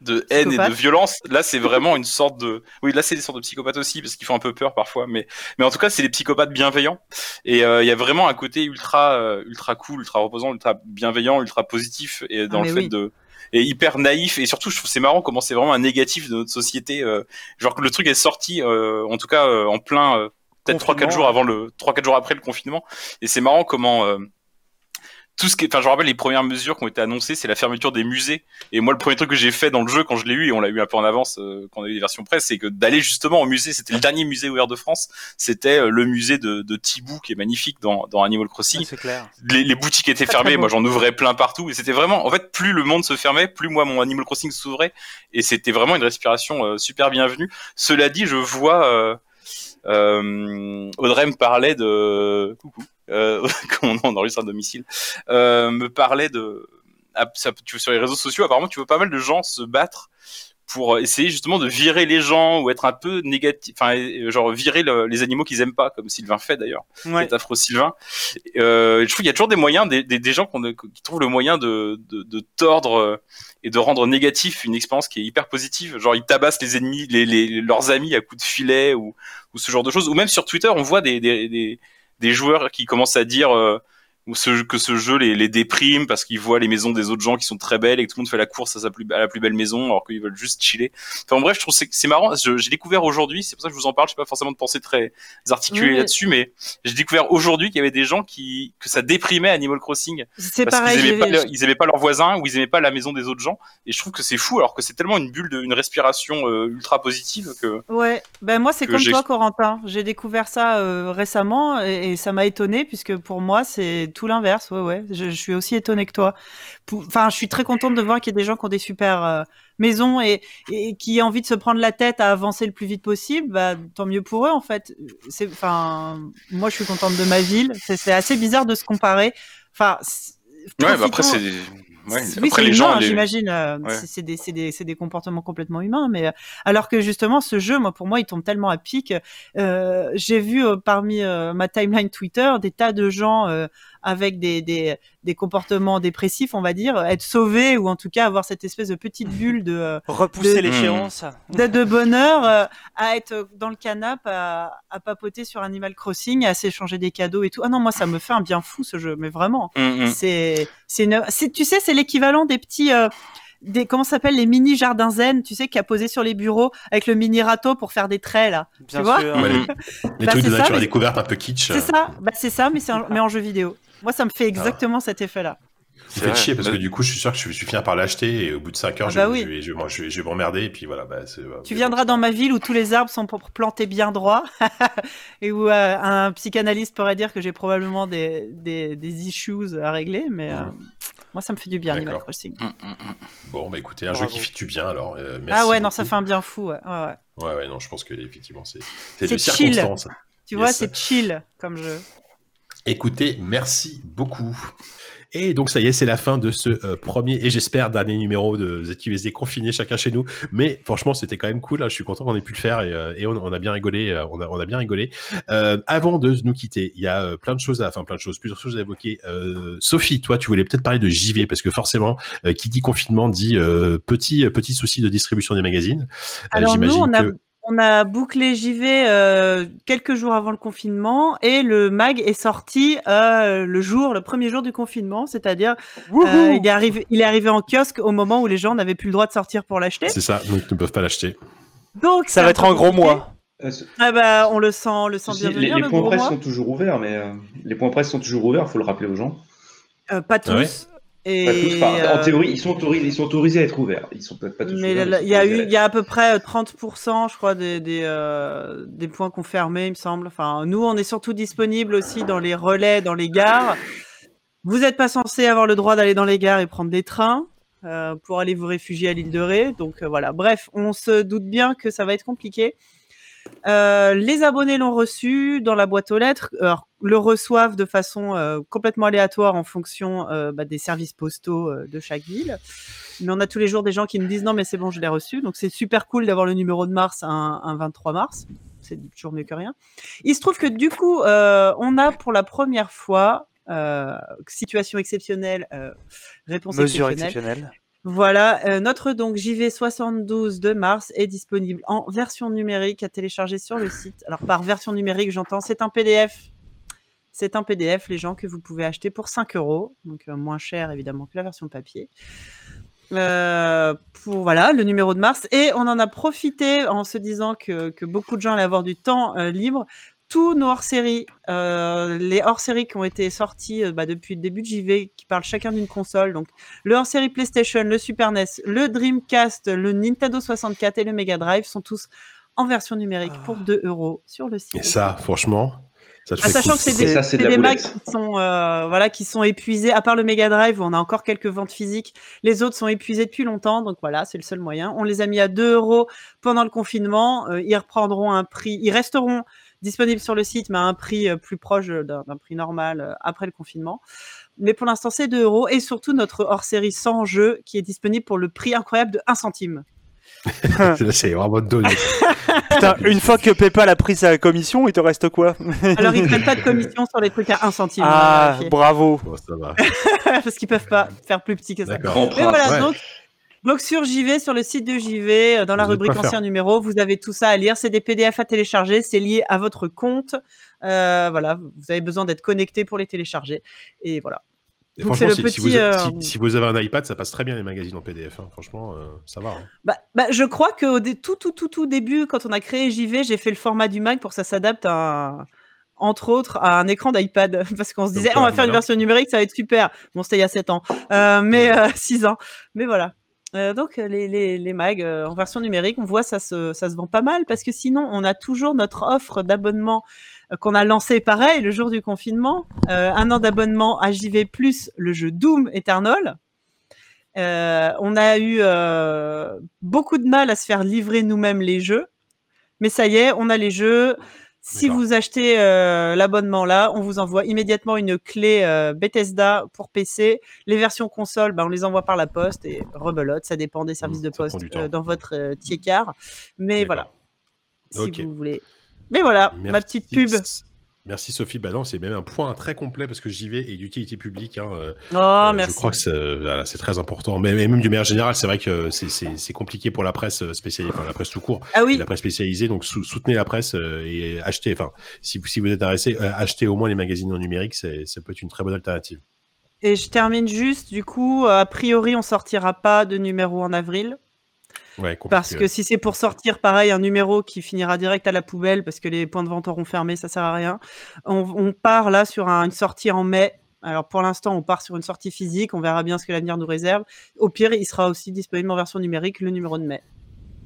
de haine et de violence. Là, c'est vraiment une sorte de. Oui, là, c'est des sortes de psychopathes aussi parce qu'ils font un peu peur parfois, mais mais en tout cas, c'est des psychopathes bienveillants. Et euh, il y a vraiment un côté ultra euh, ultra cool, ultra reposant, ultra bienveillant, ultra positif et dans Ah, le mais fait oui. de et hyper naïf et surtout je trouve c'est marrant comment c'est vraiment un négatif de notre société euh, genre que le truc est sorti euh, en tout cas euh, en plein euh, peut-être trois quatre Confinement, jours ouais. avant le trois quatre jours après le confinement et c'est marrant comment euh, tout ce qui, est- enfin, je me rappelle les premières mesures qui ont été annoncées, c'est la fermeture des musées. Et moi, le premier truc que j'ai fait dans le jeu quand je l'ai eu, et on l'a eu un peu en avance euh, quand on a eu les versions presse, c'est que d'aller justement au musée. C'était le dernier musée ouvert de France. C'était euh, le musée de, de Thibou, qui est magnifique dans, dans Animal Crossing. C'est clair. Les, les boutiques étaient fermées, moi j'en ouvrais plein partout. Et c'était vraiment, en fait, plus le monde se fermait, plus moi mon Animal Crossing s'ouvrait. Et c'était vraiment une respiration euh, super bienvenue. Cela dit, je vois. Euh, euh, Audrey me parlait de coucou euh, comment on enregistre à domicile. Euh, me parlait de ah, ça, tu, sur les réseaux sociaux apparemment tu vois pas mal de gens se battre pour essayer justement de virer les gens ou être un peu négatif enfin euh, genre virer le- les animaux qu'ils aiment pas comme Sylvain fait d'ailleurs Ouais. cet affreux Sylvain. Euh, je trouve qu'il y a toujours des moyens des, des, des gens qu'on- qui trouvent le moyen de, de, de tordre euh, et de rendre négatif une expérience qui est hyper positive. Genre ils tabassent les ennemis les, les, leurs amis à coups de filet ou, ou ce genre de choses. Ou même sur Twitter on voit des, des, des, joueurs qui commencent à dire euh, ce- que ce jeu les, les déprime parce qu'ils voient les maisons des autres gens qui sont très belles et que tout le monde fait la course à, sa plus, à la plus belle maison alors qu'ils veulent juste chiller. Enfin en bref, je trouve que c'est- marrant. J'ai découvert aujourd'hui, c'est pour ça que je vous en parle. Je sais pas forcément de penser très articulé Oui. là-dessus, mais j'ai découvert aujourd'hui qu'il y avait des gens qui que ça déprimait Animal Crossing C'est pareil. qu'ils aimaient, pas leur- ils aimaient pas leurs voisins ou ils aimaient pas la maison des autres gens. Et je trouve que c'est fou alors que c'est tellement une bulle, de, une respiration euh, ultra positive que Ouais, ben moi c'est comme toi Corentin. J'ai découvert ça euh, récemment et, et ça m'a étonné puisque pour moi c'est tout l'inverse. Ouais, ouais. Je, je suis aussi étonné que toi. Enfin, je suis très contente de voir qu'il y a des gens qui ont des super euh, maisons et, et qui ont envie de se prendre la tête à avancer le plus vite possible. Bah, tant mieux pour eux en fait. Enfin, moi je suis contente de ma ville. C'est assez bizarre de se comparer. Enfin, ouais, bah après c'est ouais, oui, après c'est les humain, gens j'imagine. euh, Ouais. c'est- des, c'est des, c'est des comportements complètement humains. Mais euh, alors que justement, ce jeu, moi, pour moi, il tombe tellement à pic. Euh, J'ai vu euh, parmi euh, ma timeline Twitter des tas de gens euh, avec des, des, des comportements dépressifs, on va dire, être sauvés ou en tout cas avoir cette espèce de petite bulle de, euh, Repousser l'échéance. de, de bonheur euh, à être dans le canapé à, à papoter sur Animal Crossing, à s'échanger des cadeaux et tout. Ah non, moi, ça me fait un bien fou ce jeu, mais vraiment. Mm, mm. C'est, c'est une, c'est, tu sais, c'est l'équivalent des petits, euh, des, comment ça s'appelle, les mini jardins zen, tu sais, qui a posé sur les bureaux avec le mini râteau pour faire des traits, là. Bien tu vois sûr. Ouais, les, les Bah, trucs de ça, nature à mais- découverte un peu kitsch. C'est ça, bah, c'est ça, mais c'est en, mais en jeu vidéo. Moi, ça me fait exactement cet effet-là. Ça C'est fait vrai. chier parce que Bah- du coup, je suis sûr que je vais finir par l'acheter et au bout de 5 heures, Ah je, bah je oui. vais, je, vais- je vais- je vais m'emmerder et puis voilà. Bah, c'est- Tu viendras dans ma ville où tous les arbres sont plantés bien droits et où euh, un psychanalyste pourrait dire que j'ai probablement des, des, des issues à régler, mais euh, moi, ça me fait du bien, Animal. Crossing. Mm, mm, mm. Bon, bah écoutez, un Bravo. jeu qui fit du bien alors. euh, merci Ah ouais, non, ça fait un bien fou. Ouais, ouais, ouais. Ouais, ouais, non, je pense que effectivement, c'est c'est C'est de chill. circonstance. Tu vois, c'est chill comme jeu. Écoutez, merci beaucoup. Et donc ça y est, c'est la fin de ce euh, premier et j'espère dernier numéro de ZQSD confiné chacun chez nous. Mais franchement, c'était quand même cool. hein. Je suis content qu'on ait pu le faire et, euh, et on, on a bien rigolé. euh, on, a, on a bien rigolé. Euh, avant de nous quitter, il y a plein de choses, à, enfin plein de choses, plusieurs choses à évoquer. Euh, Sophie, toi, tu voulais peut-être parler de JV parce que forcément, euh, qui dit confinement dit euh, petit petit souci de distribution des magazines. Alors nous, on a, on a bouclé JV euh, quelques jours avant le confinement et le mag est sorti euh, le jour, le premier jour du confinement, c'est-à-dire euh, il, est arrivé, il est arrivé en kiosque au moment où les gens n'avaient plus le droit de sortir pour l'acheter. C'est ça, donc ils ne peuvent pas l'acheter. Donc Ça va être un gros mois. Euh, Ah bah on le sent, on le sent bien les, venir les le points presse mois. sont toujours ouverts, mais euh, les points presse sont toujours ouverts, il faut le rappeler aux gens. Euh, pas tous. Ah ouais Et, Pas tous, enfin, en euh, théorie, ils sont, autorisés, ils sont autorisés à être ouverts. Ils sont peut-être pas tous Mais il y a à eu, l'être. il y a à peu près euh, 30%, je crois, des, des, euh, des points confirmés, il me semble. Enfin, nous, on est surtout disponible aussi dans les relais, dans les gares. Vous n'êtes pas censé avoir le droit d'aller dans les gares et prendre des trains euh, pour aller vous réfugier à l'île de Ré. Donc euh, voilà. Bref, on se doute bien que ça va être compliqué. Euh, les abonnés l'ont reçu dans la boîte aux lettres, alors, le reçoivent de façon euh, complètement aléatoire en fonction euh, bah, des services postaux de chaque ville. Mais on a tous les jours des gens qui nous disent non mais c'est bon je l'ai reçu donc c'est super cool d'avoir le numéro de mars un, un 23 mars c'est toujours mieux que rien. Il se trouve que du coup on a pour la première fois situation exceptionnelle réponse Mesure exceptionnelle exceptionnelle. Voilà, euh, notre donc JV72 de mars est disponible en version numérique à télécharger sur le site. Alors par version numérique, j'entends c'est un PDF. C'est un PDF, les gens que vous pouvez acheter pour 5 euros, donc euh, moins cher évidemment que la version papier. Euh, pour voilà le numéro de mars et on en a profité en se disant que, beaucoup de gens allaient avoir du temps libre tous nos hors-séries, euh, les hors-séries qui ont été sortis euh, bah, depuis le début de JV, qui parlent chacun d'une console, donc le hors-série PlayStation, le Super NES, le Dreamcast, le Nintendo 64 et le Mega Drive sont tous en version numérique pour 2 euros sur le site. Et ça, franchement, ça te Ah, fait sachant que c'est des, ça, de des Macs qui sont, euh, voilà, qui sont épuisés, à part le Mega Drive où on a encore quelques ventes physiques, les autres sont épuisés depuis longtemps, donc voilà, c'est le seul moyen. On les a mis à 2 euros pendant le confinement, euh, ils reprendront un prix, ils resteront disponibles sur le site, mais à un prix euh, plus proche d'un d'un prix normal euh, après le confinement. Mais pour l'instant, c'est 2 euros, et surtout notre hors-série sans jeu qui est disponible pour le prix incroyable de 1 centime. C'est vraiment donné. Putain, une fois que PayPal a pris sa commission, il te reste quoi? Alors, ils prennent pas de commission sur les trucs à 1 centime. Ah, vérifié. bravo. Bon, ça va. parce qu'ils peuvent pas faire plus petit que ça. Mais voilà, ouais. donc, donc sur JV, sur le site de JV, euh, dans la Vous rubrique faire. ancien numéro, vous avez tout ça à lire. C'est des PDF à télécharger, c'est lié à votre compte. Euh, voilà, vous avez besoin d'être connecté pour les télécharger. Et voilà. Et Donc, franchement, c'est le si, vous, petit, euh, si- si vous avez un iPad, ça passe très bien les magazines en PDF. hein. Franchement, euh, ça va. hein. Bah, bah, je crois dé- tout, tout, tout, tout début, quand on a créé JV, j'ai fait le format du Mac pour que ça s'adapte à, entre autres, à un écran d'iPad. Parce qu'on se disait, Donc, on va faire une version numérique, ça va être super. Bon, c'était il y a 7 ans. Euh, mais 6 ans. Mais voilà. Euh, donc, euh, les, les, les mags euh, en version numérique, on voit ça se, ça se vend pas mal parce que sinon, on a toujours notre offre d'abonnement qu'on a lancé pareil le jour du confinement. Un an d'abonnement à JV plus le jeu Doom Eternal. On a eu beaucoup de mal à se faire livrer nous-mêmes les jeux, mais ça y est, on a les jeux. Si vous achetez euh, l'abonnement là, on vous envoie immédiatement une clé euh, Bethesda pour PC. Les versions console, bah, on les envoie par la poste et rebelote, ça dépend des services Mmh, de poste euh, dans votre euh, tiers-car. Mais voilà, si vous voulez. Mais voilà, ma petite pub. Merci Sophie. Bah non, c'est même un point très complet parce que j'y vais et d'utilité publique. hein, euh, Oh, euh, merci. Je crois que c'est euh, voilà, c'est très important. Mais, mais même du manière générale, c'est vrai que c'est- compliqué pour la presse spécialisée, enfin la presse tout court, Ah oui, la presse spécialisée. Donc sou- soutenez la presse et achetez. Enfin, si, vous- si vous êtes intéressé, achetez au moins les magazines en numérique. Ça peut être une très bonne alternative. et je termine juste, du coup, a priori, on sortira pas de numéro en avril. Ouais, Parce que si c'est pour sortir pareil un numéro qui finira direct à la poubelle parce que les points de vente auront fermé, ça sert à rien. On, on part là sur un- une sortie en mai. Alors pour l'instant, on part sur une sortie physique. On verra bien ce que l'avenir nous réserve. Au pire, il sera aussi disponible en version numérique le numéro de mai.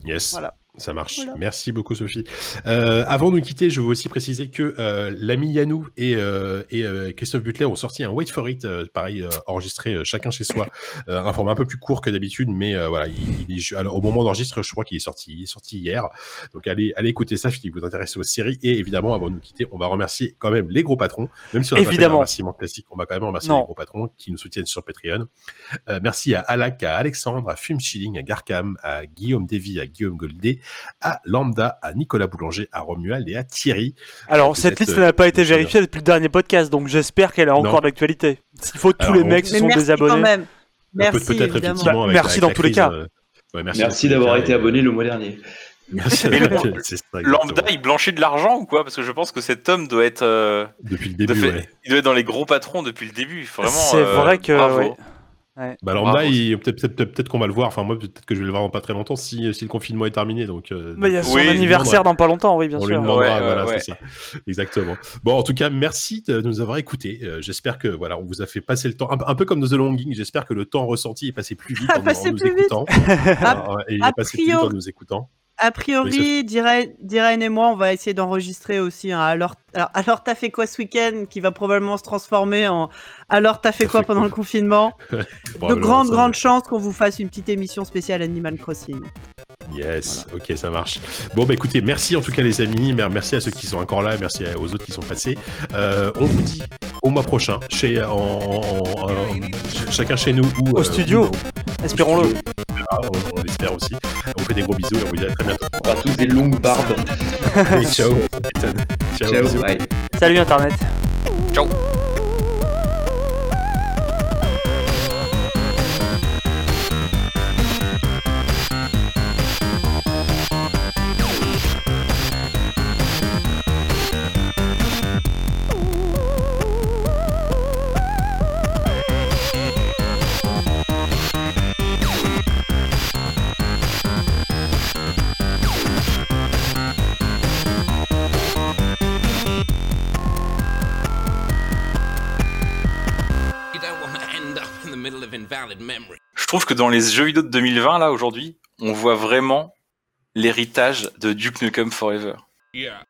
Yes. Voilà. Ça marche. Voilà. Merci beaucoup, Sophie. Euh, avant de nous quitter, je veux aussi préciser que euh, l'ami Yanou et, euh, et euh, Christophe Butler ont sorti un Wait for It, euh, pareil, euh, enregistré euh, chacun chez soi, euh, un format un peu plus court que d'habitude, mais euh, voilà, il, il est- alors, au moment d'enregistrer, je crois qu'il est sorti, il est sorti hier. Donc allez, allez écouter ça si vous intéressez aux séries. Et évidemment, avant de nous quitter, on va remercier quand même les gros patrons, même si on a pas fait un Évidemment. remerciement classique, on va quand même remercier Non. les gros patrons qui nous soutiennent sur Patreon. Euh, merci à Alak, à Alexandre, à Fume Chilling, à Garkam, à Guillaume Davy, à Guillaume Goldé, à Lambda, à Nicolas Boulanger, à Romuald et à Thierry. Alors, cette liste euh, n'a pas été vérifiée depuis le dernier podcast, donc j'espère qu'elle est Non. encore d'actualité. S'il faut, tous Alors, les mecs se Mais sont merci désabonnés. quand même. Peut- Merci effectivement Bah, avec merci avec dans tous les cas. euh, ouais, merci, d'avoir été et- abonné le mois dernier. Merci. Le- ça, Lambda, il blanchit de l'argent ou quoi? Parce que je pense que cet homme doit être, euh, Depuis le début, fait- ouais. il doit être dans les gros patrons depuis le début. Vraiment. C'est euh, vrai que, bravo. ouais. Bah, Lambda, Bravo. il- peut-être qu'on va le voir. Enfin, moi, peut-être que je vais le voir dans pas très longtemps si, si le confinement est terminé. Donc, euh, Bah, il y a son Oui, anniversaire dans pas longtemps, oui, bien on sûr. Ouais, ouais, voilà, ouais. c'est ça. Exactement. Bon, en tout cas, merci de nous avoir écoutés. Euh, J'espère que voilà, on vous a fait passer le temps, un, peu- un peu comme The Longing. J'espère que le temps ressenti est passé plus vite en, en nous. A- Euh, et il est passé plus vite en nous écoutant. A Oui, priori, Diren, Diren et moi, on va essayer d'enregistrer aussi un alors, alors, alors t'as fait quoi ce week-end qui va probablement se transformer en alors t'as fait quoi pendant quoi le confinement? De grandes, grandes chances qu'on vous fasse une petite émission spéciale Animal Crossing. Yes, ok, ça marche. Bon, bah écoutez, merci en tout cas les amis, Mer- merci à ceux qui sont encore là, merci aux autres qui sont passés. Euh, on vous dit au mois prochain, chez, en, en- en- en- chacun chez nous ou Au euh, studio. Espérons-le. Ah, on, on l'espère aussi. On vous fait des gros bisous et on vous dit à très bientôt. On aura tous des longues barbes. Et ciao. Ciao. Ciao, bye. Salut Internet. Ciao. Je trouve que dans les jeux vidéo de 2020, là, aujourd'hui, on voit vraiment l'héritage de Duke Nukem Forever. Yeah.